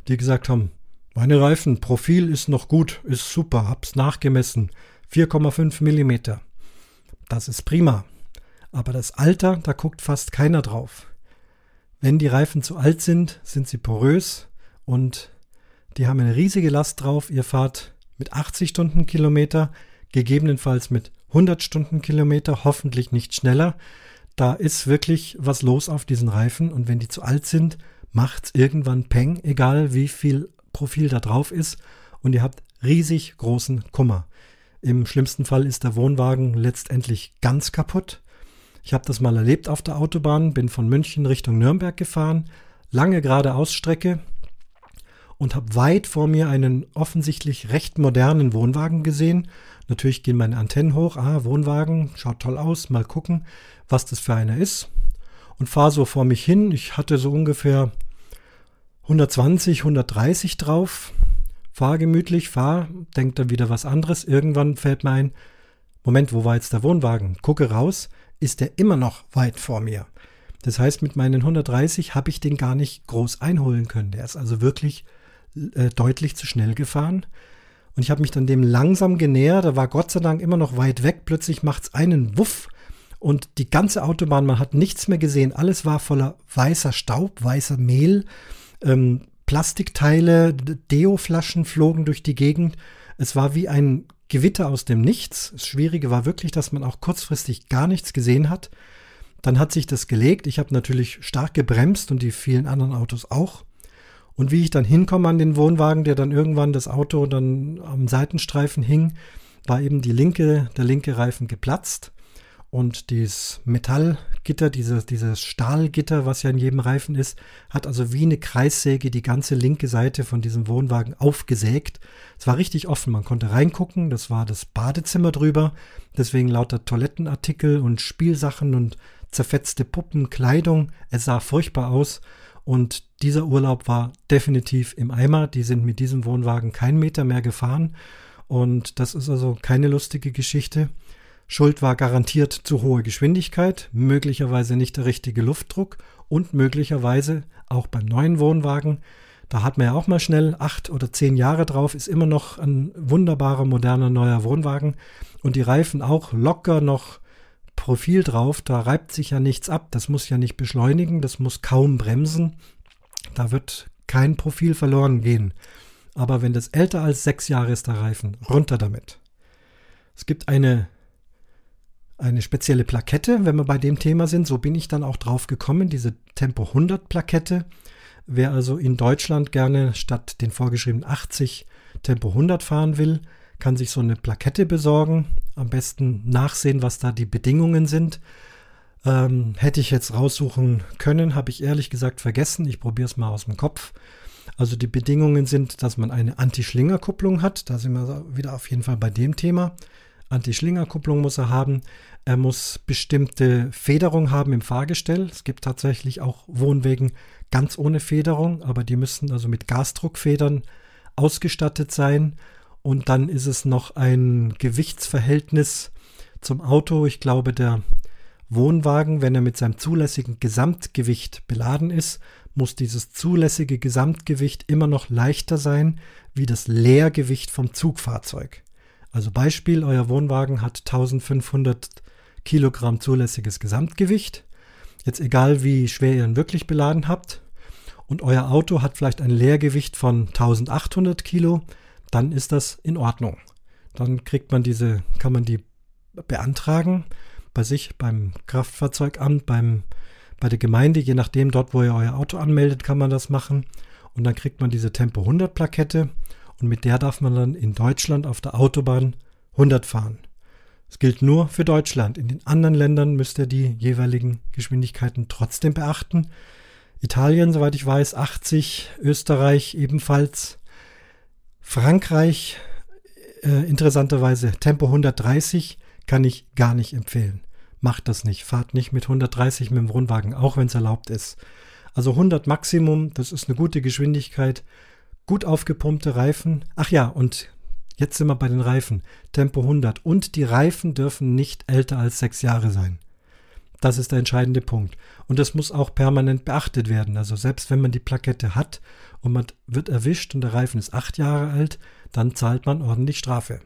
S1: die gesagt haben, meine Reifen, Profil ist noch gut, ist super, hab's nachgemessen. 4,5 Millimeter. Das ist prima. Aber das Alter, da guckt fast keiner drauf. Wenn die Reifen zu alt sind, sind sie porös und die haben eine riesige Last drauf. Ihr fahrt mit 80 Stundenkilometer, gegebenenfalls mit 100 Stundenkilometer, hoffentlich nicht schneller. Da ist wirklich was los auf diesen Reifen und wenn die zu alt sind, macht's irgendwann Peng, egal wie viel Profil da drauf ist und ihr habt riesig großen Kummer. Im schlimmsten Fall ist der Wohnwagen letztendlich ganz kaputt. Ich habe das mal erlebt auf der Autobahn, bin von München Richtung Nürnberg gefahren, lange geradeausstrecke und habe weit vor mir einen offensichtlich recht modernen Wohnwagen gesehen. Natürlich gehen meine Antennen hoch, ah, Wohnwagen, schaut toll aus, mal gucken, was das für einer ist. Und fahre so vor mich hin. Ich hatte so ungefähr 120, 130 drauf, fahr gemütlich, fahr, denkt dann wieder was anderes. Irgendwann fällt mir ein, Moment, wo war jetzt der Wohnwagen? Gucke raus, ist der immer noch weit vor mir. Das heißt, mit meinen 130 habe ich den gar nicht groß einholen können. Der ist also wirklich äh, deutlich zu schnell gefahren. Und ich habe mich dann dem langsam genähert. Er war Gott sei Dank immer noch weit weg. Plötzlich macht es einen Wuff und die ganze Autobahn, man hat nichts mehr gesehen. Alles war voller weißer Staub, weißer Mehl. Ähm, Plastikteile, Deo-Flaschen flogen durch die Gegend. Es war wie ein Gewitter aus dem Nichts. Das Schwierige war wirklich, dass man auch kurzfristig gar nichts gesehen hat. Dann hat sich das gelegt. Ich habe natürlich stark gebremst und die vielen anderen Autos auch. Und wie ich dann hinkomme an den Wohnwagen, der dann irgendwann das Auto dann am Seitenstreifen hing, war eben die linke, der linke Reifen geplatzt. Und dieses Metallgitter, dieses, dieses Stahlgitter, was ja in jedem Reifen ist, hat also wie eine Kreissäge die ganze linke Seite von diesem Wohnwagen aufgesägt. Es war richtig offen, man konnte reingucken, das war das Badezimmer drüber, deswegen lauter Toilettenartikel und Spielsachen und zerfetzte Puppen, Kleidung. Es sah furchtbar aus und dieser Urlaub war definitiv im Eimer. Die sind mit diesem Wohnwagen keinen Meter mehr gefahren und das ist also keine lustige Geschichte. Schuld war garantiert zu hohe Geschwindigkeit, möglicherweise nicht der richtige Luftdruck und möglicherweise auch beim neuen Wohnwagen. Da hat man ja auch mal schnell acht oder zehn Jahre drauf, ist immer noch ein wunderbarer, moderner, neuer Wohnwagen und die Reifen auch locker noch Profil drauf. Da reibt sich ja nichts ab. Das muss ja nicht beschleunigen, das muss kaum bremsen. Da wird kein Profil verloren gehen. Aber wenn das älter als sechs Jahre ist, der Reifen, runter damit. Es gibt eine eine spezielle Plakette, wenn wir bei dem Thema sind. So bin ich dann auch drauf gekommen, diese Tempo 100 Plakette. Wer also in Deutschland gerne statt den vorgeschriebenen 80 Tempo 100 fahren will, kann sich so eine Plakette besorgen. Am besten nachsehen, was da die Bedingungen sind. Ähm, hätte ich jetzt raussuchen können, habe ich ehrlich gesagt vergessen. Ich probiere es mal aus dem Kopf. Also die Bedingungen sind, dass man eine Anti-Schlinger-Kupplung hat. Da sind wir wieder auf jeden Fall bei dem Thema. Anti-Schlinger-Kupplung muss er haben. Er muss bestimmte Federung haben im Fahrgestell. Es gibt tatsächlich auch Wohnwegen ganz ohne Federung, aber die müssen also mit Gasdruckfedern ausgestattet sein. Und dann ist es noch ein Gewichtsverhältnis zum Auto. Ich glaube, der Wohnwagen, wenn er mit seinem zulässigen Gesamtgewicht beladen ist, muss dieses zulässige Gesamtgewicht immer noch leichter sein wie das Leergewicht vom Zugfahrzeug. Also Beispiel, euer Wohnwagen hat 1500 Kilogramm zulässiges Gesamtgewicht. Jetzt egal, wie schwer ihr ihn wirklich beladen habt. Und euer Auto hat vielleicht ein Leergewicht von 1800 Kilo, dann ist das in Ordnung. Dann kriegt man diese, kann man die beantragen bei sich beim Kraftfahrzeugamt, beim, Bei der Gemeinde, je nachdem, dort, wo ihr euer Auto anmeldet, kann man das machen. Und dann kriegt man diese Tempo 100 Plakette und mit der darf man dann in Deutschland auf der Autobahn 100 fahren. Es gilt nur für Deutschland. In den anderen Ländern müsst ihr die jeweiligen Geschwindigkeiten trotzdem beachten. Italien, soweit ich weiß, 80, Österreich ebenfalls. Frankreich, äh, interessanterweise Tempo 130 kann ich gar nicht empfehlen. Macht das nicht. Fahrt nicht mit 130 mit dem Wohnwagen, auch wenn es erlaubt ist. Also 100 Maximum, das ist eine gute Geschwindigkeit. Gut aufgepumpte Reifen. Ach ja, und jetzt sind wir bei den Reifen. Tempo 100. Und die Reifen dürfen nicht älter als sechs Jahre sein. Das ist der entscheidende Punkt. Und das muss auch permanent beachtet werden. Also selbst wenn man die Plakette hat und man wird erwischt und der Reifen ist acht Jahre alt, dann zahlt man ordentlich Strafe.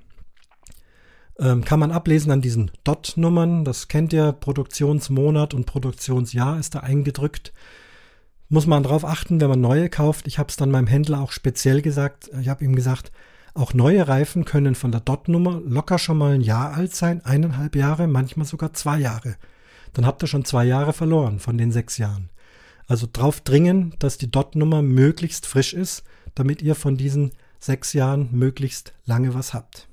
S1: Ähm, kann man ablesen an diesen Dot-Nummern. Das kennt ihr. Produktionsmonat und Produktionsjahr ist da eingedrückt. Muss man darauf achten, wenn man neue kauft. Ich habe es dann meinem Händler auch speziell gesagt. Ich habe ihm gesagt, auch neue Reifen können von der Dot-Nummer locker schon mal ein Jahr alt sein, eineinhalb Jahre, manchmal sogar zwei Jahre. Dann habt ihr schon zwei Jahre verloren von den sechs Jahren. Also drauf dringen, dass die Dot-Nummer möglichst frisch ist, damit ihr von diesen sechs Jahren möglichst lange was habt.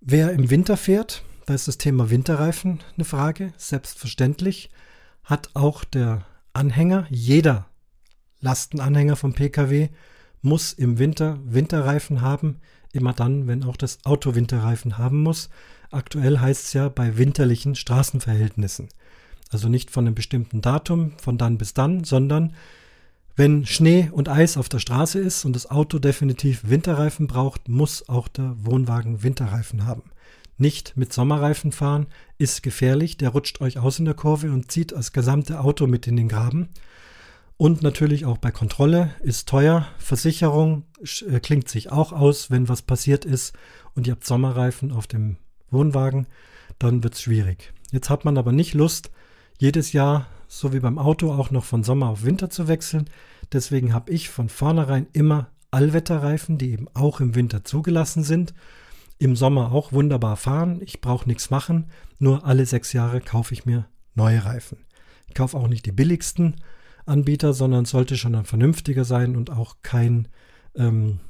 S1: Wer im Winter fährt, da ist das Thema Winterreifen eine Frage, selbstverständlich, hat auch der Anhänger, jeder Lastenanhänger vom Pkw muss im Winter Winterreifen haben, immer dann, wenn auch das Auto Winterreifen haben muss. Aktuell heißt es ja bei winterlichen Straßenverhältnissen. Also nicht von einem bestimmten Datum, von dann bis dann, sondern wenn Schnee und Eis auf der Straße ist und das Auto definitiv Winterreifen braucht, muss auch der Wohnwagen Winterreifen haben. Nicht mit Sommerreifen fahren ist gefährlich, der rutscht euch aus in der Kurve und zieht das gesamte Auto mit in den Graben. Und natürlich auch bei Kontrolle ist teuer. Versicherung äh, klingt sich auch aus, wenn was passiert ist und ihr habt Sommerreifen auf dem Wohnwagen, dann wird es schwierig. Jetzt hat man aber nicht Lust, jedes Jahr, so wie beim Auto, auch noch von Sommer auf Winter zu wechseln. Deswegen habe ich von vornherein immer Allwetterreifen, die eben auch im Winter zugelassen sind. Im Sommer auch wunderbar fahren. Ich brauche nichts machen. Nur alle sechs Jahre kaufe ich mir neue Reifen. Ich kaufe auch nicht die billigsten Anbieter, sondern sollte schon ein vernünftiger sein und auch kein, ähm,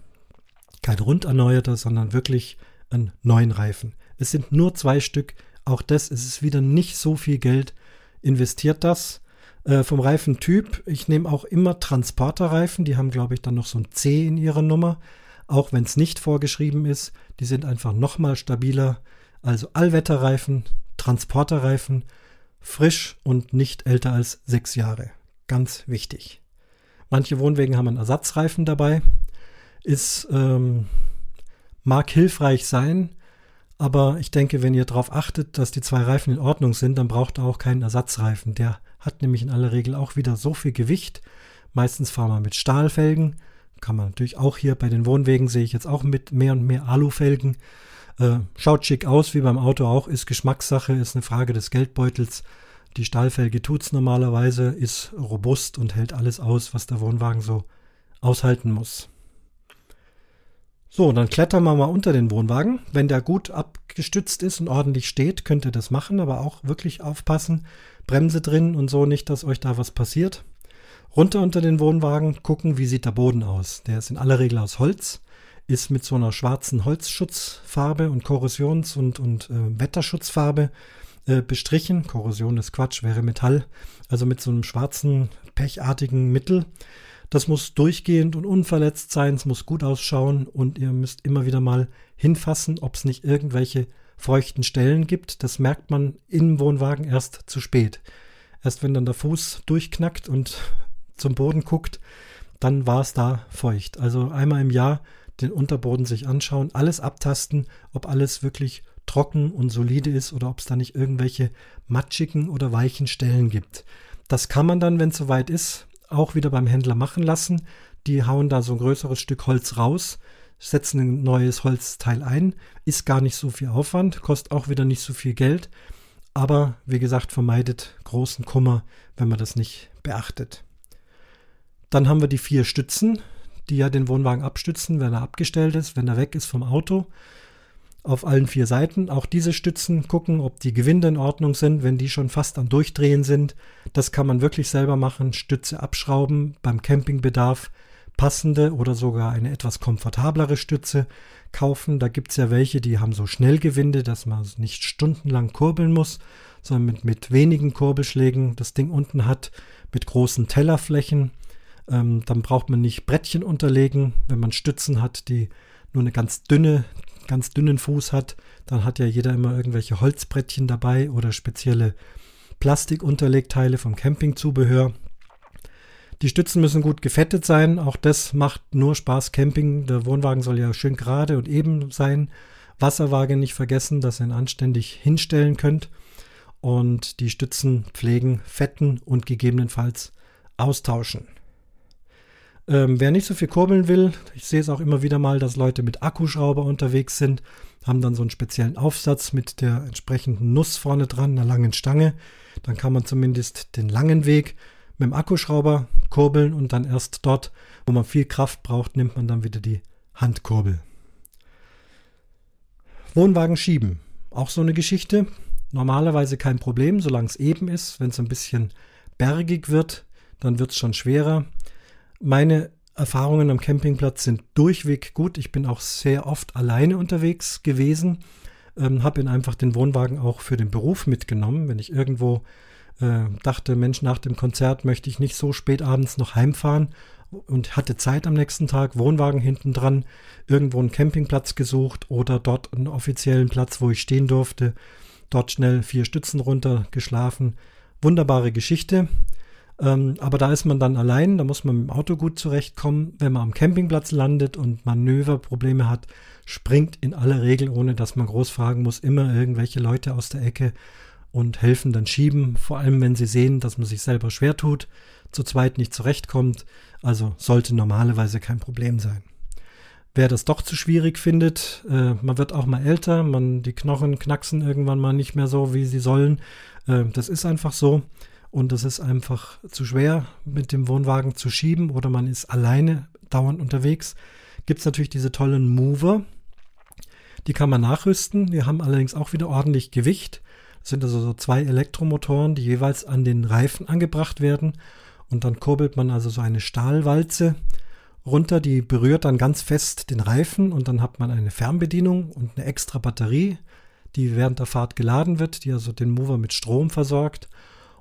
S1: kein runderneuerter, sondern wirklich einen neuen Reifen. Es sind nur zwei Stück. Auch das ist es wieder nicht so viel Geld. Investiert das. Äh, vom Reifentyp, ich nehme auch immer Transporterreifen. Die haben, glaube ich, dann noch so ein C in ihrer Nummer. Auch wenn es nicht vorgeschrieben ist. Die sind einfach nochmal stabiler. Also Allwetterreifen, Transporterreifen, frisch und nicht älter als sechs Jahre. Ganz wichtig. Manche Wohnwegen haben einen Ersatzreifen dabei. Ist, ähm, mag hilfreich sein, aber ich denke, wenn ihr darauf achtet, dass die zwei Reifen in Ordnung sind, dann braucht ihr auch keinen Ersatzreifen. Der hat nämlich in aller Regel auch wieder so viel Gewicht. Meistens fahren wir mit Stahlfelgen. Kann man natürlich auch hier bei den Wohnwegen sehe ich jetzt auch mit mehr und mehr Alufelgen. Äh, schaut schick aus, wie beim Auto auch, ist Geschmackssache, ist eine Frage des Geldbeutels. Die Stahlfelge tut's normalerweise, ist robust und hält alles aus, was der Wohnwagen so aushalten muss. So, dann klettern wir mal unter den Wohnwagen. Wenn der gut abgestützt ist und ordentlich steht, könnt ihr das machen, aber auch wirklich aufpassen. Bremse drin und so nicht, dass euch da was passiert. Runter unter den Wohnwagen, gucken, wie sieht der Boden aus. Der ist in aller Regel aus Holz, ist mit so einer schwarzen Holzschutzfarbe und Korrosions- und, und äh, Wetterschutzfarbe äh, bestrichen. Korrosion ist Quatsch, wäre Metall. Also mit so einem schwarzen, pechartigen Mittel. Das muss durchgehend und unverletzt sein, es muss gut ausschauen und ihr müsst immer wieder mal hinfassen, ob es nicht irgendwelche feuchten Stellen gibt. Das merkt man im Wohnwagen erst zu spät. Erst wenn dann der Fuß durchknackt und zum Boden guckt, dann war es da feucht. Also einmal im Jahr den Unterboden sich anschauen, alles abtasten, ob alles wirklich trocken und solide ist oder ob es da nicht irgendwelche matschigen oder weichen Stellen gibt. Das kann man dann, wenn es soweit ist, auch wieder beim Händler machen lassen. Die hauen da so ein größeres Stück Holz raus, setzen ein neues Holzteil ein. Ist gar nicht so viel Aufwand, kostet auch wieder nicht so viel Geld. Aber wie gesagt, vermeidet großen Kummer, wenn man das nicht beachtet. Dann haben wir die vier Stützen, die ja den Wohnwagen abstützen, wenn er abgestellt ist, wenn er weg ist vom Auto. auf allen vier Seiten. Auch diese Stützen gucken, ob die Gewinde in Ordnung sind, wenn die schon fast am Durchdrehen sind. Das kann man wirklich selber machen. Stütze abschrauben, beim Campingbedarf passende oder sogar eine etwas komfortablere Stütze kaufen. Da gibt es ja welche, die haben so Schnellgewinde, dass man nicht stundenlang kurbeln muss, sondern mit, mit wenigen Kurbelschlägen das Ding unten hat, mit großen Tellerflächen. Ähm, dann braucht man nicht Brettchen unterlegen. Wenn man Stützen hat, die nur eine ganz dünne ganz dünnen Fuß hat, dann hat ja jeder immer irgendwelche Holzbrettchen dabei oder spezielle Plastikunterlegteile vom Campingzubehör. Die Stützen müssen gut gefettet sein. Auch das macht nur Spaß Camping. Der Wohnwagen soll ja schön gerade und eben sein. Wasserwaage nicht vergessen, dass ihr ihn anständig hinstellen könnt. Und die Stützen pflegen, fetten und gegebenenfalls austauschen. Ähm, wer nicht so viel kurbeln will, ich sehe es auch immer wieder mal, dass Leute mit Akkuschrauber unterwegs sind, haben dann so einen speziellen Aufsatz mit der entsprechenden Nuss vorne dran, einer langen Stange. Dann kann man zumindest den langen Weg mit dem Akkuschrauber kurbeln und dann erst dort, wo man viel Kraft braucht, nimmt man dann wieder die Handkurbel. Wohnwagen schieben. Auch so eine Geschichte. Normalerweise kein Problem, solange es eben ist. Wenn es ein bisschen bergig wird, dann wird es schon schwerer. Meine Erfahrungen am Campingplatz sind durchweg gut. Ich bin auch sehr oft alleine unterwegs gewesen, ähm, habe ihn einfach den Wohnwagen auch für den Beruf mitgenommen. Wenn ich irgendwo äh, dachte, Mensch, nach dem Konzert möchte ich nicht so spät abends noch heimfahren und hatte Zeit am nächsten Tag, Wohnwagen hinten dran, irgendwo einen Campingplatz gesucht oder dort einen offiziellen Platz, wo ich stehen durfte, dort schnell vier Stützen runter geschlafen. Wunderbare Geschichte. Ähm, aber da ist man dann allein, da muss man mit dem Auto gut zurechtkommen. Wenn man am Campingplatz landet und Manöverprobleme hat, springt in aller Regel, ohne dass man groß fragen muss, immer irgendwelche Leute aus der Ecke und helfen dann schieben. Vor allem, wenn sie sehen, dass man sich selber schwer tut, zu zweit nicht zurechtkommt. Also sollte normalerweise kein Problem sein. Wer das doch zu schwierig findet, äh, man wird auch mal älter, man, die Knochen knacksen irgendwann mal nicht mehr so, wie sie sollen. Äh, das ist einfach so und es ist einfach zu schwer, mit dem Wohnwagen zu schieben oder man ist alleine dauernd unterwegs, gibt es natürlich diese tollen Mover. Die kann man nachrüsten. Die haben allerdings auch wieder ordentlich Gewicht. Das sind also so zwei Elektromotoren, die jeweils an den Reifen angebracht werden. Und dann kurbelt man also so eine Stahlwalze runter, die berührt dann ganz fest den Reifen und dann hat man eine Fernbedienung und eine extra Batterie, die während der Fahrt geladen wird, die also den Mover mit Strom versorgt.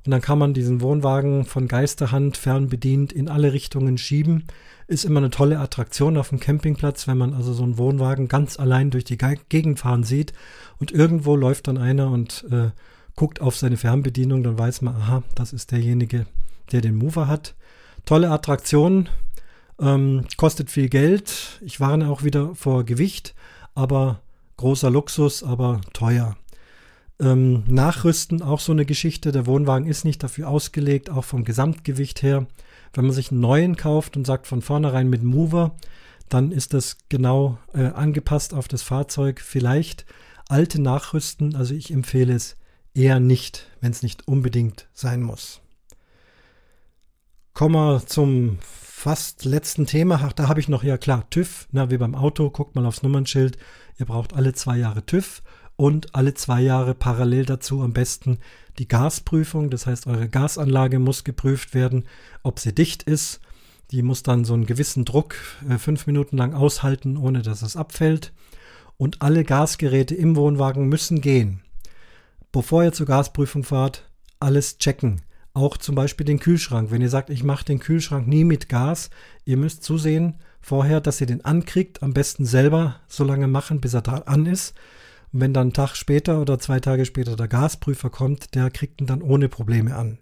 S1: Und dann kann man diesen Wohnwagen von Geisterhand fernbedient in alle Richtungen schieben. Ist immer eine tolle Attraktion auf dem Campingplatz, wenn man also so einen Wohnwagen ganz allein durch die Gegend fahren sieht und irgendwo läuft dann einer und äh, guckt auf seine Fernbedienung, dann weiß man, aha, das ist derjenige, der den Mover hat. Tolle Attraktion, ähm, kostet viel Geld. Ich warne auch wieder vor Gewicht, aber großer Luxus, aber teuer. Ähm, Nachrüsten, auch so eine Geschichte. Der Wohnwagen ist nicht dafür ausgelegt, auch vom Gesamtgewicht her. Wenn man sich einen neuen kauft und sagt von vornherein mit Mover, dann ist das genau äh, angepasst auf das Fahrzeug. Vielleicht alte Nachrüsten, also ich empfehle es eher nicht, wenn es nicht unbedingt sein muss. Kommen wir zum fast letzten Thema. Ach, da habe ich noch, ja klar, TÜV, na, wie beim Auto, guckt mal aufs Nummernschild. Ihr braucht alle zwei Jahre TÜV und alle zwei Jahre parallel dazu am besten die Gasprüfung. Das heißt, eure Gasanlage muss geprüft werden, ob sie dicht ist. Die muss dann so einen gewissen Druck äh, fünf Minuten lang aushalten, ohne dass es abfällt. Und alle Gasgeräte im Wohnwagen müssen gehen. Bevor ihr zur Gasprüfung fahrt, alles checken. Auch zum Beispiel den Kühlschrank. Wenn ihr sagt, ich mache den Kühlschrank nie mit Gas, ihr müsst zusehen vorher, dass ihr den ankriegt. Am besten selber so lange machen, bis er da an ist. Und wenn dann einen Tag später oder zwei Tage später der Gasprüfer kommt, der kriegt ihn dann ohne Probleme an.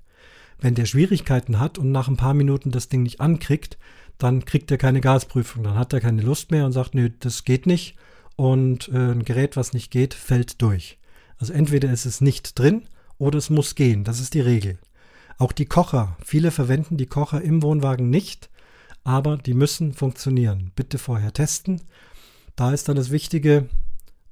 S1: Wenn der Schwierigkeiten hat und nach ein paar Minuten das Ding nicht ankriegt, dann kriegt er keine Gasprüfung. Dann hat er keine Lust mehr und sagt, nö, das geht nicht. Und äh, ein Gerät, was nicht geht, fällt durch. Also entweder ist es nicht drin oder es muss gehen. Das ist die Regel. Auch die Kocher. Viele verwenden die Kocher im Wohnwagen nicht, aber die müssen funktionieren. Bitte vorher testen. Da ist dann das Wichtige,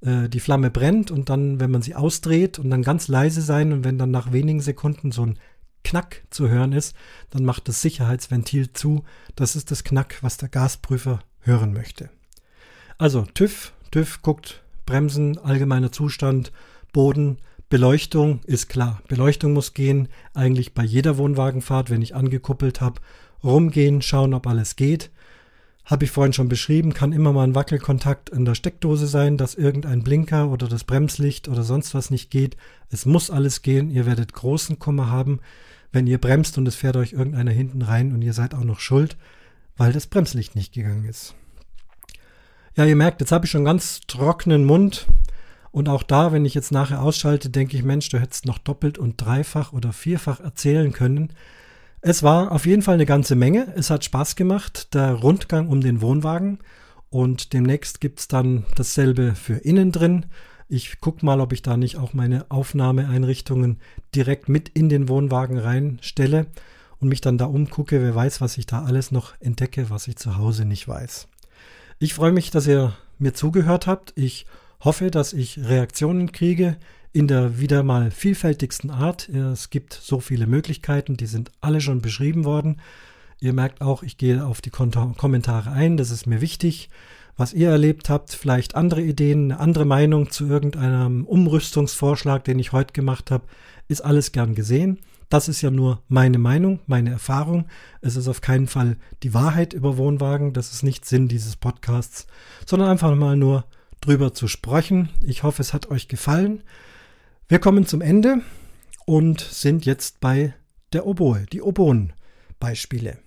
S1: äh, die Flamme brennt und dann, wenn man sie ausdreht und dann ganz leise sein und wenn dann nach wenigen Sekunden so ein Knack zu hören ist, dann macht das Sicherheitsventil zu. Das ist das Knack, was der Gasprüfer hören möchte. Also TÜV, TÜV guckt Bremsen, allgemeiner Zustand, Boden, Beleuchtung ist klar. Beleuchtung muss gehen, eigentlich bei jeder Wohnwagenfahrt, wenn ich angekuppelt habe. Rumgehen, schauen, ob alles geht. Habe ich vorhin schon beschrieben, kann immer mal ein Wackelkontakt in der Steckdose sein, dass irgendein Blinker oder das Bremslicht oder sonst was nicht geht. Es muss alles gehen. Ihr werdet großen Kummer haben, wenn ihr bremst und es fährt euch irgendeiner hinten rein und ihr seid auch noch schuld, weil das Bremslicht nicht gegangen ist. Ja, ihr merkt, jetzt habe ich schon ganz trockenen Mund. Und auch da, wenn ich jetzt nachher ausschalte, denke ich, Mensch, du hättest noch doppelt und dreifach oder vierfach erzählen können. Es war auf jeden Fall eine ganze Menge. Es hat Spaß gemacht, der Rundgang um den Wohnwagen. Und demnächst gibt es dann dasselbe für innen drin. Ich gucke mal, ob ich da nicht auch meine Aufnahmeeinrichtungen direkt mit in den Wohnwagen reinstelle und mich dann da umgucke. Wer weiß, was ich da alles noch entdecke, was ich zu Hause nicht weiß. Ich freue mich, dass ihr mir zugehört habt. Ich hoffe, dass ich Reaktionen kriege in der wieder mal vielfältigsten Art. Es gibt so viele Möglichkeiten, die sind alle schon beschrieben worden. Ihr merkt auch, ich gehe auf die Kommentare ein, das ist mir wichtig. Was ihr erlebt habt, vielleicht andere Ideen, eine andere Meinung zu irgendeinem Umrüstungsvorschlag, den ich heute gemacht habe, ist alles gern gesehen. Das ist ja nur meine Meinung, meine Erfahrung. Es ist auf keinen Fall die Wahrheit über Wohnwagen. Das ist nicht Sinn dieses Podcasts, sondern einfach mal nur drüber zu sprechen. Ich hoffe, es hat euch gefallen. Wir kommen zum Ende und sind jetzt bei der Oboe, die Oboen-Beispiele.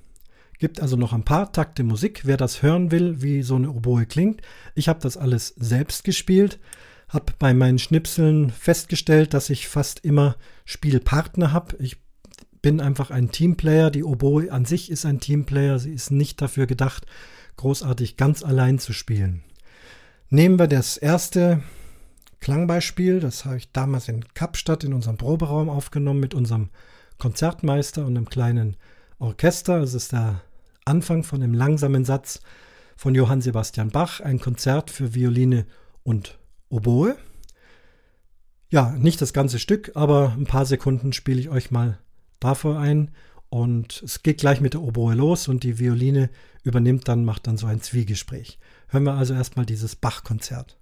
S1: Gibt also noch ein paar Takte Musik, wer das hören will, wie so eine Oboe klingt. Ich habe das alles selbst gespielt, habe bei meinen Schnipseln festgestellt, dass ich fast immer Spielpartner habe. Ich bin einfach ein Teamplayer. Die Oboe an sich ist ein Teamplayer. Sie ist nicht dafür gedacht, großartig ganz allein zu spielen. Nehmen wir das erste Klangbeispiel, das habe ich damals in Kapstadt in unserem Proberaum aufgenommen mit unserem Konzertmeister und einem kleinen Orchester. Es ist der Anfang von einem langsamen Satz von Johann Sebastian Bach, ein Konzert für Violine und Oboe. Ja, nicht das ganze Stück, aber ein paar Sekunden spiele ich euch mal davor ein. Und es geht gleich mit der Oboe los und die Violine übernimmt dann, macht dann so ein Zwiegespräch. Hören wir also erstmal dieses Bach-Konzert.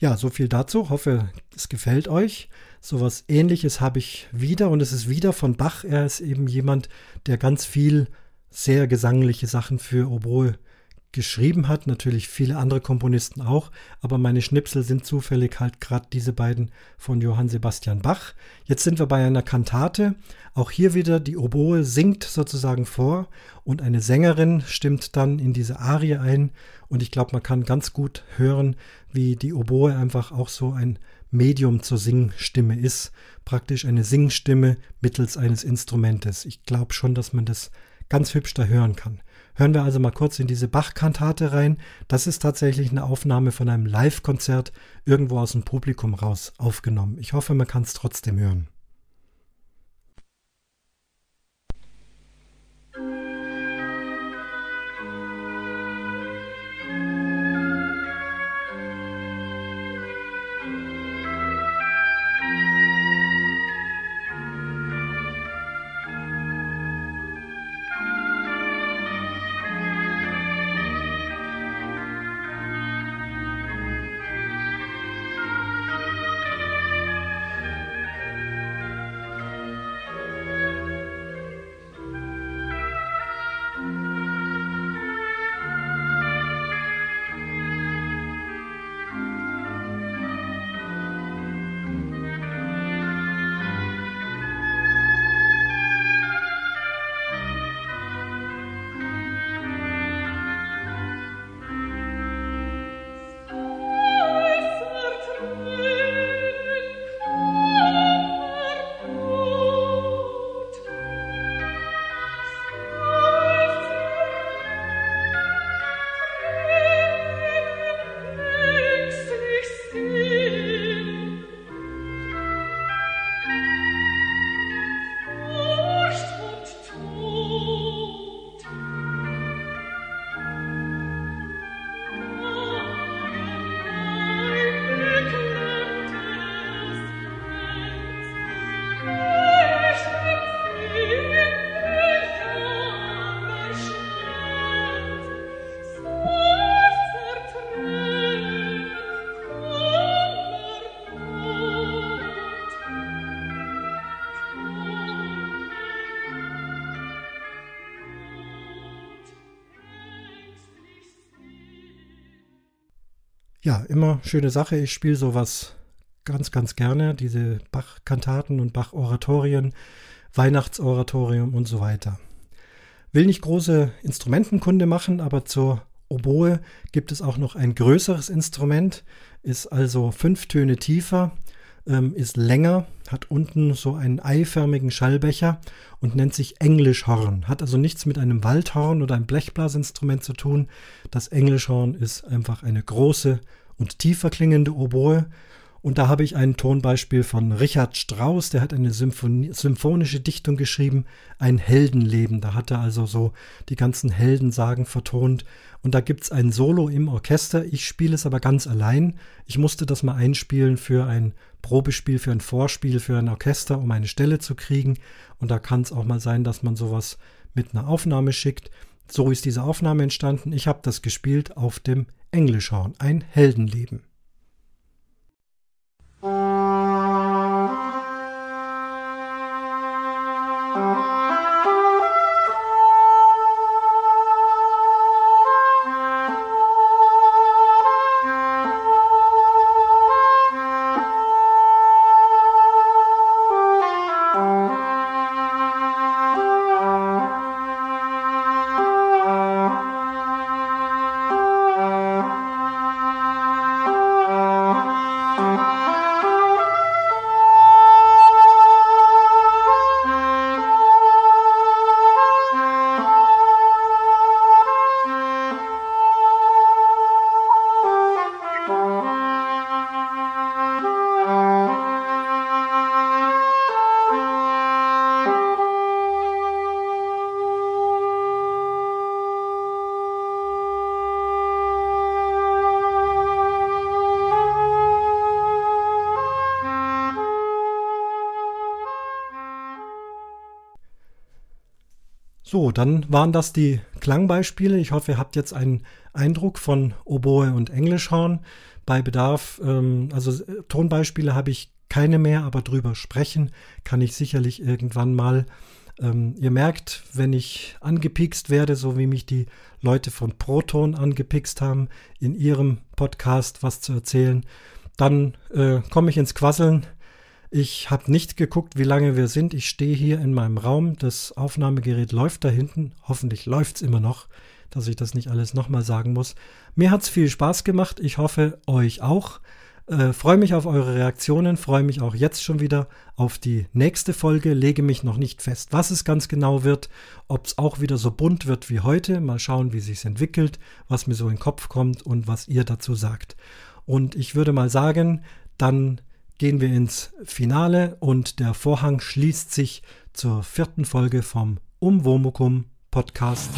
S1: Ja, so viel dazu. Hoffe, es gefällt euch. Sowas ähnliches habe ich wieder und es ist wieder von Bach. Er ist eben jemand, der ganz viel sehr gesangliche Sachen für Oboe geschrieben hat, natürlich viele andere Komponisten auch, aber meine Schnipsel sind zufällig halt gerade diese beiden von Johann Sebastian Bach. Jetzt sind wir bei einer Kantate. Auch hier wieder die Oboe singt sozusagen vor und eine Sängerin stimmt dann in diese Arie ein und ich glaube, man kann ganz gut hören, wie die Oboe einfach auch so ein Medium zur Singstimme ist, praktisch eine Singstimme mittels eines Instrumentes. Ich glaube schon, dass man das ganz hübsch da hören kann. Hören wir also mal kurz in diese Bach-Kantate rein. Das ist tatsächlich eine Aufnahme von einem Live-Konzert irgendwo aus dem Publikum raus aufgenommen. Ich hoffe, man kann es trotzdem hören. Ja, immer schöne Sache. Ich spiele sowas ganz, ganz gerne. Diese Bach-Kantaten und Bach-Oratorien, Weihnachtsoratorium und so weiter. Will nicht große Instrumentenkunde machen, aber zur Oboe gibt es auch noch ein größeres Instrument, ist also fünf Töne tiefer, ähm, ist länger, hat unten so einen eiförmigen Schallbecher und nennt sich Englischhorn. Hat also nichts mit einem Waldhorn oder einem Blechblasinstrument zu tun. Das Englischhorn ist einfach eine große und tiefer klingende Oboe und da habe ich ein Tonbeispiel von Richard Strauss, der hat eine Symphonie, symphonische Dichtung geschrieben, ein Heldenleben. Da hat er also so die ganzen Heldensagen vertont. Und da gibt es ein Solo im Orchester. Ich spiele es aber ganz allein. Ich musste das mal einspielen für ein Probespiel, für ein Vorspiel, für ein Orchester, um eine Stelle zu kriegen. Und da kann es auch mal sein, dass man sowas mit einer Aufnahme schickt. So ist diese Aufnahme entstanden. Ich habe das gespielt auf dem Englischhorn, ein Heldenleben. Dann waren das die Klangbeispiele. Ich hoffe, ihr habt jetzt einen Eindruck von Oboe und Englischhorn. Bei Bedarf, ähm, also äh, Tonbeispiele habe ich keine mehr, aber drüber sprechen kann ich sicherlich irgendwann mal. Ähm, ihr merkt, wenn ich angepikst werde, so wie mich die Leute von Proton angepikst haben, in ihrem Podcast was zu erzählen, dann äh, komme ich ins Quasseln ich habe nicht geguckt, wie lange wir sind. Ich stehe hier in meinem Raum. Das Aufnahmegerät läuft da hinten. Hoffentlich läuft es immer noch, dass ich das nicht alles nochmal sagen muss. Mir hat es viel Spaß gemacht. Ich hoffe, euch auch. Äh, freue mich auf eure Reaktionen, freue mich auch jetzt schon wieder auf die nächste Folge, lege mich noch nicht fest, was es ganz genau wird, ob es auch wieder so bunt wird wie heute, mal schauen, wie sich entwickelt, was mir so in den Kopf kommt und was ihr dazu sagt. Und ich würde mal sagen, dann gehen wir ins Finale und der Vorhang schließt sich zur vierten Folge vom Umwomukum Podcast.